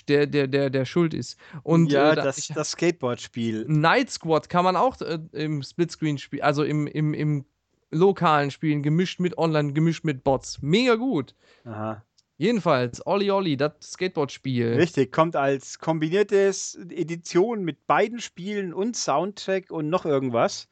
B: Der, der, der, der schuld ist. Und
A: ja,
B: äh, da-
A: das,
B: ich-
A: das Skateboard-Spiel.
B: Night Squad kann man auch äh, im Splitscreen spielen, also im, im, im lokalen Spielen, gemischt mit online, gemischt mit Bots. Mega gut.
A: Aha.
B: Jedenfalls, Olli Olli, das Skateboard-Spiel.
A: Richtig, kommt als kombiniertes Edition mit beiden Spielen und Soundtrack und noch irgendwas.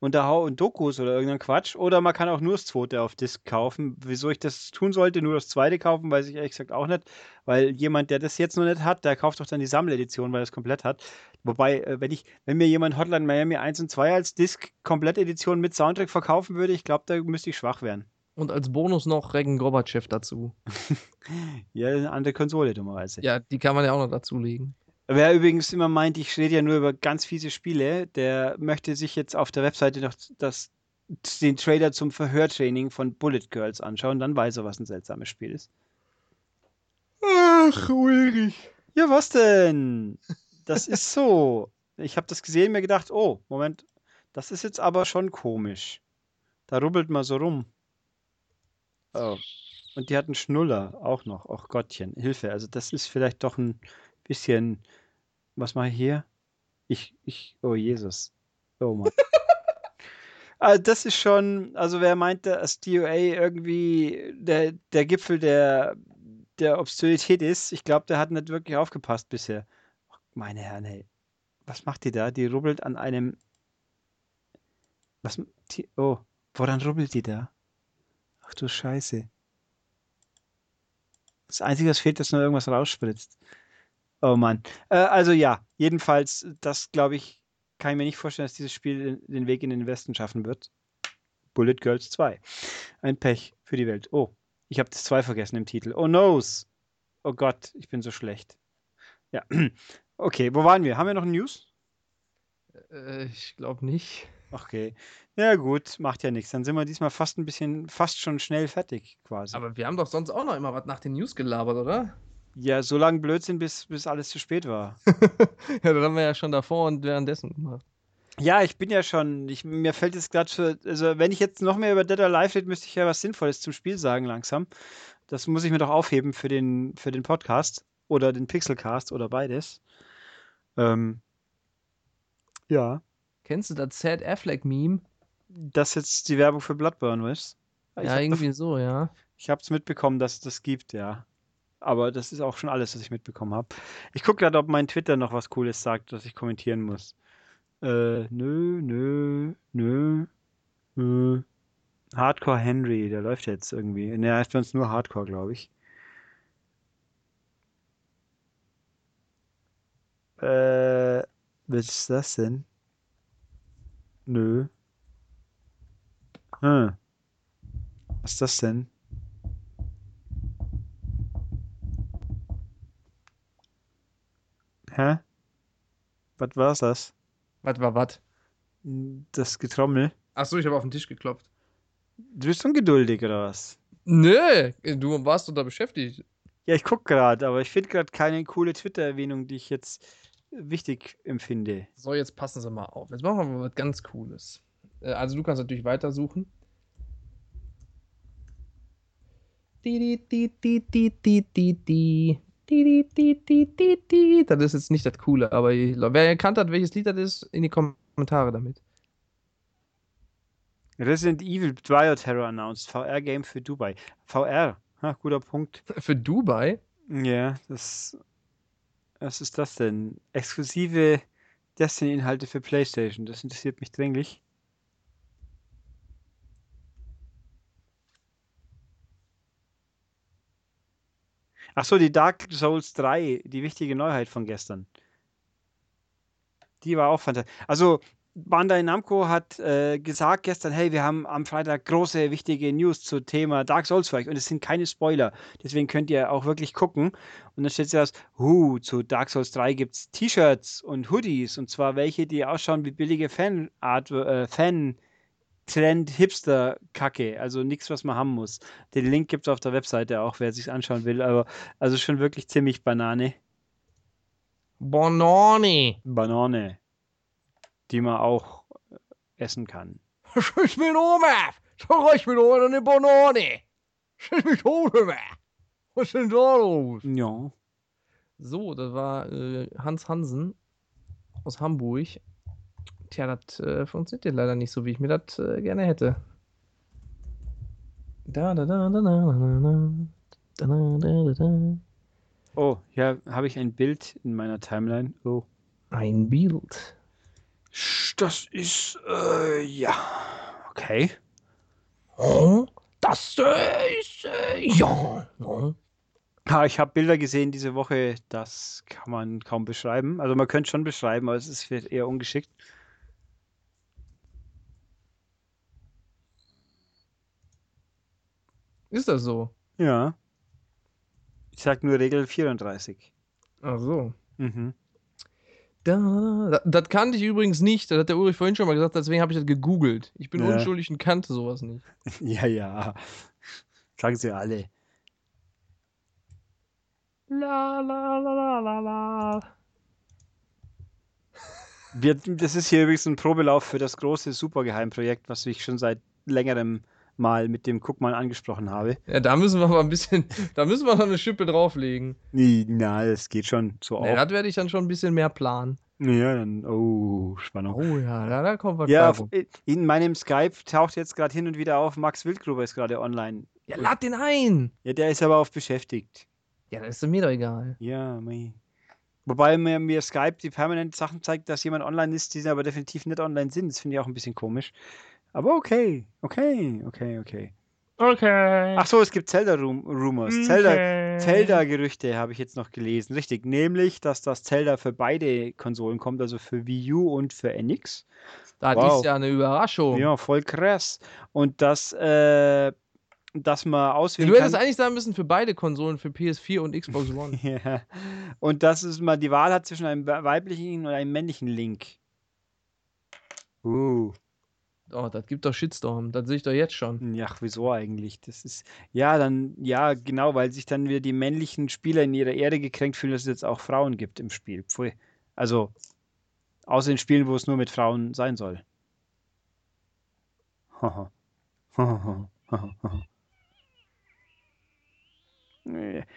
A: Und, da, und Dokus oder irgendein Quatsch. Oder man kann auch nur das zweite auf Disc kaufen. Wieso ich das tun sollte, nur das zweite kaufen, weiß ich ehrlich gesagt auch nicht. Weil jemand, der das jetzt noch nicht hat, der kauft doch dann die Sammeledition, weil er es komplett hat. Wobei, äh, wenn ich, wenn mir jemand Hotline Miami 1 und 2 als Disc-Komplettedition mit Soundtrack verkaufen würde, ich glaube, da müsste ich schwach werden.
B: Und als Bonus noch Regen Gorbatschow dazu.
A: Ja, eine andere Konsole, dummerweise.
B: Ja, die kann man ja auch noch dazulegen.
A: Wer übrigens immer meint, ich rede ja nur über ganz fiese Spiele, der möchte sich jetzt auf der Webseite noch das, den Trailer zum Verhörtraining von Bullet Girls anschauen, dann weiß er, was ein seltsames Spiel ist. Ach, Ulrich. Ja, was denn? Das ist so. Ich habe das gesehen und mir gedacht, oh, Moment, das ist jetzt aber schon komisch. Da rubbelt man so rum. Oh. Und die hat einen Schnuller auch noch. Och Gottchen, Hilfe. Also das ist vielleicht doch ein bisschen. Was mache ich hier? Ich, ich, oh Jesus. Oh Mann. Also das ist schon, also wer meint, dass DOA irgendwie der, der Gipfel der, der Obszönität ist, ich glaube, der hat nicht wirklich aufgepasst bisher. Ach, meine Herren, hey. Was macht die da? Die rubbelt an einem. Was? Die, oh, woran rubbelt die da? Ach du Scheiße. Das Einzige, was fehlt, ist nur irgendwas rausspritzt. Oh Mann. Äh, also ja, jedenfalls, das glaube ich, kann ich mir nicht vorstellen, dass dieses Spiel den, den Weg in den Westen schaffen wird. Bullet Girls 2. Ein Pech für die Welt. Oh, ich habe das 2 vergessen im Titel. Oh noes. Oh Gott, ich bin so schlecht. Ja. Okay, wo waren wir? Haben wir noch News?
B: Äh, ich glaube nicht.
A: Okay. Ja gut, macht ja nichts. Dann sind wir diesmal fast ein bisschen, fast schon schnell fertig quasi.
B: Aber wir haben doch sonst auch noch immer was nach den News gelabert, oder?
A: ja, so lange Blödsinn, bis, bis alles zu spät war.
B: ja, das haben wir ja schon davor und währenddessen gemacht.
A: Ja, ich bin ja schon, ich, mir fällt jetzt gerade für, also wenn ich jetzt noch mehr über Dead or Alive rede, müsste ich ja was Sinnvolles zum Spiel sagen langsam. Das muss ich mir doch aufheben für den, für den Podcast oder den Pixelcast oder beides. Ähm, ja,
B: Kennst du das Sad Affleck-Meme?
A: das jetzt die Werbung für Bloodborne ist. Ich
B: Ja, irgendwie so, ja.
A: Ich habe es mitbekommen, dass es das gibt, ja. Aber das ist auch schon alles, was ich mitbekommen habe. Ich gucke gerade, ob mein Twitter noch was Cooles sagt, was ich kommentieren muss. Äh, nö, nö, nö, nö. Hardcore Henry, der läuft jetzt irgendwie. Ne, heißt bei uns nur Hardcore, glaube ich. Äh, was ist das denn? Nö. Hm. Was ist das denn? Hä? Was war's das?
B: Was war was?
A: Das Getrommel?
B: Achso, ich habe auf den Tisch geklopft.
A: Du bist ungeduldig oder was?
B: Nö, du warst doch da beschäftigt.
A: Ja, ich guck gerade, aber ich finde gerade keine coole Twitter-Erwähnung, die ich jetzt wichtig empfinde.
B: So, jetzt passen Sie mal auf. Jetzt machen wir mal was ganz Cooles. Äh, Also, du kannst natürlich weitersuchen. Das ist jetzt nicht das Coole, aber wer erkannt hat, welches Lied das ist, in die Kommentare damit.
A: Resident Evil Bioterror announced. VR-Game für Dubai. VR, ha, guter Punkt.
B: Für Dubai?
A: Ja, das. Was ist das denn? Exklusive Destiny-Inhalte für PlayStation. Das interessiert mich dringlich. Ach so, die Dark Souls 3, die wichtige Neuheit von gestern. Die war auch fantastisch. Also, Bandai Namco hat äh, gesagt gestern, hey, wir haben am Freitag große, wichtige News zum Thema Dark Souls für euch und es sind keine Spoiler. Deswegen könnt ihr auch wirklich gucken. Und dann steht zuerst, huh, zu Dark Souls 3 gibt es T-Shirts und Hoodies und zwar welche, die ausschauen wie billige Fanart, äh, Fan Trend Hipster Kacke, also nichts, was man haben muss. Den Link gibt es auf der Webseite auch, wer sich anschauen will, aber also schon wirklich ziemlich Banane.
B: Banane.
A: Banane, die man auch essen kann.
C: Schieß mich um, Schieß mich um eine Banane. Schieß mich um, Was ist denn da los?
A: Ja.
B: So, das war äh, Hans Hansen aus Hamburg. Tja, das äh, funktioniert leider nicht so, wie ich mir das äh, gerne hätte. Da, da, da, da, da, da, da, da, Da, da, da, da, da.
A: Oh, ja, habe ich ein Bild in meiner Timeline. Oh.
B: Ein Bild.
A: Sch- Das ist, äh, ja. Okay.
B: Oh, das äh, ist, äh, ja.
A: Ja, ich habe Bilder gesehen diese Woche, das kann man kaum beschreiben. Also man könnte schon beschreiben, aber es ist vielleicht eher ungeschickt.
B: Ist das so?
A: Ja. Ich sag nur Regel 34.
B: Ach so.
A: Mhm.
B: Da, da, das kannte ich übrigens nicht. Das hat der Ulrich vorhin schon mal gesagt, deswegen habe ich das gegoogelt. Ich bin
A: Ja.
B: unschuldig und kannte sowas nicht.
A: Ja, ja. Sagen sie alle.
B: La la la la la la.
A: Wir, das ist hier übrigens ein Probelauf für das große Supergeheimprojekt, was ich schon seit längerem mal mit dem Guckmann angesprochen habe.
B: Ja, da müssen wir aber ein bisschen, da müssen wir noch eine Schippe drauflegen.
A: Nee, Na, das geht schon so
B: Nee,
A: auch.
B: das werde ich dann schon ein bisschen mehr planen.
A: Ja, dann, oh, Spannung.
B: Oh ja, da, da kommt was
A: Ja,
B: rum.
A: in meinem Skype taucht jetzt gerade hin und wieder auf, Max Wildgruber ist gerade online.
B: Ja, lad den ein.
A: Ja, der ist aber auf beschäftigt.
B: Ja, das ist mir doch egal.
A: Ja, mei. Wobei mir, mir Skype die permanent Sachen zeigt, dass jemand online ist, die aber definitiv nicht online sind. Das finde ich auch ein bisschen komisch. Aber okay, okay, okay, okay.
B: Okay.
A: Ach so, es gibt Zelda-Rumors. Zelda, Zelda-Gerüchte habe ich jetzt noch gelesen. Richtig, nämlich, dass das Zelda für beide Konsolen kommt, also für Wii U und für NX.
B: Das
A: Wow.
B: ist ja eine Überraschung.
A: Ja, voll krass. Und dass, äh, dass man auswählen
B: Du hättest
A: kann.
B: eigentlich sagen müssen für beide Konsolen, für PS4 und Xbox One.
A: Ja. Und dass es man die Wahl hat zwischen einem weiblichen und einem männlichen Link. Uh.
B: Oh, das gibt doch Shitstorm. Das sehe ich doch jetzt schon.
A: Ja, wieso eigentlich? Das ist, ja, dann, ja, genau, weil sich dann wieder die männlichen Spieler in ihrer Ehre gekränkt fühlen, dass es jetzt auch Frauen gibt im Spiel. Pfui. Also, außer in Spielen, wo es nur mit Frauen sein soll.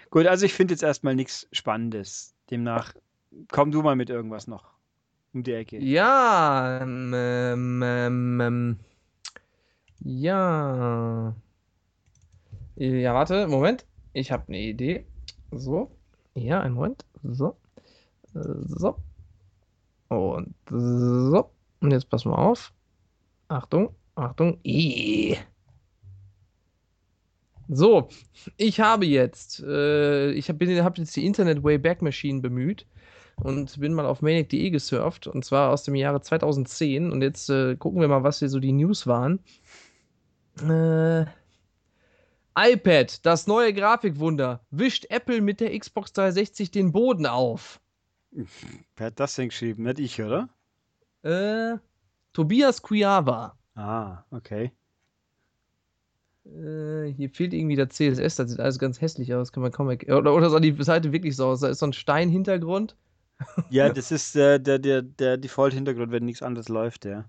A: Gut, also ich finde jetzt erstmal nichts Spannendes. Demnach, komm du mal mit irgendwas noch um die Ecke.
B: Ja, ähm, ähm, ähm, ähm, ja. Ja, warte, Moment. Ich habe eine Idee. So. Ja, einen Moment. So. Äh, So. Und so. Und jetzt pass mal auf. Achtung, Achtung. I. So, ich habe jetzt, äh, ich habe hab jetzt die Internet Wayback Machine bemüht und bin mal auf maniac.de gesurft und zwar aus dem Jahre 2010 und jetzt äh, gucken wir mal, was hier so die News waren. Äh, iPad, das neue Grafikwunder, wischt Apple mit der Xbox 360 den Boden auf.
A: Wer hat das denn geschrieben? Nicht ich, oder?
B: Äh, Tobias Kuyava.
A: Ah, okay.
B: Äh, hier fehlt irgendwie der CSS, das sieht alles ganz hässlich aus, kann man kaum. Oder, oder sah die Seite wirklich so aus? Da ist so ein Steinhintergrund.
A: Ja, das ist äh, der, der, der Default-Hintergrund, wenn nichts anderes läuft, ja.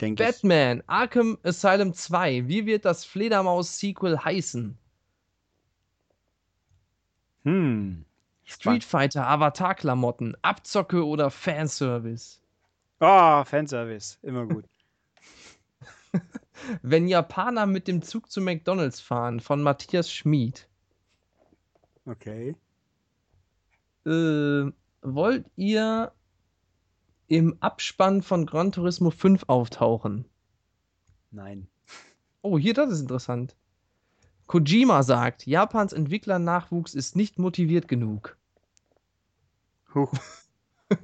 A: Denke ich.
B: Batman, Arkham Asylum 2. Wie wird das Fledermaus-Sequel heißen?
A: Hm.
B: Street Fighter, Avatar-Klamotten, Abzocke oder Fanservice?
A: Ah, Fanservice. Immer gut.
B: Wenn Japaner mit dem Zug zu McDonalds fahren, von Matthias Schmid.
A: Okay.
B: Äh, wollt ihr im Abspann von Gran Turismo 5 auftauchen?
A: Nein.
B: Oh, hier, das ist interessant. Kojima sagt, Japans Entwicklernachwuchs ist nicht motiviert genug.
A: Huch.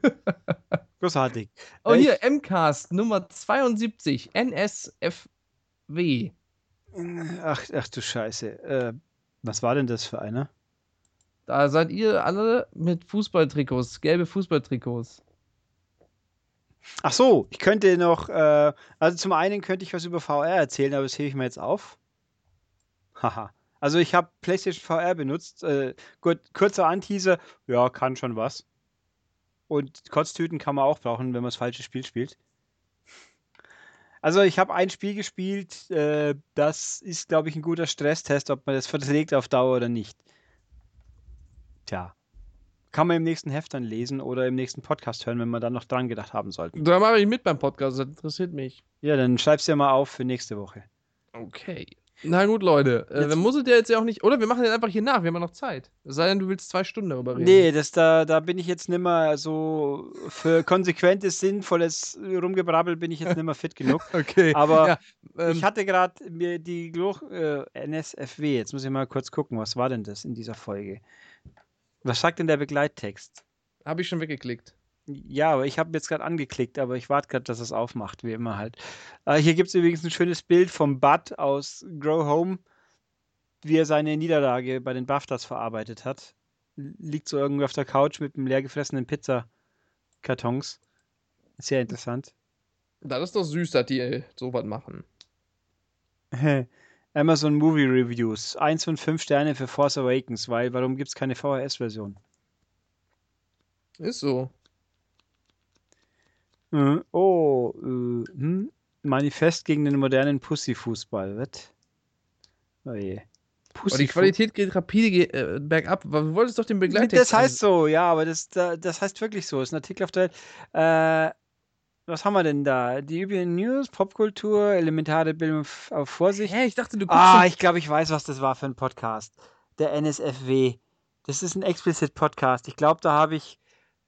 A: Großartig.
B: Oh,
A: Äh,
B: hier, MCAST Nummer 72, NSFW.
A: Ach, ach du Scheiße. Äh, was war denn das für einer?
B: Da seid ihr alle mit Fußballtrikots, gelbe Fußballtrikots.
A: Ach so, ich könnte noch, äh, also zum einen könnte ich was über VR erzählen, aber das hebe ich mir jetzt auf. Haha. Also ich habe PlayStation VR benutzt. Äh, gut, kurzer Anteaser, ja, kann schon was. Und Kotztüten kann man auch brauchen, wenn man das falsche Spiel spielt. Also ich habe ein Spiel gespielt, äh, das ist, glaube ich, ein guter Stresstest, ob man das verträgt auf Dauer oder nicht. Tja. Kann man im nächsten Heft dann lesen oder im nächsten Podcast hören, wenn wir dann noch dran gedacht haben sollten.
B: Da mache ich mit beim Podcast, das interessiert mich.
A: Ja, dann schreib's dir mal auf für nächste Woche.
B: Okay. Na gut, Leute. Äh, dann muss es ja jetzt ja auch nicht. Oder wir machen den einfach hier nach, wir haben ja noch Zeit. Es sei denn, du willst zwei Stunden darüber reden.
A: Nee, das, da, da bin ich jetzt nimmer so für konsequentes, sinnvolles Rumgebrabbel bin ich jetzt nimmer fit genug.
B: Okay.
A: Aber
B: ja, ähm,
A: ich hatte gerade mir die Gluch, äh, NSFW, jetzt muss ich mal kurz gucken, was war denn das in dieser Folge? Was sagt denn der Begleittext?
B: habe ich schon weggeklickt.
A: Ja, aber ich habe jetzt gerade angeklickt, aber ich warte gerade, dass es aufmacht, wie immer halt. Äh, hier gibt es übrigens ein schönes Bild vom Bud aus Grow Home, wie er seine Niederlage bei den BAFTAs verarbeitet hat. Liegt so irgendwie auf der Couch mit einem leer gefressenen Pizzakartons. Sehr interessant.
B: Das ist doch süß, dass die äh, sowas machen.
A: Amazon Movie Reviews. 1 von 5 Sterne für Force Awakens, weil warum gibt es keine VHS-Version?
B: Ist so.
A: Äh, Oh, äh, hm? Manifest gegen den modernen Pussy-Fußball, was? Oh je.
B: Aber die Qualität geht rapide äh, bergab. Du wolltest doch den Begleittext.
A: Das heißt so, ja, aber das, da- das heißt wirklich so. Das ist ein Artikel auf der. Äh, was haben wir denn da? Die üblichen News, Popkultur, elementare Bildung auf Vorsicht.
B: Hä, ich dachte, du guckst.
A: Ah, ich glaube, ich weiß, was das war für ein Podcast. Der NSFW. Das ist ein explicit Podcast. Ich glaube, da habe ich,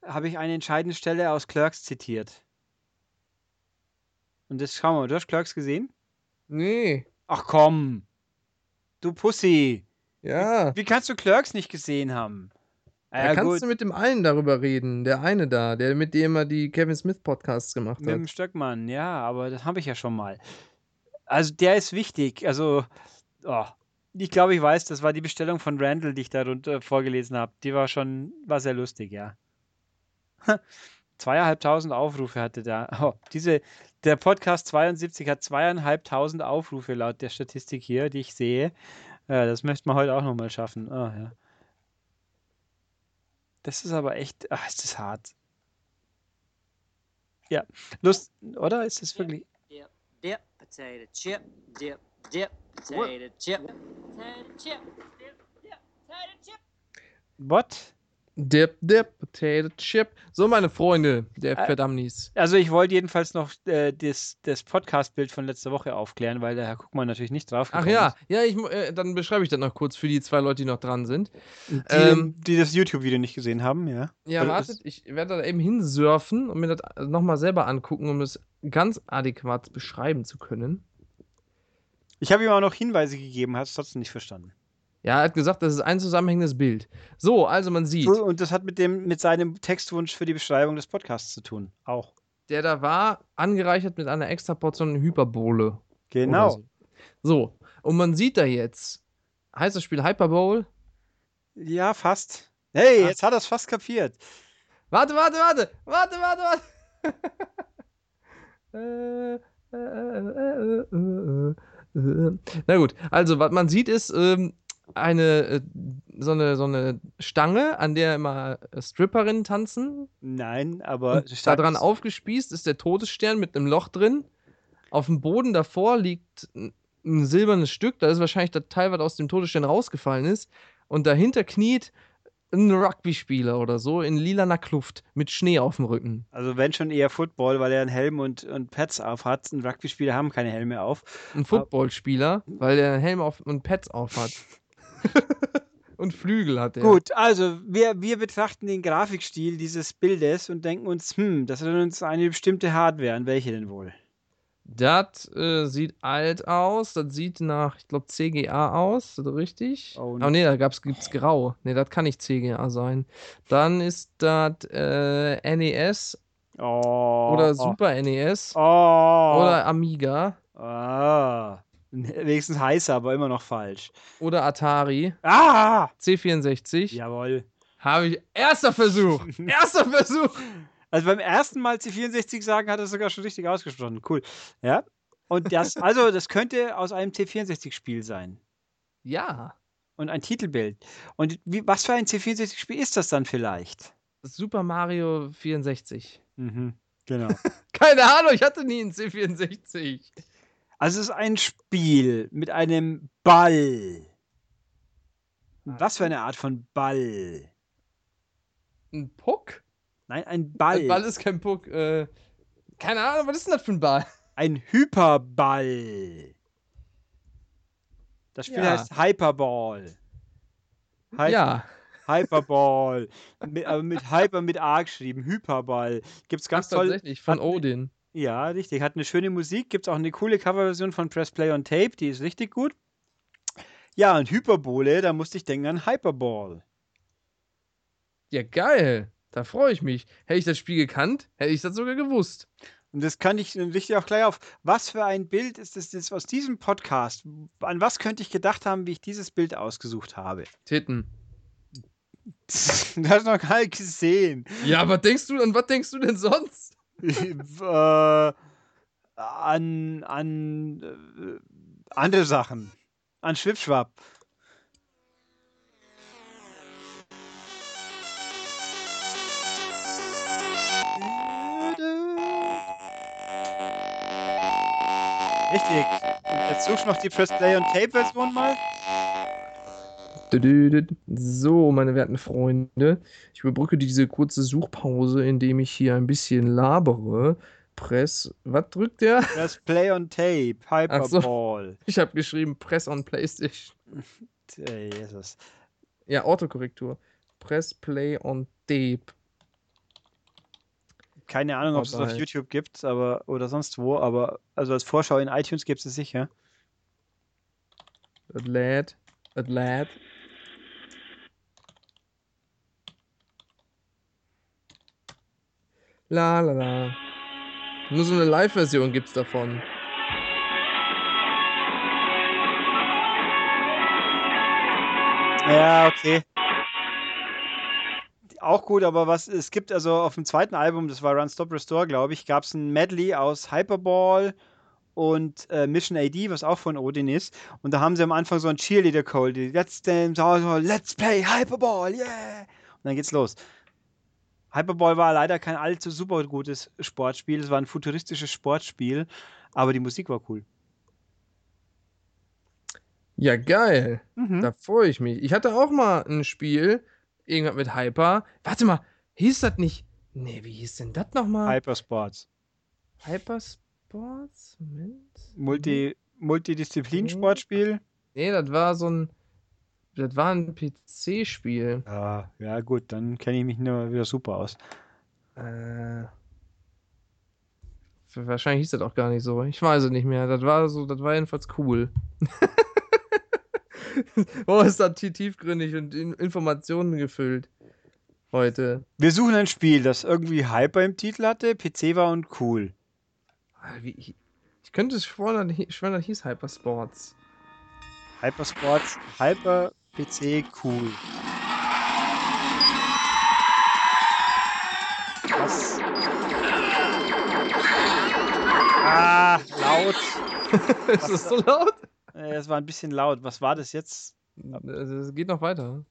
A: habe ich eine entscheidende Stelle aus Clerks zitiert. Und das, schau mal, du hast Clerks gesehen?
B: nee.
A: Ach komm. Du Pussy.
B: Ja.
A: Wie kannst du Clerks nicht gesehen haben?
B: Da
A: Ja,
B: kannst
A: gut.
B: du mit dem einen darüber reden. Der eine da, der mit dem er die Kevin Smith Podcasts gemacht
A: Mit dem
B: hat.
A: Stöckmann, ja, aber das habe ich ja schon mal. Also der ist wichtig. Also, oh, ich glaube, ich weiß, das war die Bestellung von Randall, die ich da runter vorgelesen habe. Die war schon, war sehr lustig, ja. Zweieinhalbtausend Aufrufe hatte der. Oh, diese, der Podcast 72 hat zweieinhalbtausend Aufrufe laut der Statistik hier, die ich sehe. Ja, das möchte man heute auch nochmal schaffen. Ah, ja. Das ist aber echt, ach, ist das hart. Ja, Lust, oder? Ist das wirklich?
D: dip, dip, potato chip, dip, dip, potato chip, potato chip, dip, dip, potato chip.
A: What?
B: Dip, dip, Potato Chip. So, meine Freunde, der
A: Äh,
B: Verdammnis.
A: Also ich wollte jedenfalls noch äh, das, das Podcast-Bild von letzter Woche aufklären, weil der Herr Guckmann natürlich nicht drauf
B: Ach
A: gekommen
B: ja,
A: ist.
B: ja, ich, äh, dann beschreibe ich das noch kurz für die zwei Leute, die noch dran sind.
A: Die,
B: Ähm,
A: die das YouTube-Video nicht gesehen haben, ja.
B: Ja,
A: Also
B: wartet, ich werde da eben hinsurfen und mir das nochmal selber angucken, um es ganz adäquat beschreiben zu können.
A: Ich habe ihm auch noch Hinweise gegeben, hat es trotzdem nicht verstanden.
B: Ja, er hat gesagt, das ist ein zusammenhängendes Bild. So, also man sieht,
A: und das hat mit dem mit seinem Textwunsch für die Beschreibung des Podcasts zu tun. Auch.
B: der da war, angereichert mit einer extra Portion Hyperbole.
A: Genau.
B: So. so, und man sieht da jetzt, heißt das Spiel Hyperbowl?
A: Ja, fast. Hey,
B: Ach.
A: jetzt hat er es fast kapiert.
B: Warte, warte, warte, warte, warte, warte. Äh, äh, äh. Na gut, also was man sieht ist ähm, eine äh, so eine so eine Stange, an der immer äh, Stripperinnen tanzen.
A: Nein, aber
B: da dran aufgespießt ist der Todesstern mit einem Loch drin. Auf dem Boden davor liegt ein, silbernes Stück. Da ist wahrscheinlich das Teil, was aus dem Todesstern rausgefallen ist. Und dahinter kniet ein Rugby-Spieler oder so in lilaner Kluft mit Schnee auf dem Rücken.
A: Also wenn schon eher Football, weil er einen Helm und, und Pads auf hat. Ein Rugby-Spieler haben keine Helme auf.
B: Ein Footballspieler, weil der einen Helm auf und Pads auf hat. und Flügel hat er.
A: Gut, also wir, wir betrachten den Grafikstil dieses Bildes und denken uns, hm, das erinnert uns eine bestimmte Hardware. An welche denn wohl?
B: Das äh, sieht alt aus. Das sieht nach, ich glaube, CGA aus. Ist das richtig?
A: Oh,
B: Oh, nee, da gab's, gibt's grau. Nee, das kann nicht CGA sein. Dann ist das äh, NES
A: Oh.
B: Oder
A: oh,
B: Super NES.
A: Oh.
B: Oder Amiga.
A: Ah. Wenigstens heißer, aber immer noch falsch.
B: Oder Atari.
A: Ah!
B: C64.
A: Jawohl.
B: Habe ich. Erster Versuch. Erster Versuch.
A: Also beim ersten Mal C64 sagen, hat er es sogar schon richtig ausgesprochen. Cool. Ja. Und das, also, das könnte aus einem C64-Spiel sein.
B: Ja.
A: Und ein Titelbild. Und wie, was für ein C64-Spiel ist das dann vielleicht?
B: Super Mario 64.
A: Mhm. Genau.
B: Keine Ahnung, ich hatte nie einen C64.
A: Also es ist ein Spiel mit einem Ball. Was für eine Art von Ball?
B: Ein Puck?
A: Nein, ein Ball.
B: Ein Ball ist kein Puck. Äh, keine Ahnung, was ist denn das für ein Ball?
A: Ein Hyperball. Das Spiel
B: Ja.
A: heißt Hyperball. Hy
B: Ja.
A: Hyperball. mit, aber mit Hyper mit A geschrieben. Hyperball. Gibt's ganz
B: Ach,
A: toll.
B: tatsächlich, von Odin.
A: Ja, richtig. Hat eine schöne Musik. Gibt's auch eine coole Coverversion von Press Play on Tape. Die ist richtig gut. Ja, und Hyperbole, da musste ich denken an Hyperball.
B: Ja, geil. Da freue ich mich. Hätte ich das Spiel gekannt, hätte ich das sogar gewusst.
A: Und das kann ich dann ich auch gleich auf. Was für ein Bild ist das jetzt aus diesem Podcast? An was könnte ich gedacht haben, wie ich dieses Bild ausgesucht habe?
B: Titten.
A: Du hast noch gar nicht gesehen.
B: Ja, was denkst du, an was denkst du denn sonst?
A: Äh, an an äh, andere Sachen. An Schwipschwapp. Richtig. Und jetzt suchst du noch die Press Play on Tape Version mal.
B: So, meine werten Freunde, ich überbrücke diese kurze Suchpause, indem ich hier ein bisschen labere. Press, was drückt der?
A: Press Play on Tape.
B: Ach so.
A: Hyperball.
B: Ich habe geschrieben Press on PlayStation.
A: Äh, Jesus.
B: Ja, Autokorrektur. Press Play on Tape.
A: Keine Ahnung, ob es es auf. YouTube gibt, aber oder sonst wo, aber also als Vorschau in iTunes gibt es sicher.
B: Das lädt. Das lädt. La la la. Nur so eine Live-Version gibt's davon.
A: Ja, okay. Auch gut, aber was es gibt also auf dem zweiten Album, das war Run Stop Restore, glaube ich, gab es ein Medley aus Hyperball und äh, Mission AD, was auch von Odin ist. Und da haben sie am Anfang so ein Cheerleader Call, die Let's Let's Play Hyperball, yeah! Und dann geht's los. Hyperball war leider kein allzu super gutes Sportspiel, es war ein futuristisches Sportspiel, aber die Musik war cool.
B: Ja, geil.
A: Mhm.
B: Da freue ich mich. Ich hatte auch mal ein Spiel, irgendwas mit Hyper. Warte mal, hieß das nicht? Nee, wie hieß denn das nochmal?
A: Hypersports.
B: Hypersports? Moment.
A: Multi, Multidisziplin-Sportspiel.
B: Nee, das war so ein. Das war ein PC-Spiel.
A: Ja, ja gut, dann kenne ich mich nur wieder super aus.
B: Äh. Wahrscheinlich hieß das auch gar nicht so. Ich weiß es nicht mehr. Das war so, das war jedenfalls cool. oh, ist das tie- tiefgründig und in Informationen gefüllt. Heute.
A: Wir suchen ein Spiel, das irgendwie Hyper im Titel hatte, PC war und cool.
B: Ah, ich, ich könnte schwören, das hi- schwören, das hieß Hypersports.
A: Hypersports, Hyper, PC, cool. Was? Ah, laut.
B: ist das so laut?
A: Es war ein bisschen laut. Was war das jetzt?
B: Also, Es geht noch weiter.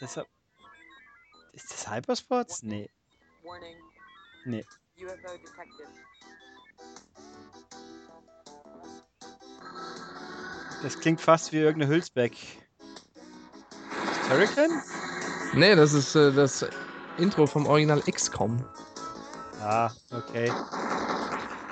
A: Das war- ist das Hypersports? Nee.
D: Warning.
A: Nee.
D: UFO detected.
A: Das klingt fast wie irgendeine Hülsbeck. Ist Turrican?
B: Nee, das ist äh, das Intro vom Original XCOM.
A: Ah, okay.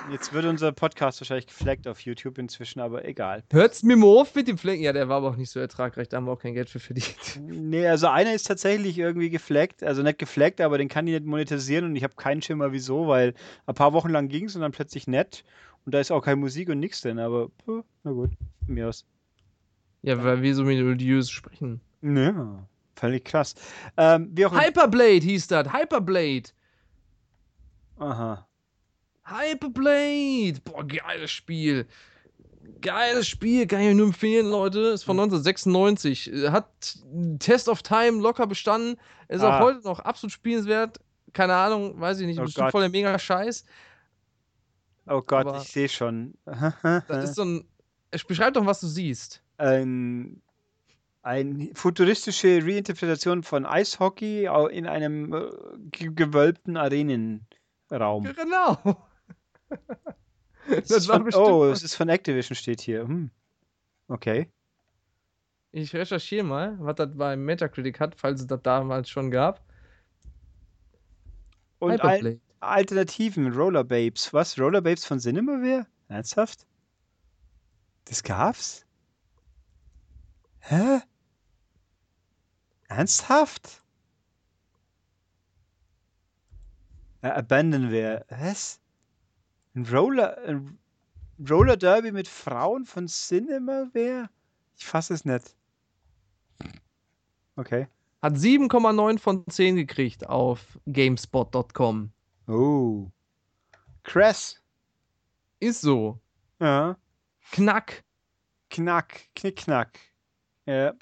A: Jetzt wird unser Podcast wahrscheinlich gefleckt auf YouTube inzwischen, aber egal.
B: Hört's mir mal auf mit dem Flecken? Ja, der war aber auch nicht so ertragreich, da haben wir auch kein Geld für verdient.
A: Nee, also einer ist tatsächlich irgendwie gefleckt, also nicht gefleckt, aber den kann ich nicht monetarisieren und ich habe keinen Schimmer wieso, weil ein paar Wochen lang ging es und dann plötzlich nett und da ist auch keine Musik und nichts drin, aber puh, na gut, von mir aus.
B: Ja, weil wir so melodiös sprechen.
A: Ja, völlig krass. Ähm.
B: Hyperblade hieß das. Hyperblade.
A: Aha.
B: Hyperblade. Boah, geiles Spiel. Geiles Spiel, kann ich nur empfehlen, Leute. Ist von 1996. Äh, Hat Test of Time locker bestanden. Ist
A: Ah.
B: auch heute noch absolut spielenswert. Keine Ahnung, weiß ich nicht.
A: Oh
B: bestimmt
A: Gott.
B: voll der mega Scheiß.
A: Oh Gott,
B: Aber-
A: ich sehe schon.
B: Das ist so ein. Es beschreibt doch, was du siehst.
A: ein, eine futuristische Reinterpretation von Eishockey in einem äh, ge- gewölbten Arenenraum.
B: Genau. Das
A: ist
B: war
A: von,
B: bestimmt
A: oh,
B: was.
A: es ist von Activision, steht hier. Hm. Okay.
B: Ich recherchiere mal, was das bei Metacritic hat, falls es das damals schon gab.
A: Und. Al Alternativen, Roller Babes. Was? Roller Babes von Cinemaware? Ernsthaft? Das gab's? Hä? Ernsthaft? Abandonware. Was? Ein Roller, ein Roller Derby mit Frauen von Cinemaware? Ich fasse es nicht. Okay.
B: Hat 7,9 von 10 gekriegt auf GameSpot.com.
A: Oh. Crass.
B: Ist so.
A: Ja.
B: Knack.
A: Knack, Knickknack. Ja.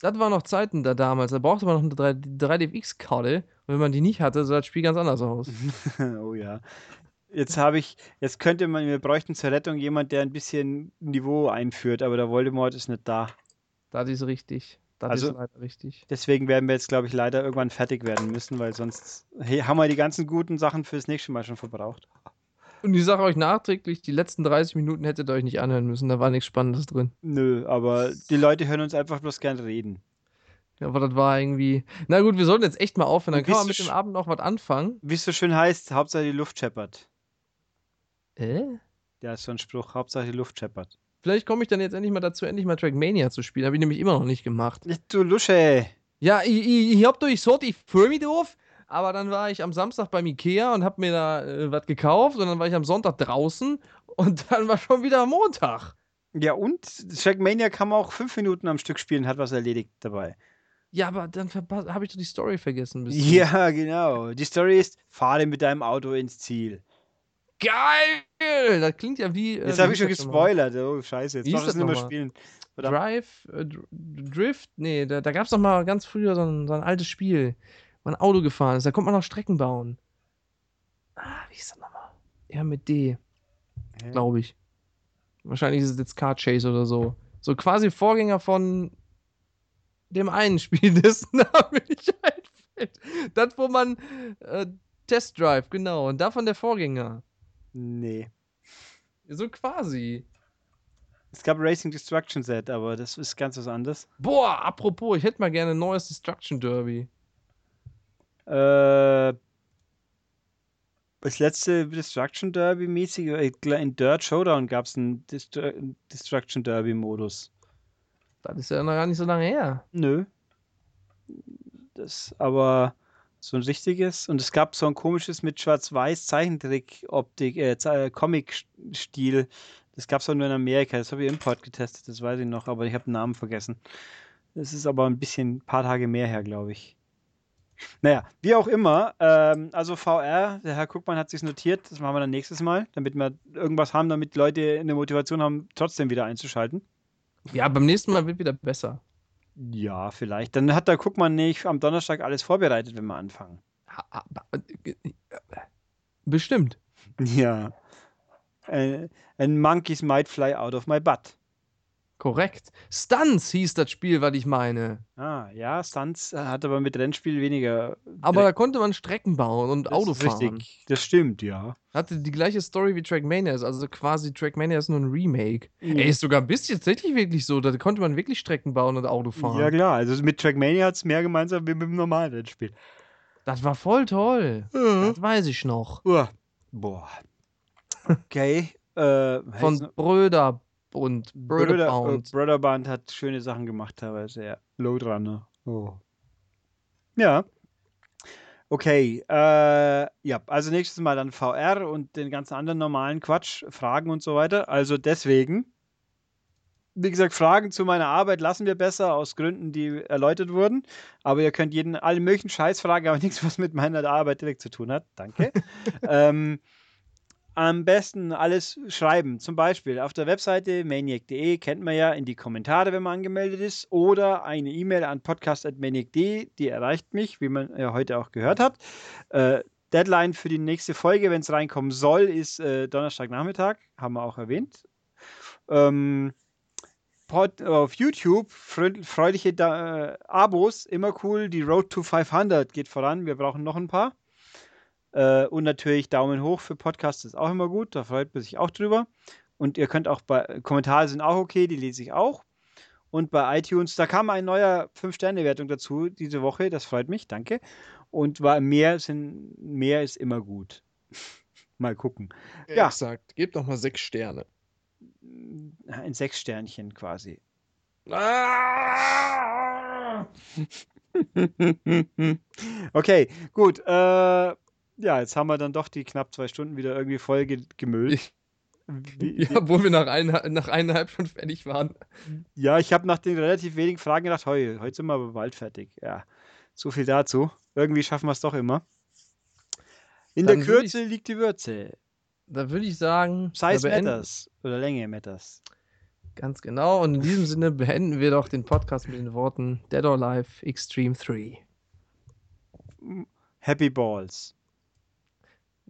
B: Das war noch Zeiten da damals. Da brauchte man noch eine 3DX-Karte. Und wenn man die nicht hatte, sah das Spiel ganz anders aus.
A: oh ja. Jetzt habe ich, jetzt könnte man, wir bräuchten zur Rettung jemand, der ein bisschen Niveau einführt, aber der Voldemort ist nicht da.
B: Das ist richtig. Das
A: Also-
B: ist leider richtig.
A: Deswegen werden wir jetzt, glaube ich, leider irgendwann fertig werden müssen, weil sonst hey, haben wir die ganzen guten Sachen fürs nächste Mal schon verbraucht.
B: Und ich sage euch nachträglich, die letzten 30 Minuten hättet ihr euch nicht anhören müssen. Da war nichts Spannendes drin.
A: Nö, aber die Leute hören uns einfach bloß gern reden.
B: Ja, Aber das war irgendwie. Na gut, wir sollten jetzt echt mal aufhören. Dann man
A: bist
B: mit dem Abend noch was anfangen.
A: Wie es so schön heißt, Hauptsache die Luft scheppert.
B: Äh?
A: Ja, ist so ein Spruch, Hauptsache die Luft scheppert.
B: Vielleicht komme ich dann jetzt endlich mal dazu, endlich mal Trackmania zu spielen. Habe ich nämlich immer noch nicht gemacht.
A: Du Lusche!
B: Ja, ich, ich, ich hab durchschaut, ich mich drauf. Aber dann war ich am Samstag beim Ikea und hab mir da äh, was gekauft. Und dann war ich am Sonntag draußen. Und dann war schon wieder Montag.
A: Ja, und Trackmania kann man auch fünf Minuten am Stück spielen, hat was erledigt dabei.
B: Ja, aber dann habe ich doch die Story vergessen.
A: Ja, genau. Die Story ist, fahre mit deinem Auto ins Ziel.
B: Geil! Das klingt ja wie. äh,
A: Jetzt habe ich schon gespoilert. Oh, scheiße. Jetzt
B: Wie
A: darf ich es
B: das
A: nicht mehr spielen. Verdammt.
B: Drive, äh, Dr- Drift, nee, da, da gab es doch mal ganz früher so ein, so ein altes Spiel, wo ein Auto gefahren ist. Da konnte man noch Strecken bauen. Ah, wie hieß das nochmal? Ja, mit D, glaube ich. Wahrscheinlich ist es jetzt Car Chase oder so. So quasi Vorgänger von dem einen Spiel, dessen Name nicht einfällt. Das, wo man äh, Test Drive, genau. Und davon der Vorgänger.
A: Nee.
B: So quasi.
A: Es gab Racing Destruction Set, aber das ist ganz was anderes.
B: Boah, apropos, ich hätte mal gerne ein neues Destruction Derby.
A: Äh, das letzte Destruction Derby mäßig, äh, in Dirt Showdown gab es einen Destru Destruction Derby Modus.
B: Das ist ja noch gar nicht so lange her.
A: Nö. Das, aber so ein richtiges. Und es gab so ein komisches mit schwarz-weiß Zeichentrick-Optik, äh, Ze- Comic-Stil. Das gab es auch nur in Amerika. Das habe ich im Import getestet, das weiß ich noch, aber ich habe den Namen vergessen. Das ist aber ein bisschen, ein paar Tage mehr her, glaube ich. Naja, wie auch immer, ähm, also VR, der Herr Guckmann hat sich notiert, das machen wir dann nächstes Mal, damit wir irgendwas haben, damit Leute eine Motivation haben, trotzdem wieder einzuschalten.
B: Ja, beim nächsten Mal wird wieder besser.
A: Ja, vielleicht. Dann hat der Guckmann nicht am Donnerstag alles vorbereitet, wenn wir anfangen.
B: Ha- äh, Bestimmt.
A: Ja. Äh, and monkeys might fly out of my butt.
B: Korrekt. Stunts hieß das Spiel, was ich meine.
A: Ah, ja, Stunts äh, hat aber mit Rennspiel weniger.
B: Aber da konnte man Strecken bauen und
A: das
B: Auto fahren.
A: Richtig. Das stimmt, ja.
B: Hatte die gleiche Story wie Trackmania ist. Also quasi Trackmania ist nur ein Remake.
A: Mhm.
B: Ey, ist sogar ein bisschen tatsächlich wirklich so. Da konnte man wirklich Strecken bauen und Auto fahren.
A: Ja, klar. Also mit Trackmania hat es mehr gemeinsam wie mit dem normalen Rennspiel.
B: Das war voll toll. Das weiß ich noch.
A: Uah. Boah. Okay. äh,
B: Von Bröder und
A: Brother,
B: Bröderbound.
A: äh, Brotherbound hat schöne Sachen gemacht teilweise, ja. Loadrunner. Oh. Ja. Okay, äh, ja, also nächstes Mal dann VR und den ganzen anderen normalen Quatsch, Fragen und so weiter. Also deswegen wie gesagt, Fragen zu meiner Arbeit lassen wir besser aus Gründen, die erläutert wurden. Aber ihr könnt jeden alle möglichen Scheiß fragen, aber nichts, was mit meiner Arbeit direkt zu tun hat. Danke. ähm, am besten alles schreiben. Zum Beispiel auf der Webseite maniac.de kennt man ja in die Kommentare, wenn man angemeldet ist, oder eine E-Mail an podcast.maniac.de, die erreicht mich, wie man ja heute auch gehört hat. Äh, Deadline für die nächste Folge, wenn es reinkommen soll, ist äh, Donnerstagnachmittag, haben wir auch erwähnt. Ähm, Pod, auf YouTube freudige da, äh, Abos, immer cool. Die Road to 500 geht voran. Wir brauchen noch ein paar. Äh, und natürlich Daumen hoch für Podcasts ist auch immer gut. Da freut man sich auch drüber. Und ihr könnt auch bei Kommentare sind auch okay, die lese ich auch. Und bei iTunes, da kam ein neuer 5-Sterne-Wertung dazu diese Woche. Das freut mich, danke. Und war mehr, sind, mehr ist immer gut. mal gucken.
B: Ja, exakt. Gebt doch mal sechs Sterne.
A: Ein Sechs-Sternchen quasi.
B: Ah!
A: okay, gut. Äh, ja, jetzt haben wir dann doch die knapp zwei Stunden wieder irgendwie voll ge gemüllt.
B: Wie, ja, wo wir nach, ein, nach eineinhalb schon fertig waren.
A: Ja, ich habe nach den relativ wenigen Fragen gedacht, heu, heute sind wir aber bald fertig. Ja, so viel dazu. Irgendwie schaffen wir es doch immer. In dann der Kürze ich, liegt die Würze.
B: Da würde ich sagen,
A: Size matters oder Länge matters.
B: Ganz genau. Und in diesem Sinne beenden wir doch den Podcast mit den Worten Dead or Alive Extreme 3.
A: Happy Balls.